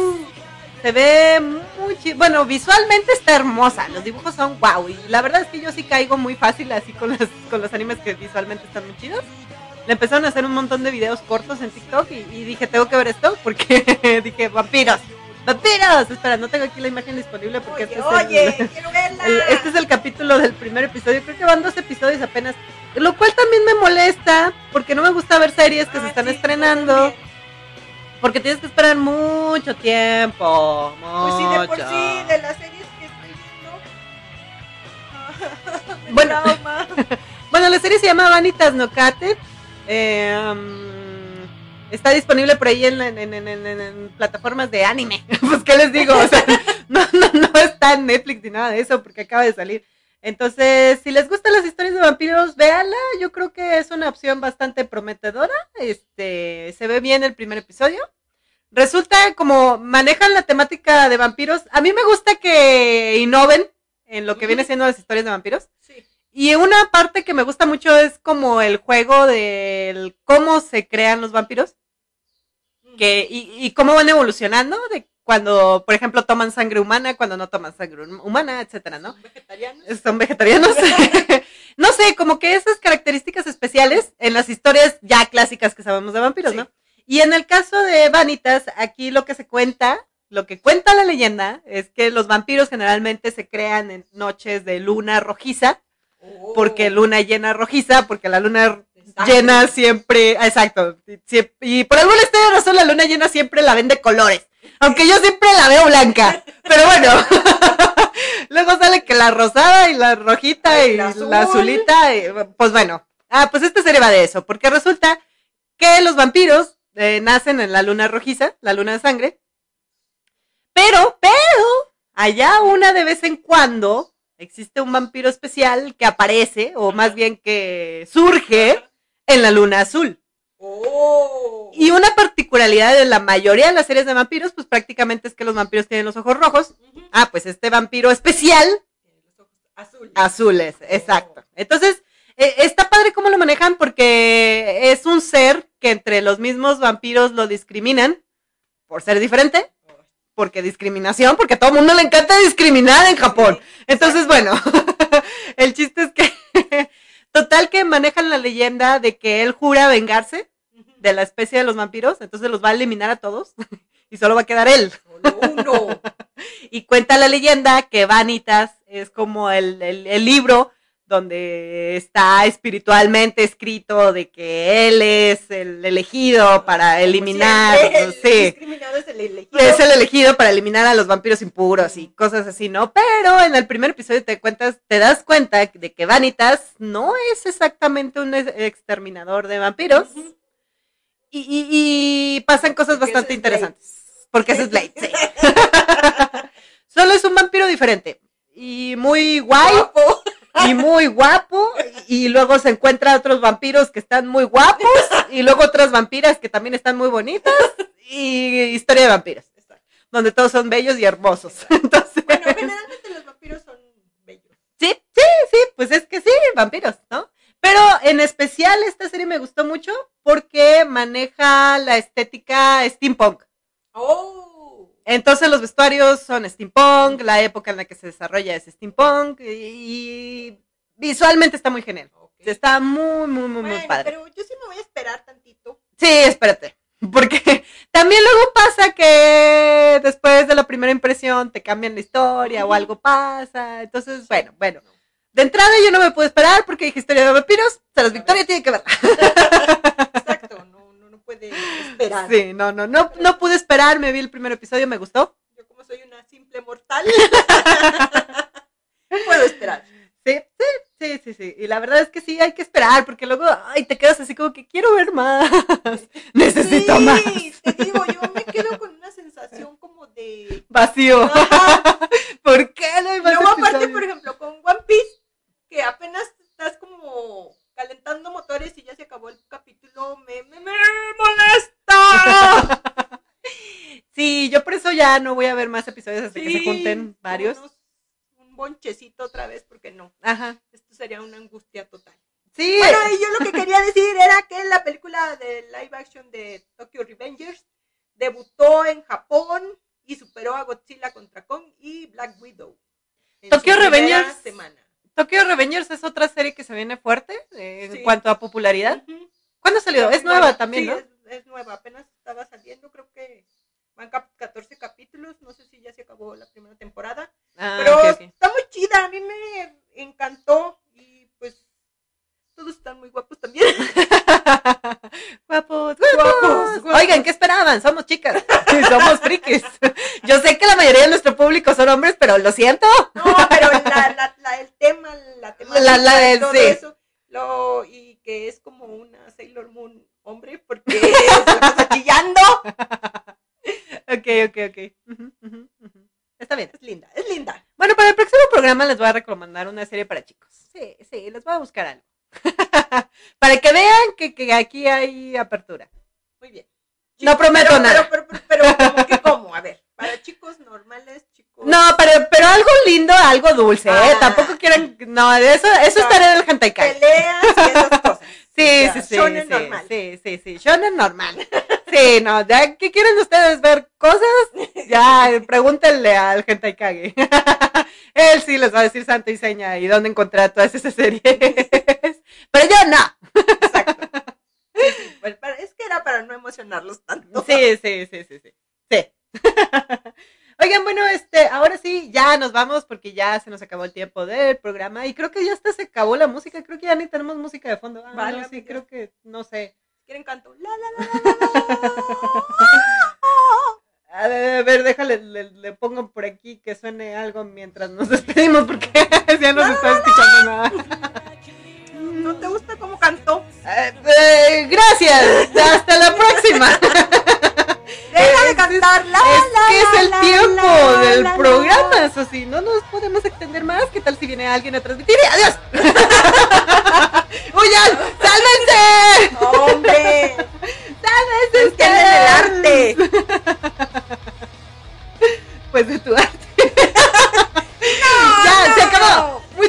A: se ve muy chi- bueno visualmente está hermosa los dibujos son wow y la verdad es que yo sí caigo muy fácil así con los con los animes que visualmente están muy chidos le empezaron a hacer un montón de videos cortos en TikTok y, y dije tengo que ver esto porque dije vampiros vampiros espera no tengo aquí la imagen disponible porque
B: Oye,
A: este, es el-
B: oye,
A: el- este es el capítulo del primer episodio creo que van dos episodios apenas lo cual también me molesta porque no me gusta ver series que se
B: Ah,
A: están
B: sí,
A: estrenando porque tienes que esperar mucho tiempo.
B: Pues sí, de por sí, de las series que estoy viendo.
A: Bueno. Bueno, la serie se llama Vanitas no Kate. Eh, um, está disponible por ahí en, en- en- en- en- en plataformas de anime. pues, ¿qué les digo? O sea, no, no, no está en Netflix ni nada de eso porque acaba de salir. Entonces, si les gustan las historias de vampiros, véanla. Yo creo que es una opción bastante prometedora. Este, se ve bien el primer episodio. resulta como manejan la temática de vampiros. A mí me gusta que innoven en lo que viene siendo las historias de vampiros.
B: Sí.
A: Y una parte que me gusta mucho es como el juego del cómo se crean los vampiros que, y, y cómo van evolucionando de cuando, por ejemplo, toman sangre humana, cuando no toman sangre hum- humana, etcétera, ¿no?
B: Son vegetarianos.
A: Son vegetarianos. no sé, como que esas características especiales en las historias ya clásicas que sabemos de vampiros,
B: Sí.
A: ¿no? Y en el caso de Vanitas, aquí lo que se cuenta, lo que cuenta la leyenda, es que los vampiros generalmente se crean en noches de luna rojiza,
B: Oh.
A: porque luna llena rojiza, porque la luna
B: Exacto.
A: llena siempre, exacto, y por alguna extraña razón la luna llena siempre la ven de colores, aunque yo siempre la veo blanca, pero bueno, luego sale que la rosada y la rojita
B: Y
A: y
B: la
A: la
B: azul.
A: azulita, y, pues bueno, ah, pues esta serie va de eso, porque resulta que los vampiros eh, nacen en la luna rojiza, la luna de sangre, pero, pero, allá una de vez en cuando existe un vampiro especial que aparece, o más bien que surge en la luna azul.
B: Oh.
A: Y una particularidad de la mayoría de las series de vampiros, pues prácticamente es que los vampiros tienen los ojos rojos. Ah, pues este vampiro especial,
B: Tiene los ojos azules.
A: azules, exacto. Entonces, eh, está padre cómo lo manejan porque es un ser que entre los mismos vampiros lo discriminan por ser diferente, porque discriminación, porque a todo el mundo le encanta discriminar en Japón. Entonces, bueno, el chiste es que, total que manejan la leyenda de que él jura vengarse de la especie de los vampiros, entonces los va a eliminar a todos y solo va a quedar él.
B: Solo uno.
A: Y cuenta la leyenda que Vanitas es como el, el- el libro donde está espiritualmente escrito de que él es el elegido para eliminar,
B: siempre, el
A: sí,
B: discriminado es el elegido.
A: es el elegido para eliminar a los vampiros impuros y cosas así, ¿no? Pero en el primer episodio te cuentas, te das cuenta de que Vanitas no es exactamente un ex- exterminador de vampiros y, y- y pasan cosas
B: Porque
A: bastante
B: Blade.
A: interesantes. Porque ese es Blade, sí. Solo es un vampiro diferente y muy guay
B: Guapo.
A: Y muy guapo y, luego se encuentra otros vampiros que están muy guapos y luego otras vampiras que también están muy bonitas y historia de vampiros
B: Exacto.
A: donde todos son bellos y hermosos. Entonces,
B: Bueno, generalmente los vampiros son bellos.
A: sí, sí, sí, pues es que sí, vampiros, ¿no? Pero en especial esta serie me gustó mucho porque maneja la estética steampunk.
B: Oh.
A: Entonces los vestuarios son steampunk, la época en la que se desarrolla es steampunk y, visualmente está muy genial. Está muy, muy, muy, muy padre.
B: pero yo sí me voy a esperar tantito.
A: Sí, espérate. Porque también luego pasa que después de la primera impresión te cambian la historia o algo pasa. Entonces, bueno, bueno. De entrada yo no me pude esperar porque dije historia de vampiros. Victoria tiene que verla.
B: puede esperar.
A: Sí, no, no, no, no pude esperar. Me vi el primer episodio, me gustó.
B: Yo como soy una simple mortal, puedo esperar.
A: Sí, sí, sí, sí, sí. Y la verdad es que sí, hay que esperar porque luego, ay, te quedas así como que quiero ver más. Necesito
B: sí,
A: más.
B: te digo, yo me quedo con una sensación como de...
A: Vacío.
B: Ajá.
A: ¿Por qué no hay más
B: Luego aparte, por ejemplo, con One Piece, que apenas estás como calentando motores y ya se acabó el capítulo, me, me, me molesta.
A: Sí, yo por eso ya no voy a ver más episodios hasta que se junten varios.
B: unos- un bonchecito otra vez, porque no.
A: Ajá.
B: Esto sería una angustia total.
A: Sí.
B: Bueno, y yo lo que quería decir era que la película de live action de Tokyo Revengers debutó en Japón y superó a Godzilla contra Kong y Black Widow.
A: Tokyo Revengers.
B: semana.
A: Tokyo Revengers es otra serie que se viene fuerte eh, en cuanto a popularidad.
B: Ujú.
A: ¿Cuándo salió? Es nueva también,
B: sí,
A: ¿no?
B: Es, es nueva, apenas estaba saliendo, creo que van cap- 14 capítulos, no sé si ya se acabó la primera temporada,
A: Ah,
B: pero está muy chida, a mí me encantó y pues todos están muy guapos también.
A: guapos, guapos. Oigan, ¿qué esperaban? Somos chicas. Somos frikis. Yo sé que la mayoría de nuestro público son hombres, pero lo siento.
B: No, pero la, la, la- el tema, la temática
A: La- la-
B: y todo
A: sí.
B: eso, lo, y que es como una Sailor Moon hombre, porque se la pasa chillando.
A: Ok, ok, ok. Está bien.
B: Es linda, es linda.
A: Bueno, para el próximo programa les voy a recomendar una serie para chicos. Sí, sí, les voy a buscar algo. para que vean que, que aquí hay apertura.
B: Muy bien.
A: No prometo
B: pero,
A: nada.
B: Pero, pero, pero, ¿cómo que cómo? A ver, para chicos normales, chicos.
A: No, pero, pero algo lindo, algo dulce, ¿eh?
B: Ah.
A: Tampoco quieren, no, eso, eso
B: No.
A: estaría en el hentai kai.
B: Peleas y esas cosas.
A: Sí,
B: O sea,
A: sí, sí,
B: shonen
A: sí,
B: normal.
A: sí, sí, sí, shonen normal. Sí, no, ya, ¿qué quieren ustedes ver? ¿Cosas? Ya, pregúntenle al hentai kage. Él sí les va a decir santo y seña y dónde encontrar todas esas series. Pero yo no.
B: Exacto. Pues, es que era para no emocionarlos tanto.
A: Sí, sí, sí, sí, sí. Sí. Oigan, bueno, este, ahora sí, ya nos vamos porque ya se nos acabó el tiempo del programa y creo que ya hasta se acabó la música, creo que ya ni tenemos música de fondo. Ah,
B: Vale,
A: no, sí,
B: amiga.
A: creo que, no sé.
B: ¿Quieren canto? La, la, la,
A: A ver, a ver, déjale, le, le pongo por aquí que suene algo mientras nos despedimos porque ya no se está escuchando nada.
B: ¿No te gusta cómo cantó?
A: Eh, eh, gracias, hasta la próxima.
B: Deja de
A: Es-
B: cantar. La,
A: es que es el
B: la,
A: tiempo
B: la,
A: del programa, eso sí, no nos podemos extender más. ¿Qué tal si viene alguien a transmitir? Y ¡Adiós! ¡Huyan! ¡Sálvense!
B: ¡Hombre!
A: ¡Sálvense!
B: Entienden el
A: ustedes!
B: arte.
A: Pues de tu arte. ya, se acabó.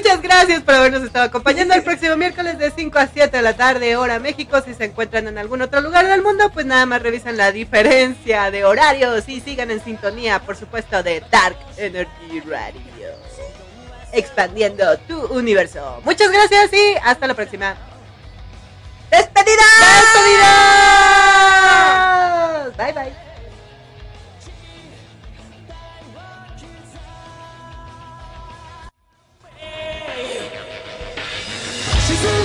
A: Muchas gracias por habernos estado acompañando el próximo miércoles de 5 a 7 de la tarde, hora México. Si se encuentran en algún otro lugar del mundo, pues nada más revisan la diferencia de horarios y sigan en sintonía, por supuesto, de Dark Energy Radio. Expandiendo tu universo. Muchas gracias y hasta la próxima.
B: ¡Despedida!
A: ¡Despedidas! Bye bye.
D: 沈む